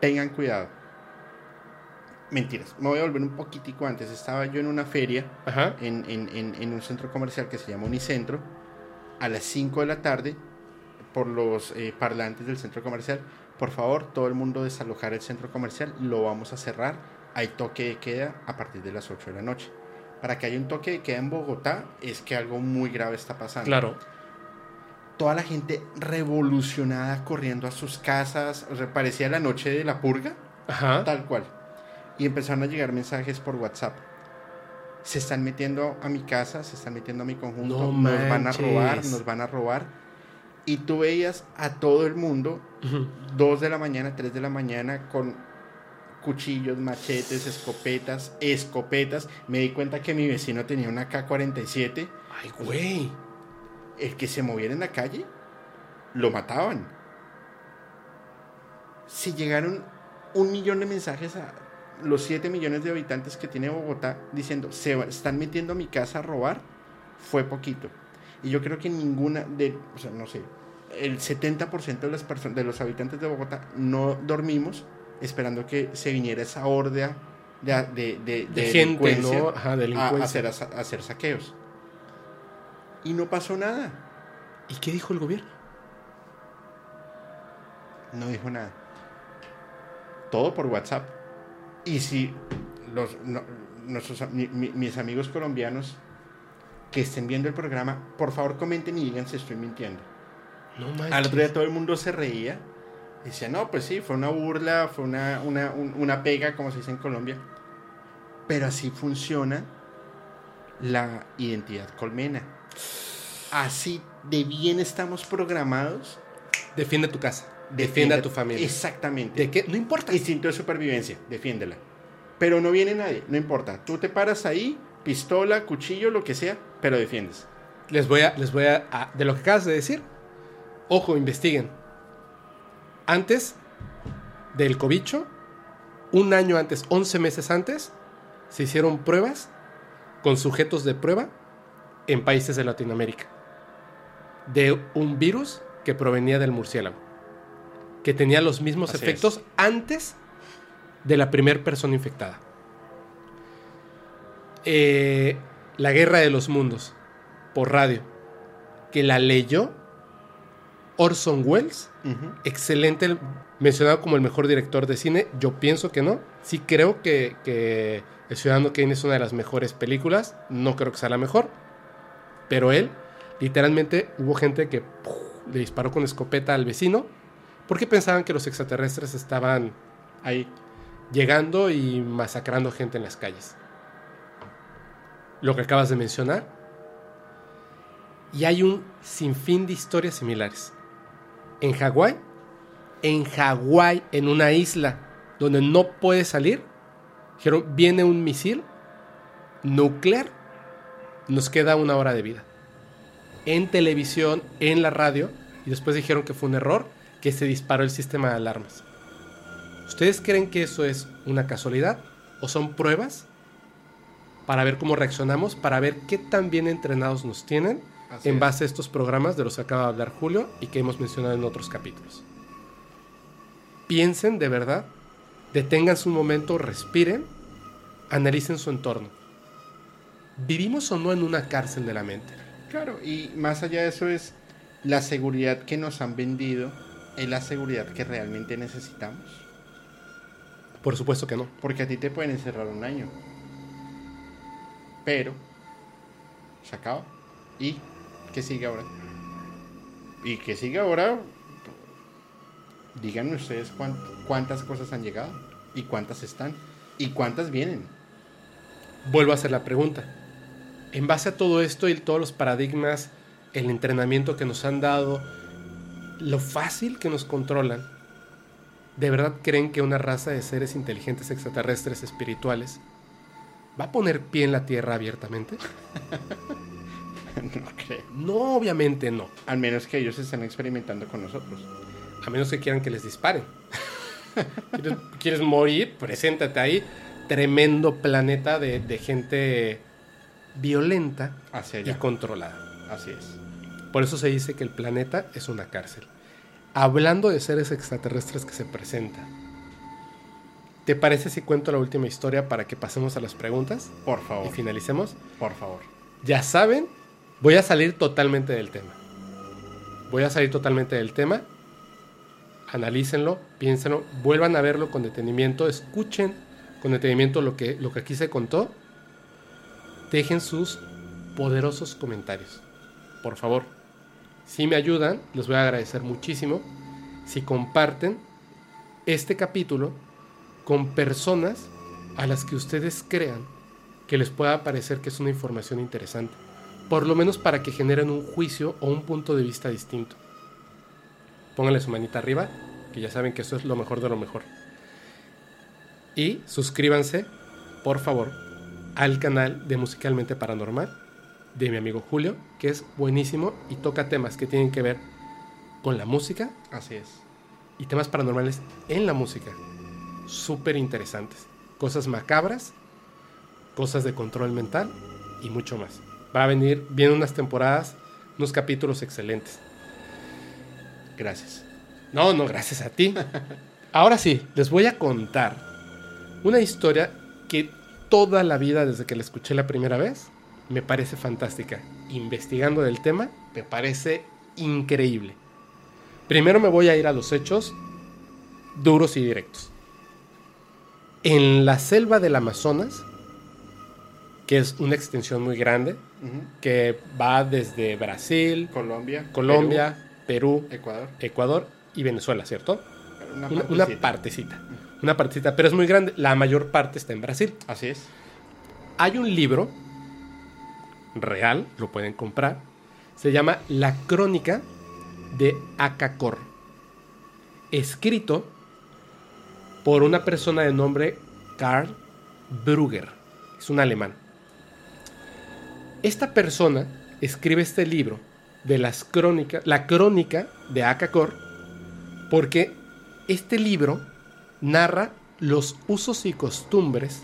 Tengan cuidado. Mentiras, me voy a volver un poquitico antes. Estaba yo en una feria Ajá. en, en- en- en un centro comercial que se llama Unicentro a las 5 de la tarde por los eh, parlantes del centro comercial. Por favor, todo el mundo desalojar el centro comercial, lo vamos a cerrar. Hay toque de queda a partir de las 8 de la noche. Para que haya un toque de queda en Bogotá es que algo muy grave está pasando. Claro. Toda la gente revolucionada corriendo a sus casas, o sea, parecía la noche de la purga. Ajá. Tal cual. Y empezaron a llegar mensajes por WhatsApp. Se están metiendo a mi casa, se están metiendo a mi conjunto, No nos van a robar, nos van a robar. Y tú veías a todo el mundo. 2 de la mañana, 3 de la mañana, con cuchillos, machetes, escopetas, escopetas. Me di cuenta que mi vecino tenía una K-47. Ay, güey. El que se moviera en la calle, lo mataban. Si llegaron un millón de mensajes a los 7 millones de habitantes que tiene Bogotá diciendo se están metiendo a mi casa a robar, fue poquito. Y yo creo que ninguna de, o sea, no sé, el 70% de las personas, de los habitantes de Bogotá no dormimos esperando que se viniera esa horda de, de, de, De, de gente, delincuencia ¿no? Ajá, a, delincuencia. a hacer, a hacer saqueos. Y no pasó nada. ¿Y qué dijo el gobierno? No dijo nada. Todo por WhatsApp. Y si los, no- nuestros, mi- mi- mis amigos colombianos que estén viendo el programa, por favor comenten y digan si estoy mintiendo. No manches. Al otro día todo el mundo se reía. Decía, no, pues sí, fue una burla, fue una, una, un- una pega, como se dice en Colombia. Pero así funciona la identidad colmena. Así de bien estamos programados. Defiende tu casa. Defiende a tu familia. Exactamente. ¿De qué? No importa. Instinto de supervivencia, defiéndela. Pero no viene nadie, no importa. Tú te paras ahí, pistola, cuchillo, lo que sea, pero defiendes. Les voy a, les voy a, a- de lo que acabas de decir, ojo, investiguen. Antes del cobicho, un año antes, 11 meses antes, se hicieron pruebas con sujetos de prueba en países de Latinoamérica de un virus que provenía del murciélago, que tenía los mismos Así efectos antes de la primera persona infectada. Eh, la Guerra de los Mundos, por radio, que la leyó Orson Welles, excelente, mencionado como el mejor director de cine, yo pienso que no, sí creo que, que El Ciudadano Kane es una de las mejores películas, no creo que sea la mejor, pero él, literalmente, hubo gente que le disparó con escopeta al vecino, porque pensaban que los extraterrestres estaban Ahí. llegando y masacrando gente en las calles. Lo que acabas de mencionar Y hay un sinfín de historias similares. En Hawái, en Hawái, en una isla donde no puede salir, dijeron, viene un misil nuclear, nos queda una hora de vida. En televisión, en la radio, y después dijeron que fue un error, que se disparó el sistema de alarmas. ¿Ustedes creen que eso es una casualidad o son pruebas para ver cómo reaccionamos, para ver qué tan bien entrenados nos tienen Así en es. base a estos programas de los que acaba de hablar Julio y que hemos mencionado en otros capítulos? Piensen de verdad, deténganse un momento, respiren, analicen su entorno. ¿Vivimos o no en una cárcel de la mente? Claro, y más allá de eso es la seguridad que nos han vendido, es la seguridad que realmente necesitamos. Por supuesto que no. Porque a ti te pueden encerrar un año. Pero se acaba. ¿Y qué sigue ahora? ¿Y qué sigue ahora? Díganme ustedes cuán- cuántas cosas han llegado y cuántas están y cuántas vienen. Vuelvo a hacer la pregunta. En base a todo esto y todos los paradigmas, el entrenamiento que nos han dado, lo fácil que nos controlan, ¿de verdad creen que una raza de seres inteligentes extraterrestres espirituales va a poner pie en la Tierra abiertamente? no creo. No, obviamente no. Al menos que ellos estén experimentando con nosotros. A menos que quieran que les disparen. ¿Quieres, quieres morir? Preséntate ahí. Tremendo planeta de, de gente violenta Hacia y controlada. Así es. Por eso se dice que el planeta es una cárcel. Hablando de seres extraterrestres que se presentan, ¿te parece si cuento la última historia para que pasemos a las preguntas Por y favor. finalicemos? Por favor. Ya saben, voy a salir totalmente del tema. Voy a salir totalmente del tema. Analícenlo, piénsenlo, vuelvan a verlo con detenimiento, escuchen con detenimiento lo que, lo que aquí se contó. Dejen sus poderosos comentarios. Por favor, si me ayudan, les voy a agradecer muchísimo si comparten este capítulo con personas a las que ustedes crean que les pueda parecer que es una información interesante. Por lo menos para que generen un juicio o un punto de vista distinto. Pónganle su manita arriba, que ya saben que eso es lo mejor de lo mejor. Y suscríbanse, por favor, al canal de Musicalmente Paranormal de mi amigo Julio, que es buenísimo y toca temas que tienen que ver con la música Así es. y temas paranormales en la música. Súper interesantes. Cosas macabras, cosas de control mental y mucho más. Va a venir, vienen unas temporadas, unos capítulos excelentes. Gracias. No, no, gracias a ti. Ahora sí, les voy a contar una historia que toda la vida, desde que la escuché la primera vez, me parece fantástica. Investigando del tema, me parece increíble. Primero me voy a ir a los hechos duros y directos. En la selva del Amazonas, que es una extensión muy grande, que va desde Brasil, Colombia. Colombia, Perú, Perú, Ecuador. Ecuador y Venezuela, ¿cierto? Una, Una, partecita. Una partecita, pero es muy grande. La mayor parte está en Brasil. Así es. Hay un libro real, lo pueden comprar. Se llama La Crónica de Akakor. Escrito por una persona de nombre Karl Brugger. Es un alemán. Esta persona escribe este libro de las crónicas, la crónica de Akakor, porque este libro narra los usos y costumbres,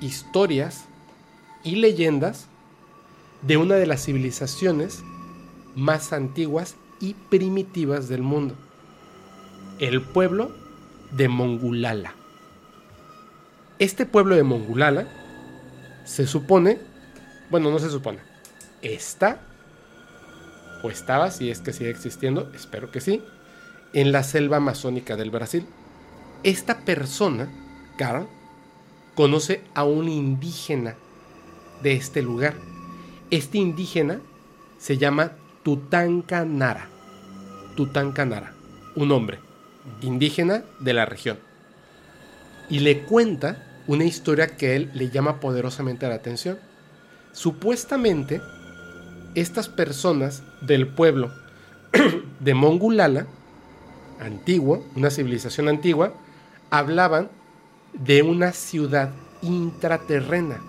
historias y leyendas de una de las civilizaciones más antiguas y primitivas del mundo, el pueblo de Mongulala. Este pueblo de Mongulala se supone, bueno, no se supone, está o estaba, si es que sigue existiendo, espero que sí, en la selva amazónica del Brasil. Esta persona, Carl, conoce a un indígena de este lugar. Este indígena se llama Tutankanara. Tutankanara, un hombre indígena de la región. Y le cuenta una historia que él le llama poderosamente la atención. Supuestamente, estas personas del pueblo de Mongulala, antiguo, una civilización antigua, hablaban de una ciudad intraterrena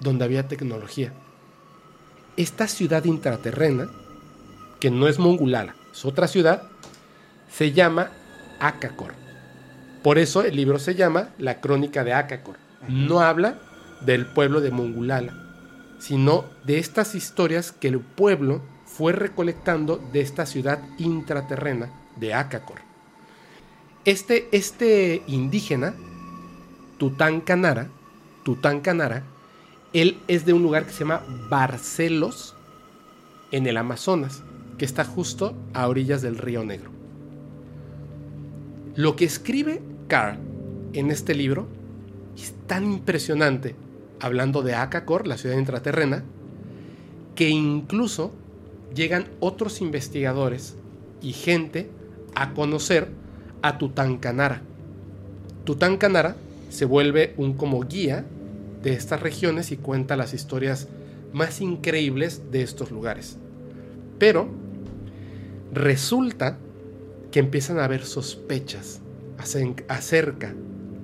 donde había tecnología. Esta ciudad intraterrena, que no es Mongulala, es otra ciudad, se llama Akakor. Por eso el libro se llama La Crónica de Akakor. No habla del pueblo de Mongulala, sino de estas historias que el pueblo fue recolectando de esta ciudad intraterrena de Akakor. Este, este indígena, Tutankanara, Tutankanara, él es de un lugar que se llama Barcelos, en el Amazonas, que está justo a orillas del río Negro. Lo que escribe Carl en este libro es tan impresionante, hablando de Akakor, la ciudad intraterrena, que incluso llegan otros investigadores y gente a conocer a Tutankanara. Tutankanara se vuelve un como guía de estas regiones y cuenta las historias más increíbles de estos lugares. Pero resulta que empiezan a haber sospechas acerca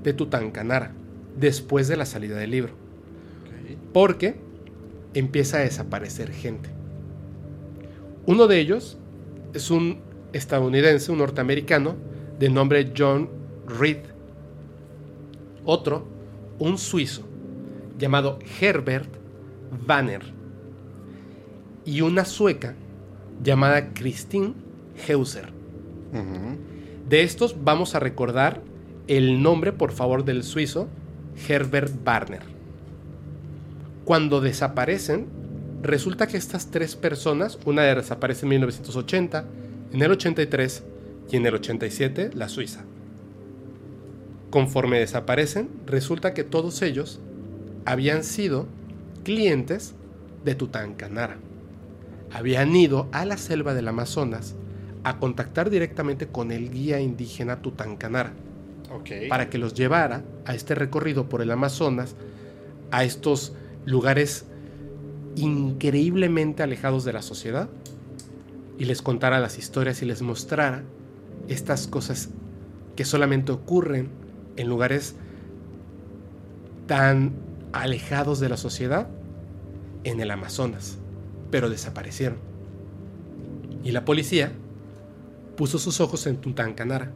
de Tutankanara después de la salida del libro. Porque empieza a desaparecer gente. Uno de ellos es un estadounidense, un norteamericano, de nombre John Reed. Otro, un suizo, llamado Herbert Banner. Y una sueca llamada Christine Heuser. De estos vamos a recordar el nombre, por favor, del suizo Herbert Barner. Cuando desaparecen, resulta que estas tres personas, una desaparece en 1980, en el 83 y en el 87 la Suiza. Conforme desaparecen, resulta que todos ellos habían sido clientes de Tutankanara. Habían ido a la selva del Amazonas a contactar directamente con el guía indígena Tutankanara para que los llevara a este recorrido por el Amazonas, a estos lugares increíblemente alejados de la sociedad y les contara las historias y les mostrara estas cosas que solamente ocurren en lugares tan alejados de la sociedad en el Amazonas, pero desaparecieron. Y la policía puso sus ojos en Tutankanara.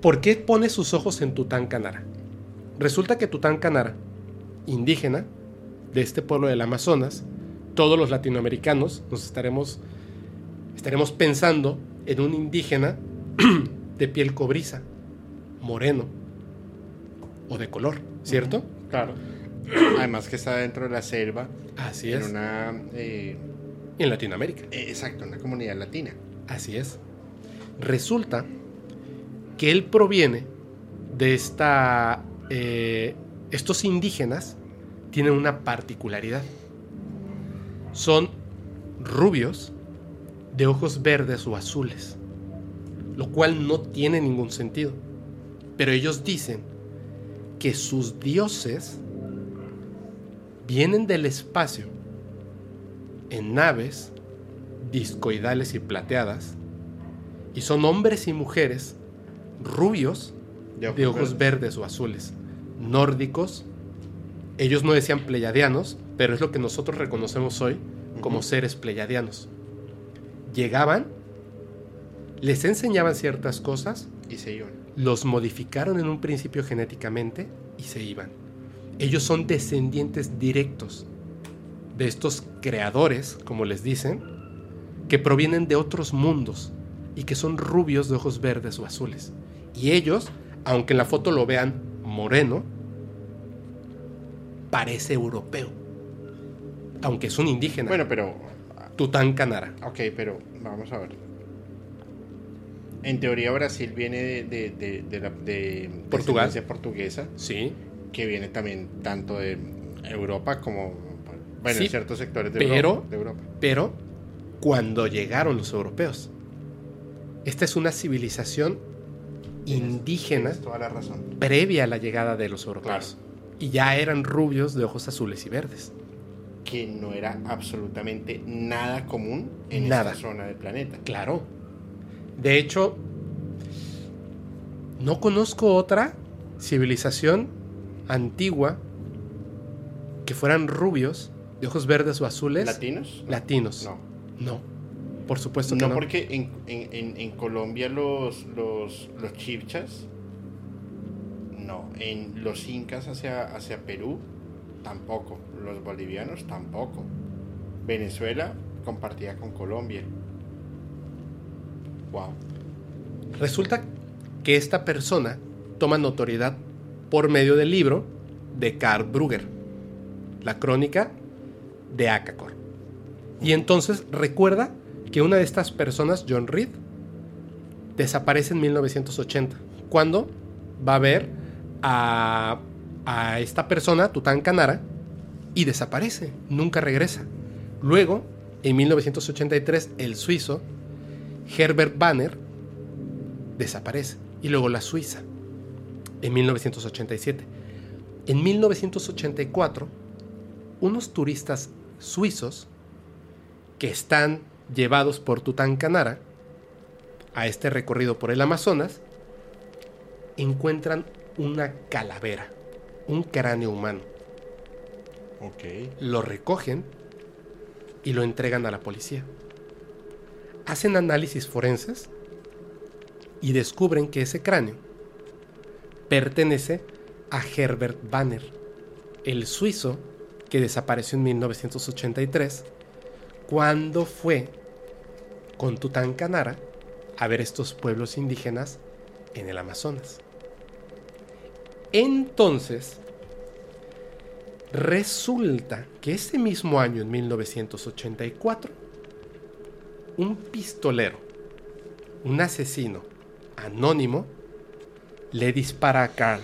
¿Por qué pone sus ojos en Tutankanara? Resulta que Tutankanara, indígena de este pueblo del Amazonas, todos los latinoamericanos nos estaremos, estaremos pensando en un indígena de piel cobriza, moreno o de color, ¿cierto? Claro. Además que está dentro de la selva. Así en es. una... eh, En Latinoamérica. eh, exacto, una comunidad latina. Así es. Resulta que él proviene de esta... eh, estos indígenas tienen una particularidad. Son rubios de ojos verdes o azules, lo cual no tiene ningún sentido. Pero ellos dicen que sus dioses vienen del espacio en naves discoidales y plateadas y son hombres y mujeres rubios de ojos verdes o azules, nórdicos. Ellos no decían pleyadianos, pero es lo que nosotros reconocemos hoy como seres pleyadianos. Llegaban, les enseñaban ciertas cosas, Y se iban. Los modificaron en un principio genéticamente y se iban. Ellos son descendientes directos de estos creadores, como les dicen, que provienen de otros mundos y que son rubios de ojos verdes o azules. Y ellos, aunque en la foto lo vean moreno, parece europeo. Aunque es un indígena. Bueno, pero... Tutankanara. Ok, pero vamos a ver. En teoría Brasil viene de, de, de, de la, de Portugal. portuguesa, Sí, que viene también tanto de Europa como, bueno, Sí, en ciertos sectores de, pero- Europa, de Europa. pero cuando llegaron los europeos. Esta es una civilización indígena toda la razón. previa a la llegada de los europeos. Y ya eran rubios de ojos azules y verdes. que no era absolutamente nada común en Nada. esta zona del planeta. Claro. De hecho, no conozco otra civilización antigua que fueran rubios, de ojos verdes o azules. ¿Latinos? Latinos. No. No. Por supuesto que No, no. porque en, en- en- Colombia los, los, los chipchas, no. En los incas hacia, hacia Perú, tampoco. Los bolivianos, tampoco. Venezuela compartía con Colombia. Wow. Resulta que esta persona toma notoriedad por medio del libro de Karl Brugger, la crónica de Akakor. Y entonces recuerda que una de estas personas, John Reed, desaparece en 1980, cuando va a ver a, a esta persona, Tutankamara, y desaparece, nunca regresa. Luego, en 1983, el suizo Herbert Banner desaparece. Y luego la Suiza, en 1987. En 1984, unos turistas suizos que están llevados por Tutankamara a este recorrido por el Amazonas, encuentran una calavera, un cráneo humano. Ok. Lo recogen y lo entregan a la policía. Hacen análisis forenses y descubren que ese cráneo pertenece a Herbert Banner, el suizo que desapareció en 1983 cuando fue con Tutankamara a ver estos pueblos indígenas en el Amazonas. Entonces, resulta que ese mismo año, en 1984, un pistolero, un asesino anónimo, le dispara a Carl,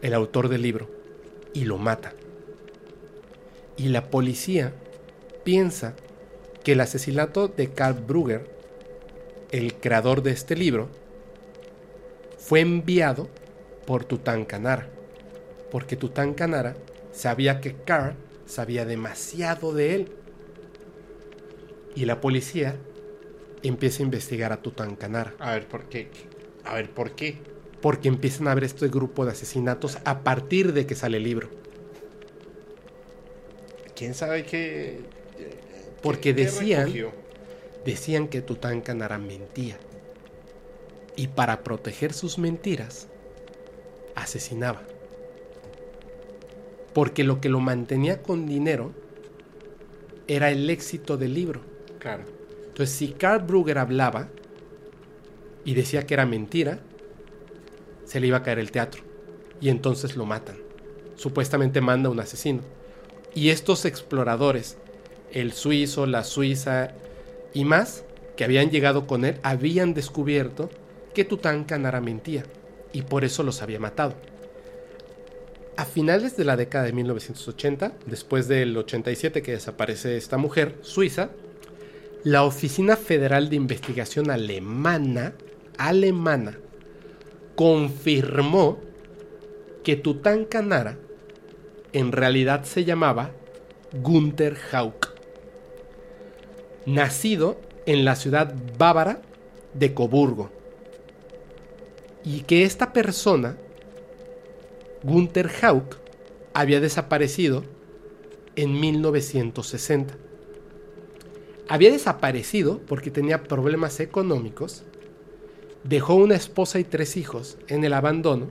el autor del libro, y lo mata. Y la policía piensa que el asesinato de Carl Brugger, el creador de este libro, fue enviado por Tutankamara, porque Tutankamara sabía que Carl sabía demasiado de él. Y la policía empieza a investigar a Tutankamara, A ver, ¿por qué? A ver, ¿por qué? porque empiezan a ver este grupo de asesinatos a partir de que sale el libro. ¿Quién sabe qué? Porque qué decían- recogió? Decían que Tutankamara mentía. Y para proteger sus mentiras, asesinaba. Porque lo que lo mantenía con dinero era el éxito del libro. Entonces, si Carl Brugger hablaba y decía que era mentira, se le iba a caer el teatro. Y entonces lo matan. Supuestamente manda un asesino. Y estos exploradores, el suizo, la suiza y más, que habían llegado con él, habían descubierto que Tutankamara mentía. Y por eso los había matado. A finales de la década de 1980, después del 87 que desaparece esta mujer suiza, la Oficina Federal de Investigación Alemana, alemana, confirmó que Tutankamara en realidad se llamaba Gunther Hauck, nacido en la ciudad bávara de Coburgo, y que esta persona, Gunther Hauck, había desaparecido en 1960 había desaparecido porque tenía problemas económicos, dejó una esposa y tres hijos en el abandono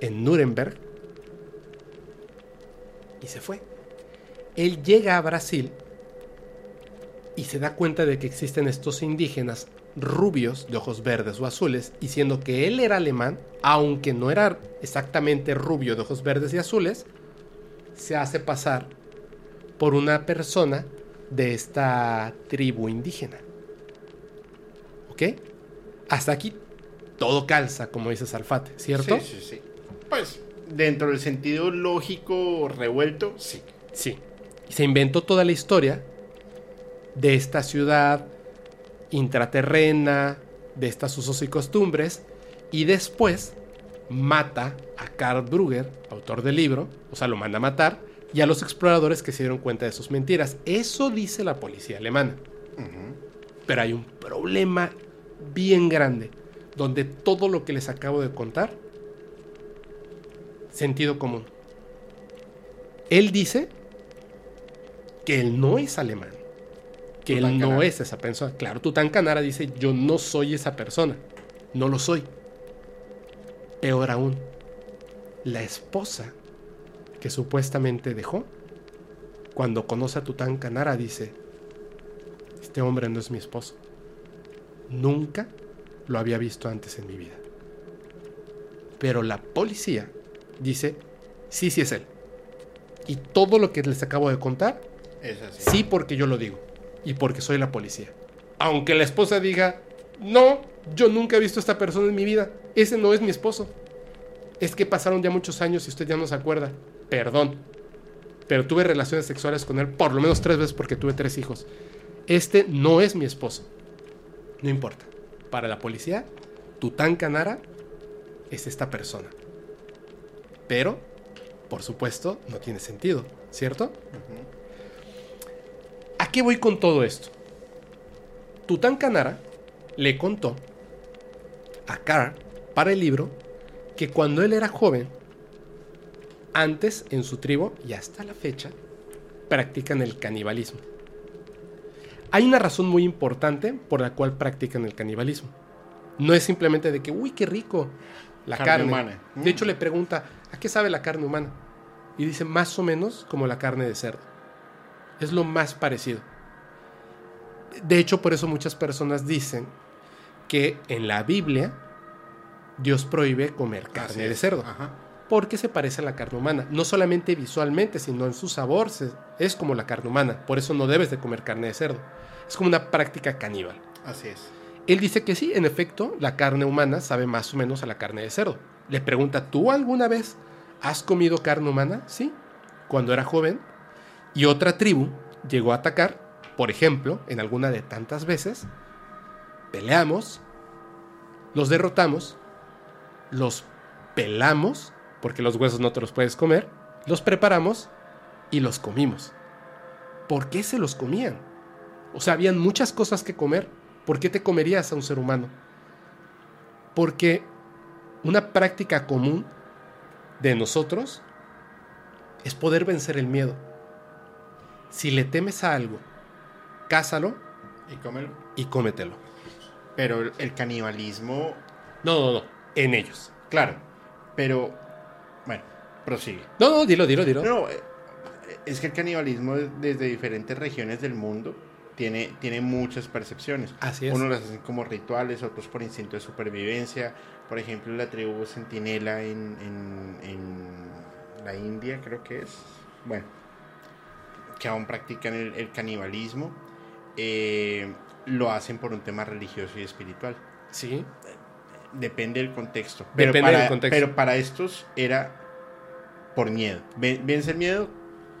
en Nuremberg y se fue. Él llega a Brasil y se da cuenta de que existen estos indígenas rubios de ojos verdes o azules y siendo que él era alemán, aunque no era exactamente rubio de ojos verdes y azules, se hace pasar por una persona de esta tribu indígena. ¿Ok? Hasta aquí todo calza, como dice Salfate, ¿cierto? Sí, sí, sí. Pues, dentro del sentido lógico revuelto, sí. Sí. Se inventó toda la historia de esta ciudad intraterrena, de estas usos y costumbres, y después mata a Karl Brugger, autor del libro, o sea, lo manda a matar, y a los exploradores que se dieron cuenta de sus mentiras. Eso dice la policía alemana. Pero hay un problema bien grande, donde todo lo que les acabo de contar, sentido común. Él dice que él no es alemán, que él no es esa persona. Claro, Tutankamara dice, yo no soy esa persona, no lo soy. Peor aún, la esposa que supuestamente dejó, cuando conoce a Tutankamara dice, este hombre no es mi esposo. Nunca lo había visto antes en mi vida. Pero la policía dice, sí, sí es él. Y todo lo que les acabo de contar, Es así. sí porque yo lo digo. Y porque soy la policía. Aunque la esposa diga, no, yo nunca he visto a esta persona en mi vida. Ese no es mi esposo. Es que pasaron ya muchos años y usted ya no se acuerda. Perdón. Pero tuve relaciones sexuales con él por lo menos tres veces porque tuve tres hijos. Este no es mi esposo. No importa. Para la policía, Tutankamara es esta persona. Pero, por supuesto, no tiene sentido, ¿cierto? ¿A qué voy con todo esto? Tutankamara le contó a Carr para el libro que cuando él era joven, antes en su tribu y hasta la fecha, practican el canibalismo. Hay una razón muy importante por la cual practican el canibalismo. No es simplemente de que, uy, qué rico, la Carne carne. humana. De hecho, le pregunta, ¿a qué sabe la carne humana? Y dice, más o menos como la carne de cerdo. Es lo más parecido. De hecho, por eso muchas personas dicen que en la Biblia Dios prohíbe comer carne de cerdo. Ajá. Porque se parece a la carne humana. No solamente visualmente, sino en su sabor. se- es como la carne humana. Por eso no debes de comer carne de cerdo. Es como una práctica caníbal. Así es. Él dice que sí, en efecto, la carne humana sabe más o menos a la carne de cerdo. Le pregunta, ¿tú alguna vez has comido carne humana? Sí, cuando era joven. Y otra tribu llegó a atacar, por ejemplo, en alguna de tantas veces. Peleamos, los derrotamos, los pelamos, porque los huesos no te los puedes comer, los preparamos y los comimos. ¿Por qué se los comían? O sea, habían muchas cosas que comer. ¿Por qué te comerías a un ser humano? Porque una práctica común de nosotros es poder vencer el miedo. Si le temes a algo, cázalo Y cómelo. y cómetelo. Pero el- el canibalismo, No, no, no, en ellos. claro. Pero, bueno, prosigue. No, no, dilo, dilo, dilo. No, eh, es que el canibalismo desde diferentes regiones del mundo tiene, tiene muchas percepciones. Así es. Unos las hacen como rituales, otros por instinto de supervivencia. Por ejemplo, la tribu centinela en, en- en la India, creo que es. Bueno, que aún practican el, el canibalismo. eh, lo hacen por un tema religioso y espiritual. Sí, Depende del contexto. Depende para, del contexto. Pero para estos era por miedo. Ven- Vence el miedo,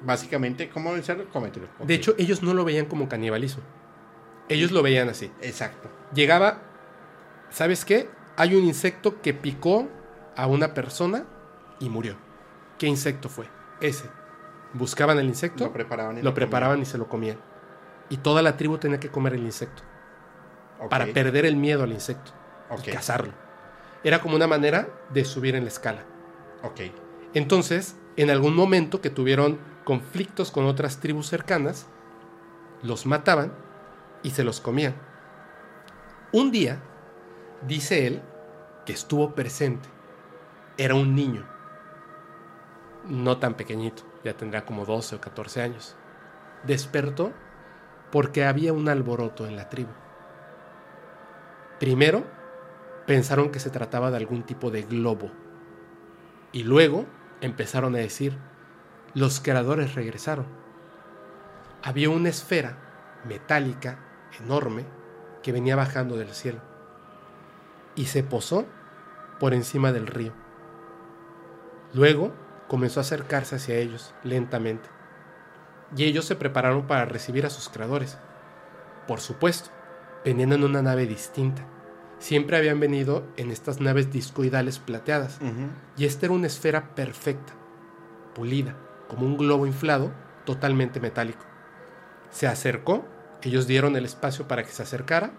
básicamente, ¿cómo vencerlo? Cómetelo. De hecho ellos no lo veían como canibalismo. Ellos lo veían así. Exacto. Llegaba, ¿sabes qué? Hay un insecto que picó a una persona y murió. ¿Qué insecto fue? Ese. Buscaban el insecto, Lo preparaban. y lo preparaban y se lo comían. Y toda la tribu tenía que comer el insecto para perder el miedo al insecto ok, y cazarlo. Era como una manera de subir en la escala. Ok. Entonces, en algún momento que tuvieron conflictos con otras tribus cercanas, los mataban y se los comían. Un día, dice él, que estuvo presente. Era un niño. No tan pequeñito, ya tendrá como 12 o 14 años. Despertó porque había un alboroto en la tribu. Primero, pensaron que se trataba de algún tipo de globo. Y luego empezaron a decir, los creadores regresaron. Había una esfera metálica enorme que venía bajando del cielo y se posó por encima del río. Luego comenzó a acercarse hacia ellos lentamente y ellos se prepararon para recibir a sus creadores. Por supuesto, venían en una nave distinta. Siempre habían venido en estas naves discoidales plateadas y esta era una esfera perfecta, pulida, como un globo inflado, totalmente metálico. Se acercó, ellos dieron el espacio para que se acercara.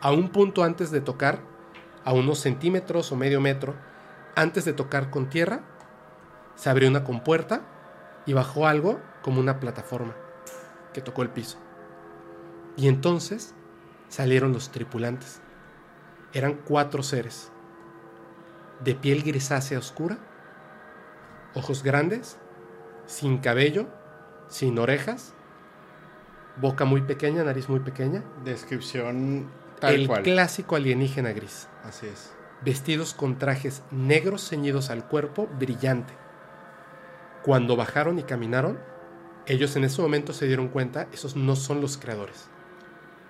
A un punto antes de tocar, a unos centímetros o medio metro, antes de tocar con tierra, se abrió una compuerta y bajó algo como una plataforma que tocó el piso. Y entonces salieron los tripulantes. Eran cuatro seres, de piel grisácea oscura, ojos grandes, sin cabello, sin orejas, boca muy pequeña, nariz muy pequeña. Descripción tal el cual. clásico alienígena gris. Así es. Vestidos con trajes negros ceñidos al cuerpo, brillante. Cuando bajaron y caminaron, ellos en ese momento se dieron cuenta, esos no son los creadores.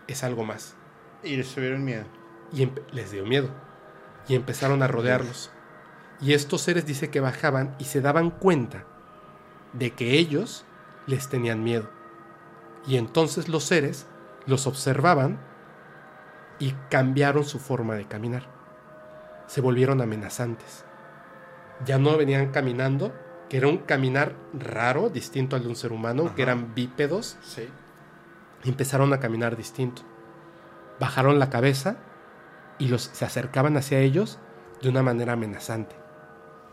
Es algo más. Y les tuvieron miedo. Y les dio miedo. Y empezaron a rodearlos. Y estos seres dice que bajaban y se daban cuenta de que ellos les tenían miedo. Y entonces los seres los observaban y cambiaron su forma de caminar. Se volvieron amenazantes. Ya no venían caminando, que era un caminar raro, distinto al de un ser humano, Ajá. que eran bípedos, Sí. Empezaron a caminar distinto. Bajaron la cabeza y los, se acercaban hacia ellos de una manera amenazante.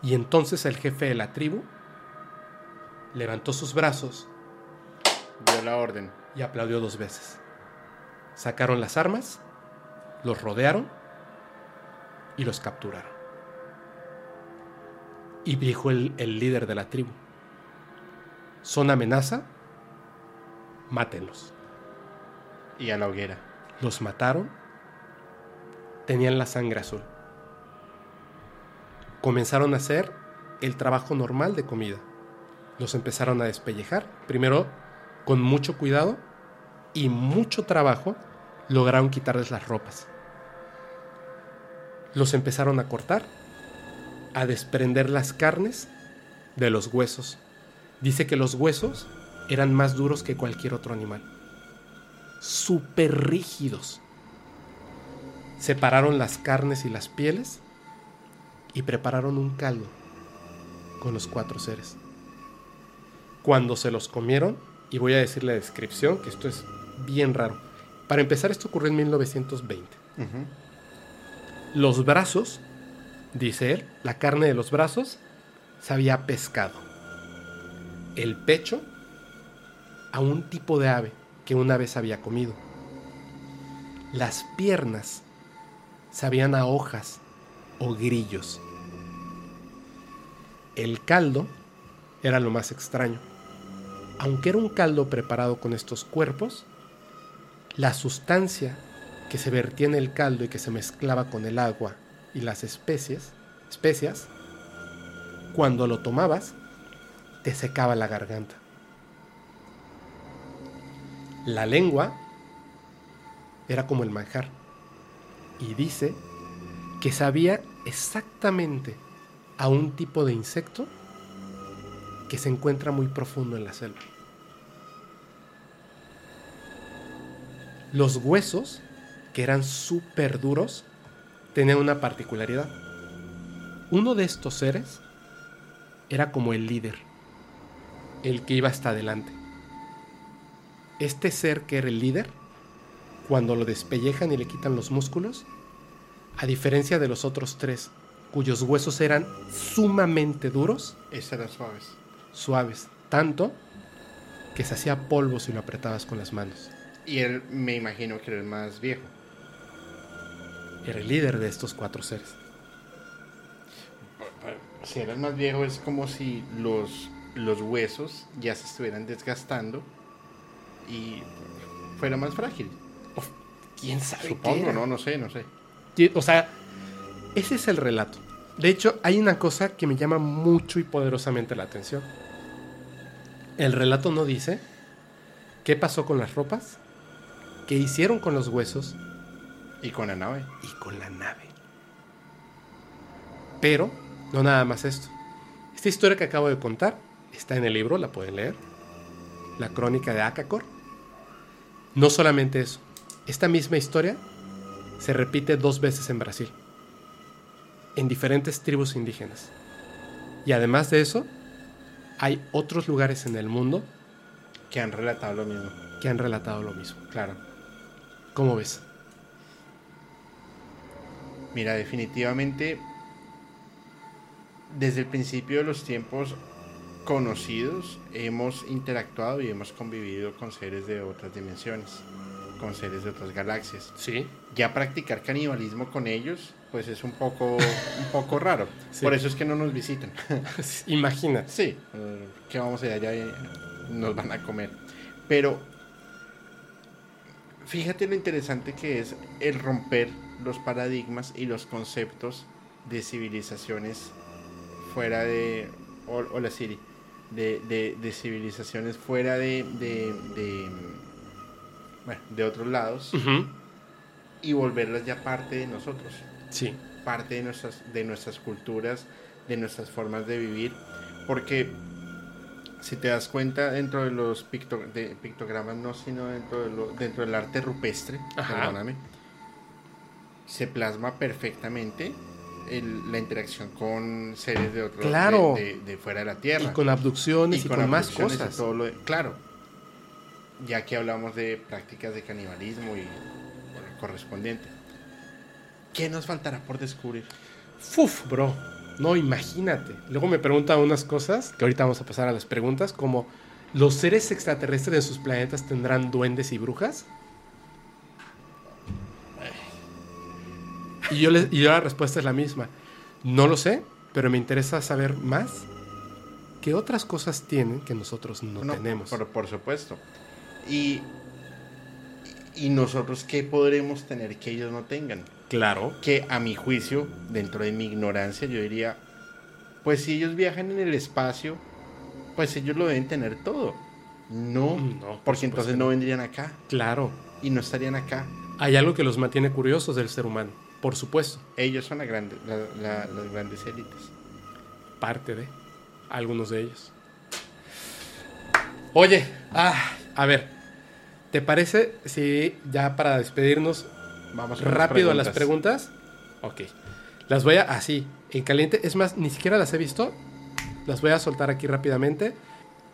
Y entonces el jefe de la tribu levantó sus brazos Dio la orden. y aplaudió dos veces. Sacaron las armas, los rodearon y los capturaron. Y dijo el, el líder de la tribu, son amenaza, mátenlos. Y a la hoguera. Los mataron. Tenían la sangre azul. Comenzaron a hacer el trabajo normal de comida. Los empezaron a despellejar. Primero, con mucho cuidado y mucho trabajo, lograron quitarles las ropas. Los empezaron a cortar, a desprender las carnes de los huesos. Dice que los huesos eran más duros que cualquier otro animal súper rígidos. Separaron las carnes y las pieles y prepararon un caldo con los cuatro seres. Cuando se los comieron, y voy a decir la descripción, que esto es bien raro. Para empezar, esto ocurrió en 1920. Ujú. Los brazos, dice él, la carne de los brazos sabía a pescado. El pecho a un tipo de ave que una vez había comido. Las piernas sabían a hojas o grillos. El caldo era lo más extraño. Aunque era un caldo preparado con estos cuerpos, la sustancia que se vertía en el caldo y que se mezclaba con el agua y las especies, especias, cuando lo tomabas, te secaba la garganta. La lengua era como el manjar. Y dice que sabía exactamente a un tipo de insecto que se encuentra muy profundo en la selva. Los huesos, que eran súper duros, tenían una particularidad. Uno de estos seres era como el líder, el que iba hasta adelante. Este ser que era el líder, cuando lo despellejan y le quitan los músculos, a diferencia de los otros tres, cuyos huesos eran sumamente duros, Esas eran suaves. suaves, tanto que se hacía polvo si lo apretabas con las manos. Y él me imagino que era el más viejo. Era el líder de estos cuatro seres. Si era el más viejo es como si los, los huesos ya se estuvieran desgastando y fuera más frágil. ¿Quién sabe Supongo? ¿no? No sé, no sé. O sea, ese es el relato. De hecho, hay una cosa que me llama mucho y poderosamente la atención. El relato no dice qué pasó con las ropas, qué hicieron con los huesos Y con la nave. y con la nave. Pero, no nada más esto. Esta historia que acabo de contar está en el libro, la pueden leer. La crónica de Akakor. No solamente eso. Esta misma historia se repite dos veces en Brasil. En diferentes tribus indígenas. Y además de eso, hay otros lugares en el mundo Que han relatado lo mismo. que han relatado lo mismo. Claro. ¿Cómo ves? Mira, definitivamente, desde el principio de los tiempos conocidos, hemos interactuado y hemos convivido con seres de otras dimensiones, con seres de otras galaxias. Sí. Ya practicar canibalismo con ellos, pues es un poco, un poco raro. Sí. Por eso es que no nos visitan. Imagínate. Sí, eh, que vamos allá, allá y nos van a comer. Pero fíjate lo interesante que es el romper los paradigmas y los conceptos de civilizaciones fuera de. hol- Hola Siri. De, de- de civilizaciones fuera de. de, de, bueno, de otros lados y volverlas ya parte de nosotros Sí. parte de nuestras, de nuestras culturas, de nuestras formas de vivir, porque si te das cuenta dentro de los picto- de pictogramas, no, sino dentro, de lo- dentro del arte rupestre, Ajá. perdóname, se plasma perfectamente el- la interacción con seres de otro Claro. de, de- de fuera de la Tierra. Y con abducciones y, con, más abducciones cosas. todo lo de- claro, ya que hablamos de prácticas de canibalismo y bueno, correspondiente. ¿Qué nos faltará por descubrir? Fuf, bro. No, imagínate. Luego me preguntan unas cosas, que ahorita vamos a pasar a las preguntas, como ¿los seres extraterrestres en sus planetas tendrán duendes y brujas? Y yo, les- y yo la respuesta es la misma. No lo sé, pero me interesa saber más qué otras cosas tienen que nosotros no, No, tenemos. Por, por supuesto. Y, y nosotros qué podremos tener que ellos no tengan. Claro. Que a mi juicio, dentro de mi ignorancia, yo diría, pues si ellos viajan en el espacio, pues ellos lo deben tener todo. No, No, por porque entonces que no no. vendrían acá Claro. y no estarían acá. Hay algo que los mantiene curiosos del ser humano. Por supuesto. Ellos son la grande, la- la- las grandes élites. parte de algunos de ellos. Oye, ah, a ver, ¿te parece si ya para despedirnos Vamos las rápido a las preguntas? Ok, las voy a así, en caliente, es más, ni siquiera las he visto, las voy a soltar aquí rápidamente.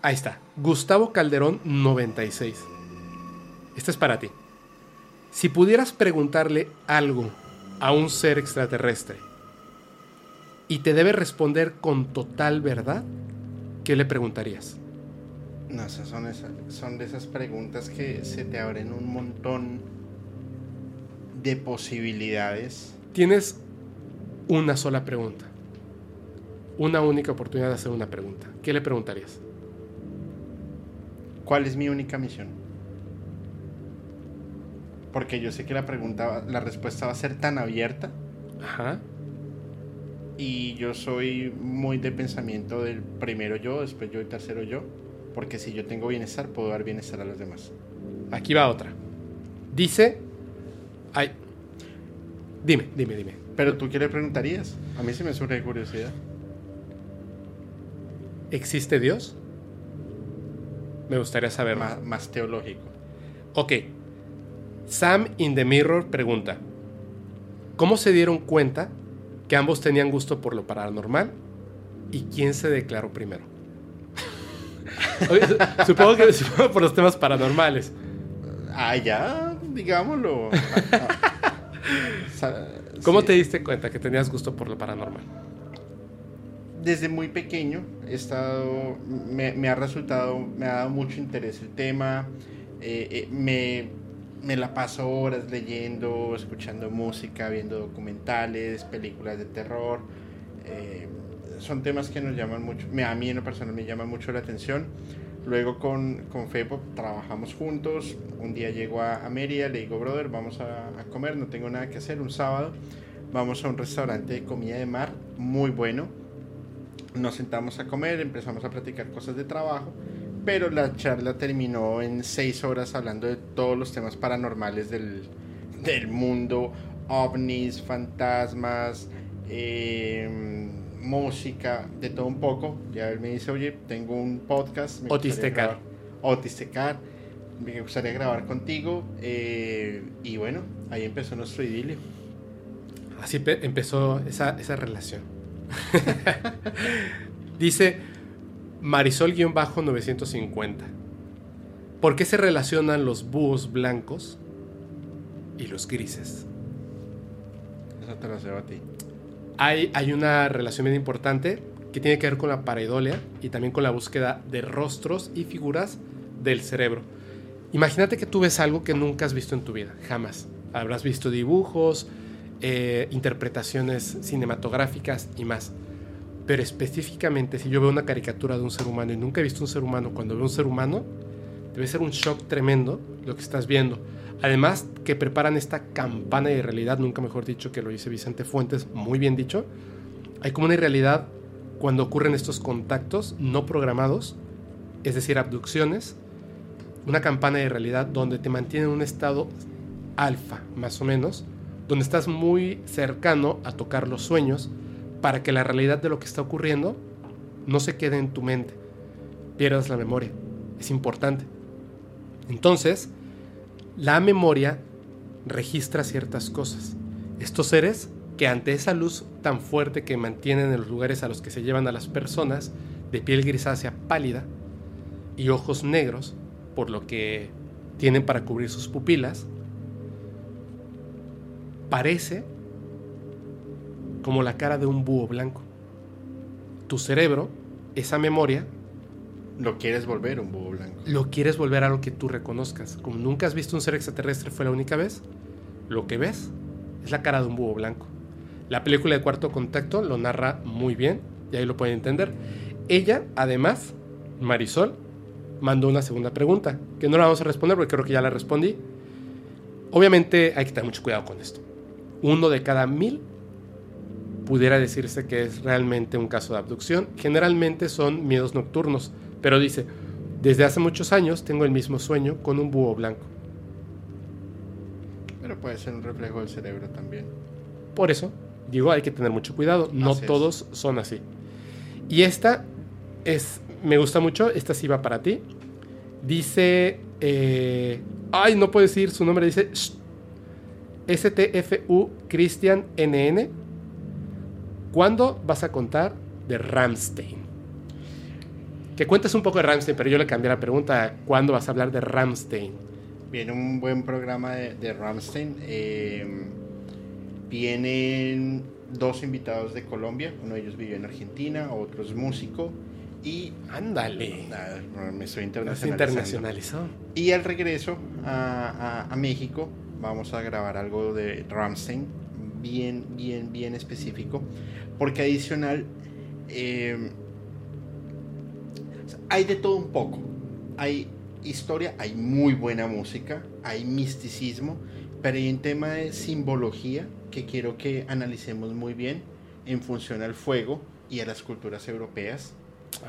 Ahí está, Gustavo Calderón 96. Esta es para ti. Si pudieras preguntarle algo a un ser extraterrestre y te debe responder con total verdad, ¿qué le preguntarías? No, esas son, esas, son de esas preguntas que se te abren un montón de posibilidades. Tienes una sola pregunta. Una única oportunidad de hacer una pregunta. ¿Qué le preguntarías? ¿Cuál es mi única misión? Porque yo sé que la pregunta, la respuesta va a ser tan abierta Ajá. y yo soy muy de pensamiento del primero yo, después yo y tercero yo, porque si yo tengo bienestar puedo dar bienestar a los demás. Aquí va otra. Dice... Ay. Dime, dime, dime. Pero tú qué le preguntarías? A mí sí me surge curiosidad. ¿Existe Dios? Me gustaría saber más. Más, más teológico. Ok. Sam in the Mirror pregunta: ¿Cómo se dieron cuenta que ambos tenían gusto por lo paranormal? ¿Y quién se declaró primero? Supongo que supongo por los temas paranormales. Ah, ya, digámoslo. ¿Cómo sí. te diste cuenta que tenías gusto por lo paranormal? desde muy pequeño he estado, me, me ha resultado, me ha dado mucho interés el tema, eh, eh, me, me la paso horas leyendo, escuchando música, viendo documentales, películas de terror, eh, son temas que nos llaman mucho, a mí en lo personal me llaman mucho la atención. Luego con, con trabajamos juntos, un día llego a, a Mérida, le digo, brother, vamos a, a comer, no tengo nada que hacer, un sábado, vamos a un restaurante de comida de mar muy bueno, nos sentamos a comer, empezamos a platicar cosas de trabajo, pero la charla terminó en seis horas hablando de todos los temas paranormales del, del mundo, ovnis, fantasmas, eh, música, de todo un poco. Ya él me dice, oye, tengo un podcast. Otistecar. Otistecar. Me gustaría grabar contigo. eh, y bueno, ahí empezó nuestro idilio. Así pe- empezó esa, esa relación. Dice Marisol-950. ¿Por qué se relacionan los búhos blancos y los grises? Esa te cedo a ti. Hay, hay una relación bien importante que tiene que ver con la pareidolia y también con la búsqueda de rostros y figuras del cerebro. Imagínate que tú ves algo que nunca has visto en tu vida, jamás. Habrás visto dibujos, eh, interpretaciones cinematográficas y más. Pero específicamente, si yo veo una caricatura de un ser humano y nunca he visto un ser humano, cuando veo un ser humano, debe ser un shock tremendo lo que estás viendo. Además, que preparan esta campana de realidad, nunca mejor dicho que lo dice Vicente Fuentes, muy bien dicho. Hay como una realidad cuando ocurren estos contactos no programados, es decir, abducciones, una campana de realidad donde te mantiene en un estado alfa, más o menos, donde estás muy cercano a tocar los sueños para que la realidad de lo que está ocurriendo no se quede en tu mente, pierdas la memoria. Es importante. Entonces, la memoria registra ciertas cosas. Estos seres que ante esa luz tan fuerte que mantienen en los lugares a los que se llevan a las personas, de piel grisácea pálida y ojos negros, por lo que tienen para cubrir sus pupilas, parece como la cara de un búho blanco. Tu cerebro, esa memoria, Lo quieres volver un búho blanco. lo quieres volver a lo que tú reconozcas. Como nunca has visto un ser extraterrestre fue la única vez, lo que ves es la cara de un búho blanco. La película de Cuarto Contacto lo narra muy bien y ahí lo pueden entender. Ella, además, Marisol, mandó una segunda pregunta, que no la vamos a responder porque creo que ya la respondí. Obviamente hay que tener mucho cuidado con esto. Uno de cada mil pudiera decirse que es realmente un caso de abducción. Generalmente son miedos nocturnos, pero dice, desde hace muchos años tengo el mismo sueño con un búho blanco. Pero puede ser un reflejo del cerebro también. Por eso, digo, hay que tener mucho cuidado. No Así es. todos son así. Y esta es, me gusta mucho, esta sí va para ti. Dice, eh, ay, no puedo decir su nombre, dice STFU Christian NN. ¿Cuándo vas a contar de Ramstein? Que cuentes un poco de Ramstein, pero yo le cambié la pregunta. a ¿Cuándo vas a hablar de Ramstein? Viene un buen programa de, de Ramstein. eh, vienen dos invitados de Colombia. Uno de ellos vive en Argentina, otro es músico. Y Ándale. me estoy internacionalizando. internacionalizó. Y al regreso a, a- a México vamos a grabar algo de Ramstein, bien, bien, bien específico, porque adicional eh, hay de todo un poco. Hay historia, hay muy buena música, hay misticismo, pero hay un tema de simbología que quiero que analicemos muy bien en función al fuego y a las culturas europeas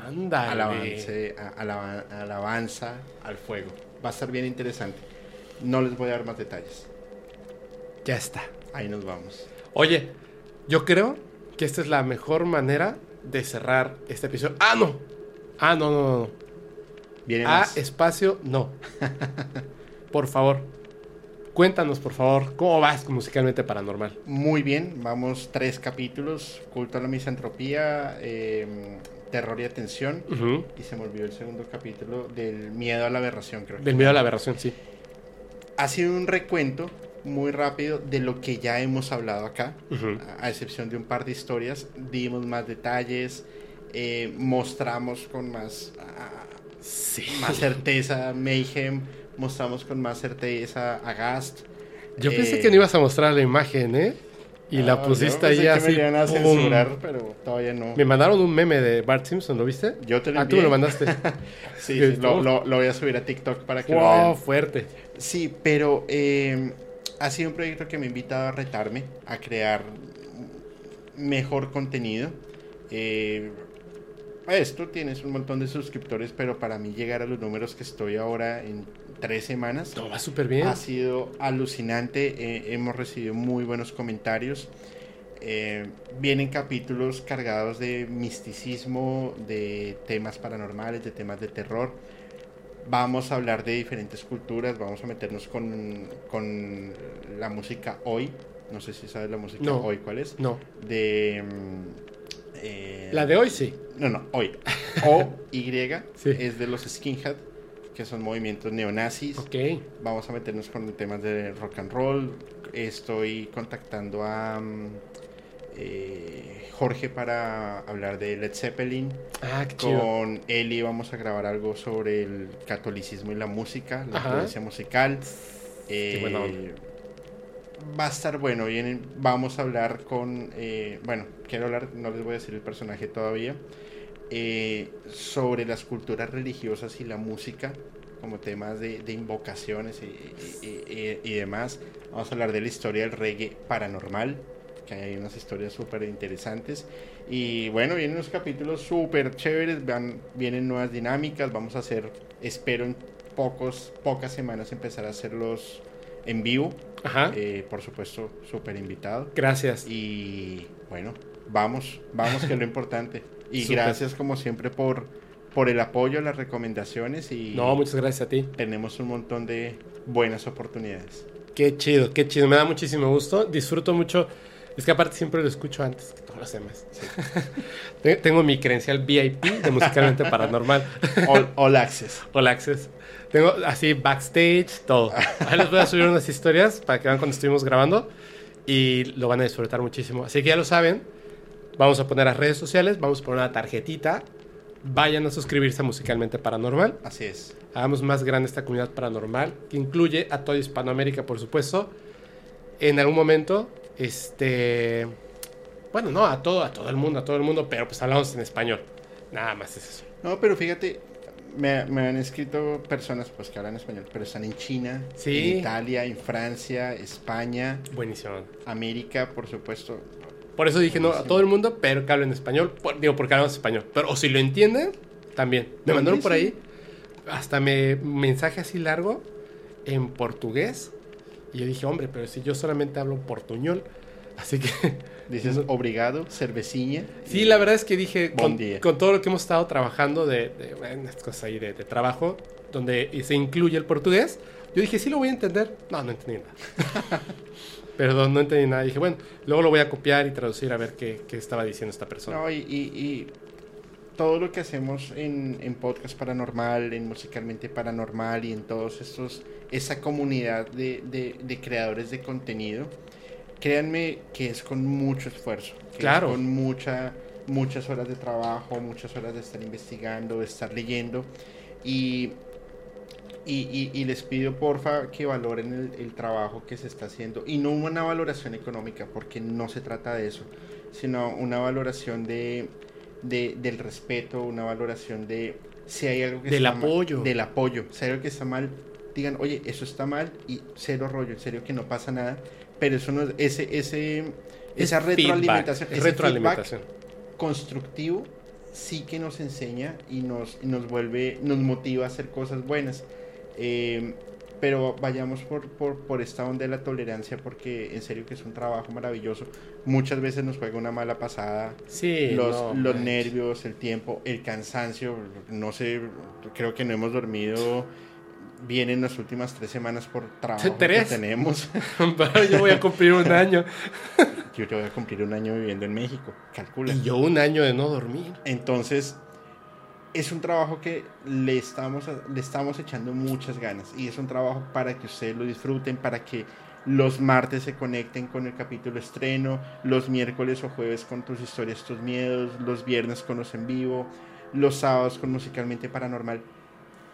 Ándale. alabance- a- alaba- alabanza al fuego. Va a estar bien interesante. No les voy a dar más detalles. Ya está. Ahí nos vamos. Oye, yo creo que esta es la mejor manera de cerrar este episodio. ¡Ah, no! Ah, no, no, no. no. Viene Ah, más. espacio, no. por favor, cuéntanos, por favor, cómo vas musicalmente paranormal. Muy bien, vamos tres capítulos. Culto a la misantropía, eh, terror y atención. Y se me olvidó el segundo capítulo del miedo a la aberración, creo. que Del miedo a la aberración, sí. Ha sido un recuento muy rápido de lo que ya hemos hablado acá. A excepción de un par de historias, dimos más detalles, eh, mostramos con más, Sí. más certeza Mayhem, mostramos con más certeza a Gast. Yo Eh, pensé que no ibas a mostrar la imagen, ¿eh? Y la ah, pusiste ahí así. Me iban a censurar, pero todavía no. Me mandaron un meme de Bart Simpson, ¿lo viste? Yo te lo Ah, tú me lo envié. mandaste. Sí, sí, lo, lo- lo voy a subir a TikTok para que lo wow, vean. fuerte. Sí, pero eh, ha sido un proyecto que me ha invitado a retarme, a crear mejor contenido. Eh, esto tienes un montón de suscriptores, pero para mí llegar a los números que estoy ahora en tres semanas No, va súper bien. ha sido alucinante. eh, hemos recibido muy buenos comentarios. Eh, vienen capítulos cargados de misticismo, de temas paranormales, de temas de terror. Vamos a hablar de diferentes culturas, vamos a meternos con, con la música hoy. No sé si sabes la música No. hoy cuál es. No. De. mm, eh, La de hoy sí. No, no, hoy. O Y Sí. es de los skinhead, que son movimientos neonazis. Ok. Vamos a meternos con temas de rock and roll. Estoy contactando a mm, eh, Jorge para hablar de Led Zeppelin. Ah, qué chido. Con Eli vamos a grabar algo sobre el catolicismo y la música, la influencia musical. Qué buena onda. Eh, va a estar bueno. Vienen, vamos a hablar con. eh, bueno, quiero hablar, no les voy a decir el personaje todavía. eh, sobre las culturas religiosas y la música, como temas de, de invocaciones y, y- y- y demás. Vamos a hablar de la historia del reggae paranormal, que hay unas historias súper interesantes. Y bueno, vienen unos capítulos súper chéveres, van, vienen nuevas dinámicas. Vamos a hacer, espero en pocos, pocas semanas empezar a hacerlos en vivo. Ajá. Eh, por supuesto, súper invitado. Gracias. Y bueno, vamos, vamos que es lo importante. Y Súper. gracias como siempre por, por el apoyo, las recomendaciones y No, muchas gracias a ti. tenemos un montón de buenas oportunidades. Qué chido, qué chido. Me da muchísimo gusto. Disfruto mucho. Es que aparte siempre lo escucho antes que todos los demás. Te- Tengo mi credencial VIP de Musicalmente Paranormal. All, all access. All Access. Tengo así backstage, todo. Ahí les voy a subir unas historias para que vean cuando estuvimos grabando y lo van a disfrutar muchísimo. Así que ya lo saben. Vamos a poner las redes sociales, vamos a poner una tarjetita. Vayan a suscribirse a Musicalmente Paranormal. Así es. Hagamos más grande esta comunidad paranormal, que incluye a toda Hispanoamérica, por supuesto. En algún momento, este. Bueno, no, a todo, a todo el mundo, a todo el mundo, pero pues hablamos en español. Nada más es eso. No, pero fíjate, me, me han escrito personas pues que hablan español, pero están en China, Sí. en Italia, en Francia, España, Buenísimo. América, por supuesto. Por eso dije no a todo el mundo, pero que hablen español. Por- digo, porque hablamos español. Pero o si lo entienden, también. Me mandaron por ahí hasta me mensaje así largo en portugués. Y yo dije, hombre, pero si yo solamente hablo portuñol. Así que Dices, No. obrigado, cerveciña. Sí, la verdad es que dije, con, todo lo que hemos estado trabajando de, de bueno, estas cosas ahí de, de trabajo, donde se incluye el portugués, yo dije, sí lo voy a entender. No, no entendí nada. Perdón, no entendí nada. Dije, bueno, luego lo voy a copiar y traducir a ver qué, qué estaba diciendo esta persona. No, y, y- y todo lo que hacemos en, en Podcast Paranormal, en Musicalmente Paranormal y en todos estos, esa comunidad de, de- de creadores de contenido, créanme que es con mucho esfuerzo, es Claro. con mucha, muchas horas de trabajo, muchas horas de estar investigando, de estar leyendo y... Y, y- y les pido porfa que valoren el, el trabajo que se está haciendo y no una valoración económica porque no se trata de eso sino una valoración de, de- del respeto, una valoración de si hay algo que Del está mal- apoyo. del apoyo, si hay algo que está mal, digan, oye, eso está mal y cero rollo, en serio que no pasa nada, pero eso no es, ese, ese, esa Es retroalimentación, feedback, ese retroalimentación. constructivo sí que nos enseña y nos, y nos vuelve, nos motiva a hacer cosas buenas. Eh, pero vayamos por, por, por esta onda de la tolerancia porque en serio que es un trabajo maravilloso. Muchas veces nos juega una mala pasada. Sí, los no, los nervios, el tiempo, el cansancio. No sé, creo que no hemos dormido bien en las últimas tres semanas por trabajo ¿Tres? que tenemos. Yo voy a cumplir un año. Yo ya voy a cumplir un año viviendo en México, calcula. Y yo un año de no dormir. Entonces, es un trabajo que le estamos, le estamos echando muchas ganas y es un trabajo para que ustedes lo disfruten, para que los martes se conecten con el capítulo estreno, los miércoles o jueves con tus historias, tus miedos, los viernes con los en vivo, los sábados con Musicalmente Paranormal.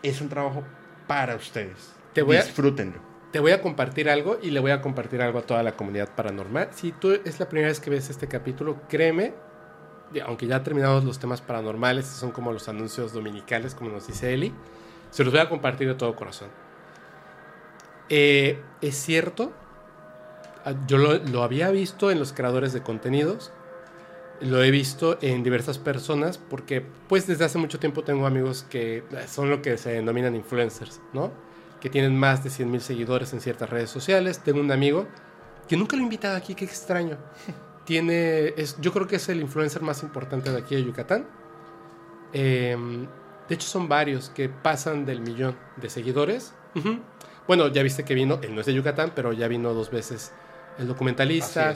Es un trabajo para ustedes. Te voy a- Disfrútenlo. Te voy a compartir algo y le voy a compartir algo a toda la comunidad paranormal. Si tú es la primera vez que ves este capítulo, créeme, aunque ya terminados los temas paranormales, son como los anuncios dominicales, como nos dice Eli, se los voy a compartir de todo corazón. Eh, es cierto, ah, yo lo, había visto en los creadores de contenidos, lo he visto en diversas personas, porque pues desde hace mucho tiempo tengo amigos que eh, son lo que se denominan influencers, ¿no? que tienen más de 100 mil seguidores en ciertas redes sociales. Tengo un amigo que nunca lo he aquí, qué extraño. Tiene, es, yo creo que es el influencer más importante de aquí de Yucatán. Eh, de hecho, son varios que pasan del millón de seguidores. Bueno, ya viste que vino, él no es de Yucatán, pero ya vino dos veces el documentalista.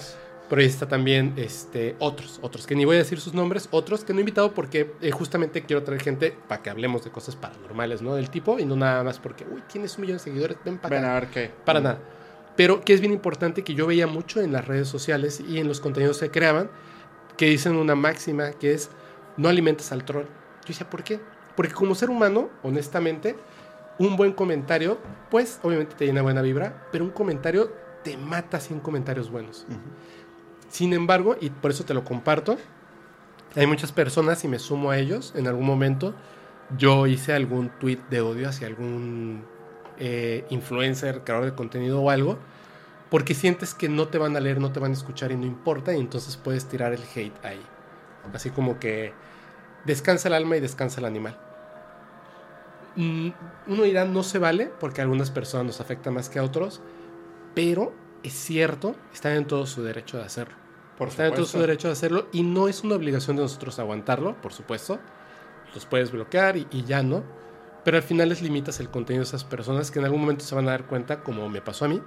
Por ahí está también este, otros, otros que ni voy a decir sus nombres, otros que no he invitado porque eh, justamente quiero traer gente para que hablemos de cosas paranormales, ¿no? Del tipo y no nada más porque, uy, tienes un millón de seguidores, ven para Ven acá. a ver qué. Para nada. Pero que es bien importante que yo veía mucho en las redes sociales y en los contenidos que creaban que dicen una máxima que es no alimentes al troll. Yo decía, ¿por qué? Porque como ser humano, honestamente, un buen comentario, pues obviamente te llena buena vibra, pero un comentario te mata sin comentarios buenos. Sin embargo, y por eso te lo comparto, hay muchas personas y me sumo a ellos en algún momento. Yo hice algún tweet de odio hacia algún eh, influencer, creador de contenido o algo, porque sientes que no te van a leer, no te van a escuchar y no importa, y entonces puedes tirar el hate ahí. Así como que descansa el alma y descansa el animal. Mm, Uno dirá, no se vale, porque a algunas personas nos afecta más que a otros, pero es cierto, están en todo su derecho de hacerlo. Por Están en todo su derecho de hacerlo y no es una obligación de nosotros aguantarlo, por supuesto. Los puedes bloquear y, y ya no. Pero al final les limitas el contenido de esas personas que en algún momento se van a dar cuenta, como me pasó a mí,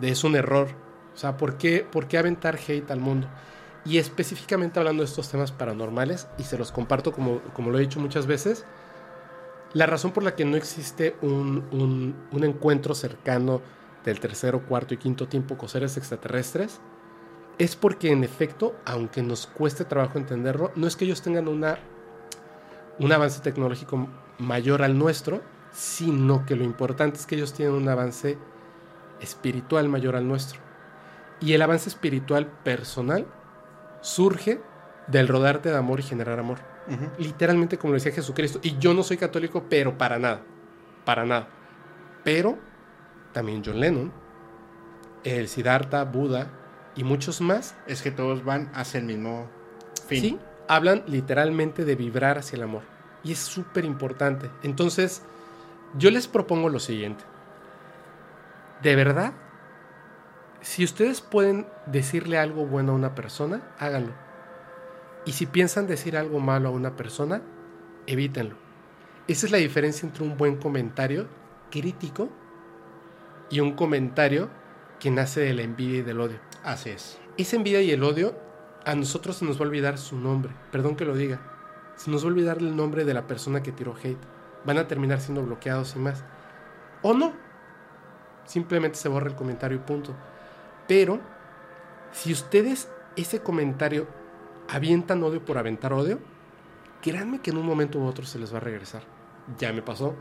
de es un error. O sea, ¿por qué, ¿por qué aventar hate al mundo? Y específicamente hablando de estos temas paranormales, y se los comparto como, como lo he dicho muchas veces, la razón por la que no existe un, un- un encuentro cercano del tercero, cuarto y quinto tiempo con seres extraterrestres es porque en efecto, aunque nos cueste trabajo entenderlo, no es que ellos tengan una, un avance tecnológico mayor al nuestro, sino que lo importante es que ellos tienen un avance espiritual mayor al nuestro. Y el avance espiritual personal surge del rodarte de amor y generar amor. Literalmente como lo decía Jesucristo. Y yo no soy católico, pero para nada. Para nada. Pero también John Lennon, el Siddhartha, Buda y muchos más Es que todos van hacia el mismo fin. Sí, hablan literalmente de vibrar hacia el amor. Y es súper importante. Entonces, yo les propongo lo siguiente. De verdad, si ustedes pueden decirle algo bueno a una persona, háganlo. Y si piensan decir algo malo a una persona, evítenlo. Esa es la diferencia entre un buen comentario crítico y un comentario que nace de la envidia y del odio. Así es. Esa envidia y el odio, a nosotros se nos va a olvidar su nombre. Perdón que lo diga. Se nos va a olvidar el nombre de la persona que tiró hate. Van a terminar siendo bloqueados y más. O no. Simplemente se borra el comentario y punto. Pero, si ustedes ese comentario avientan odio por aventar odio, créanme que en un momento u otro se les va a regresar. Ya me pasó.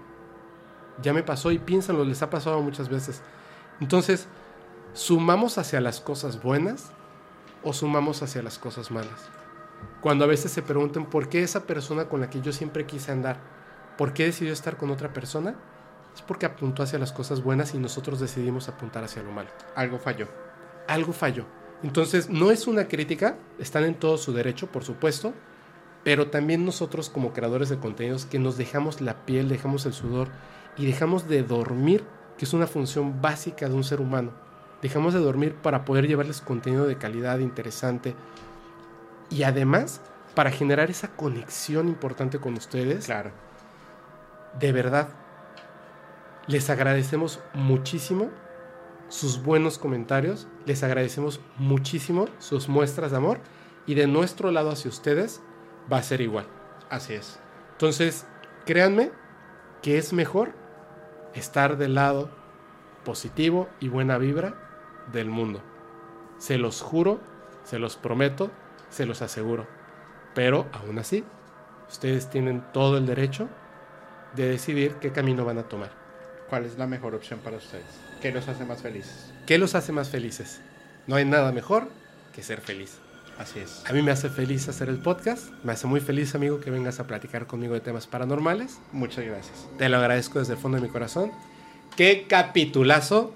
Ya me pasó y piénsanlo, les ha pasado muchas veces. Entonces, ¿sumamos hacia las cosas buenas o sumamos hacia las cosas malas? Cuando a veces se preguntan por qué esa persona con la que yo siempre quise andar, por qué decidió estar con otra persona, es porque apuntó hacia las cosas buenas y nosotros decidimos apuntar hacia lo malo. Algo falló. Algo falló. Entonces, no es una crítica, están en todo su derecho, por supuesto, pero también nosotros como creadores de contenidos que nos dejamos la piel, dejamos el sudor y dejamos de dormir, que es una función básica de un ser humano. Dejamos de dormir para poder llevarles contenido de calidad, interesante y además para generar esa conexión importante con ustedes. Claro. De verdad, les agradecemos muchísimo sus buenos comentarios, les agradecemos muchísimo sus muestras de amor y de nuestro lado hacia ustedes va a ser igual. Así es. Entonces, créanme que es mejor estar del lado positivo y buena vibra del mundo. Se los juro, se los prometo, se los aseguro. Pero aún así, ustedes tienen todo el derecho de decidir qué camino van a tomar. ¿Cuál es la mejor opción para ustedes? ¿Qué los hace más felices? ¿Qué los hace más felices? No hay nada mejor que ser feliz. Así es. A mí me hace feliz hacer el podcast, me hace muy feliz amigo que vengas a platicar conmigo de temas paranormales. Muchas gracias. Te lo agradezco desde el fondo de mi corazón. Qué capitulazo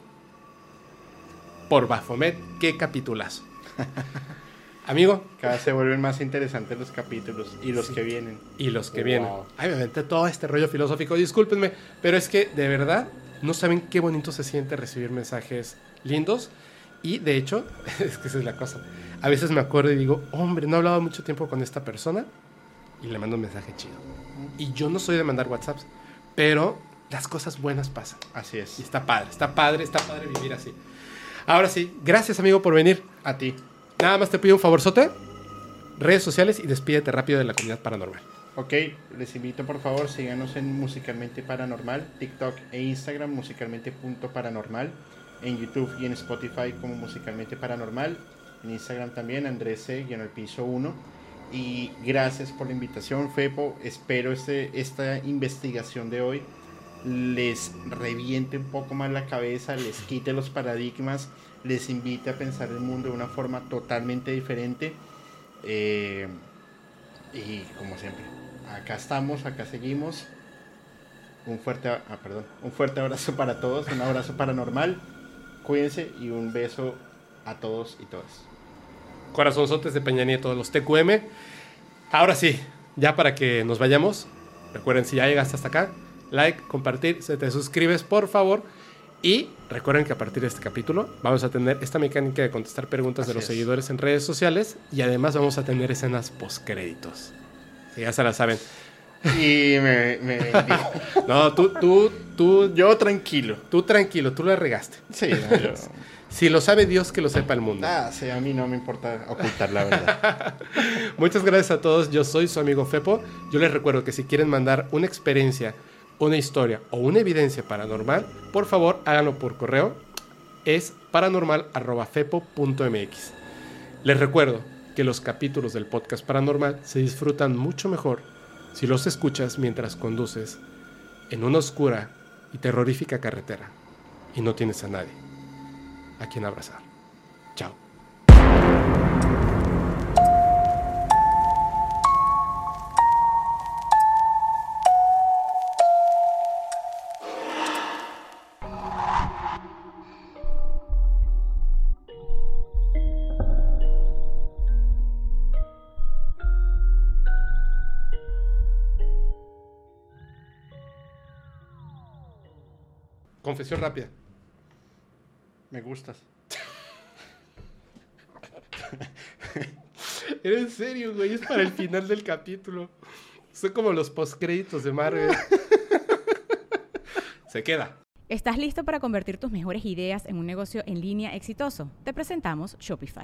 por Bafomet, qué capitulazo. Amigo, Cada vez se vuelven más interesantes los capítulos y los que vienen. y los que Wow. vienen. Ay, me aventé todo este rollo filosófico, discúlpenme, pero es que de verdad no saben qué bonito se siente recibir mensajes lindos. Y de hecho, es que esa es la cosa. A veces me acuerdo y digo, hombre, no he hablado mucho tiempo con esta persona y le mando un mensaje chido. Y yo no soy de mandar WhatsApps, pero las cosas buenas pasan. Así Y es. está padre, está padre, está padre vivir así. Ahora sí, gracias amigo por venir. A ti. Nada más te pido un favorzote. Redes sociales y despídete rápido de la comunidad paranormal. Ok, les invito por favor, síganos en Musicalmente Paranormal, TikTok e Instagram, musicalmente.paranormal, en YouTube y en Spotify como Musicalmente Paranormal, en Instagram también, Andrés C, en el piso 1. Y gracias por la invitación, Fepo. Espero este, esta investigación de hoy les reviente un poco más la cabeza, les quite los paradigmas, les invite a pensar el mundo de una forma totalmente diferente. Eh, y como siempre, acá estamos, acá seguimos. Un fuerte, ah, perdón, un fuerte abrazo para todos, un abrazo paranormal. Cuídense y un beso a todos y todas. Corazonzotes de Peña Nieto, los TQM. Ahora sí, ya para que nos vayamos, recuerden si ya llegaste hasta acá, like, compartir, se te suscribes por favor. Y recuerden que a partir de este capítulo vamos a tener esta mecánica de contestar preguntas de Así los es. seguidores en redes sociales y además vamos a tener escenas postcréditos. Sí, ya se la saben. Y me, me. No, tú, tú, tú, Yo tranquilo. tú tranquilo, tú la regaste. Sí, no, yo- Si lo sabe Dios, que lo sepa el mundo. Ah, sí, a mí no me importa ocultar la verdad. Muchas gracias a todos. Yo soy su amigo Fepo. Yo les recuerdo que si quieren mandar una experiencia, una historia o una evidencia paranormal, por favor háganlo por correo. Es paranormal.fepo.mx. Les recuerdo que los capítulos del podcast paranormal se disfrutan mucho mejor si los escuchas mientras conduces en una oscura y terrorífica carretera y no tienes a nadie a quien abrazar. Confesión rápida. Me gustas. Era en serio, güey. Es para el final del capítulo. Son como los postcréditos de Marvel. Se queda. ¿Estás listo para convertir tus mejores ideas en un negocio en línea exitoso? Te presentamos Shopify.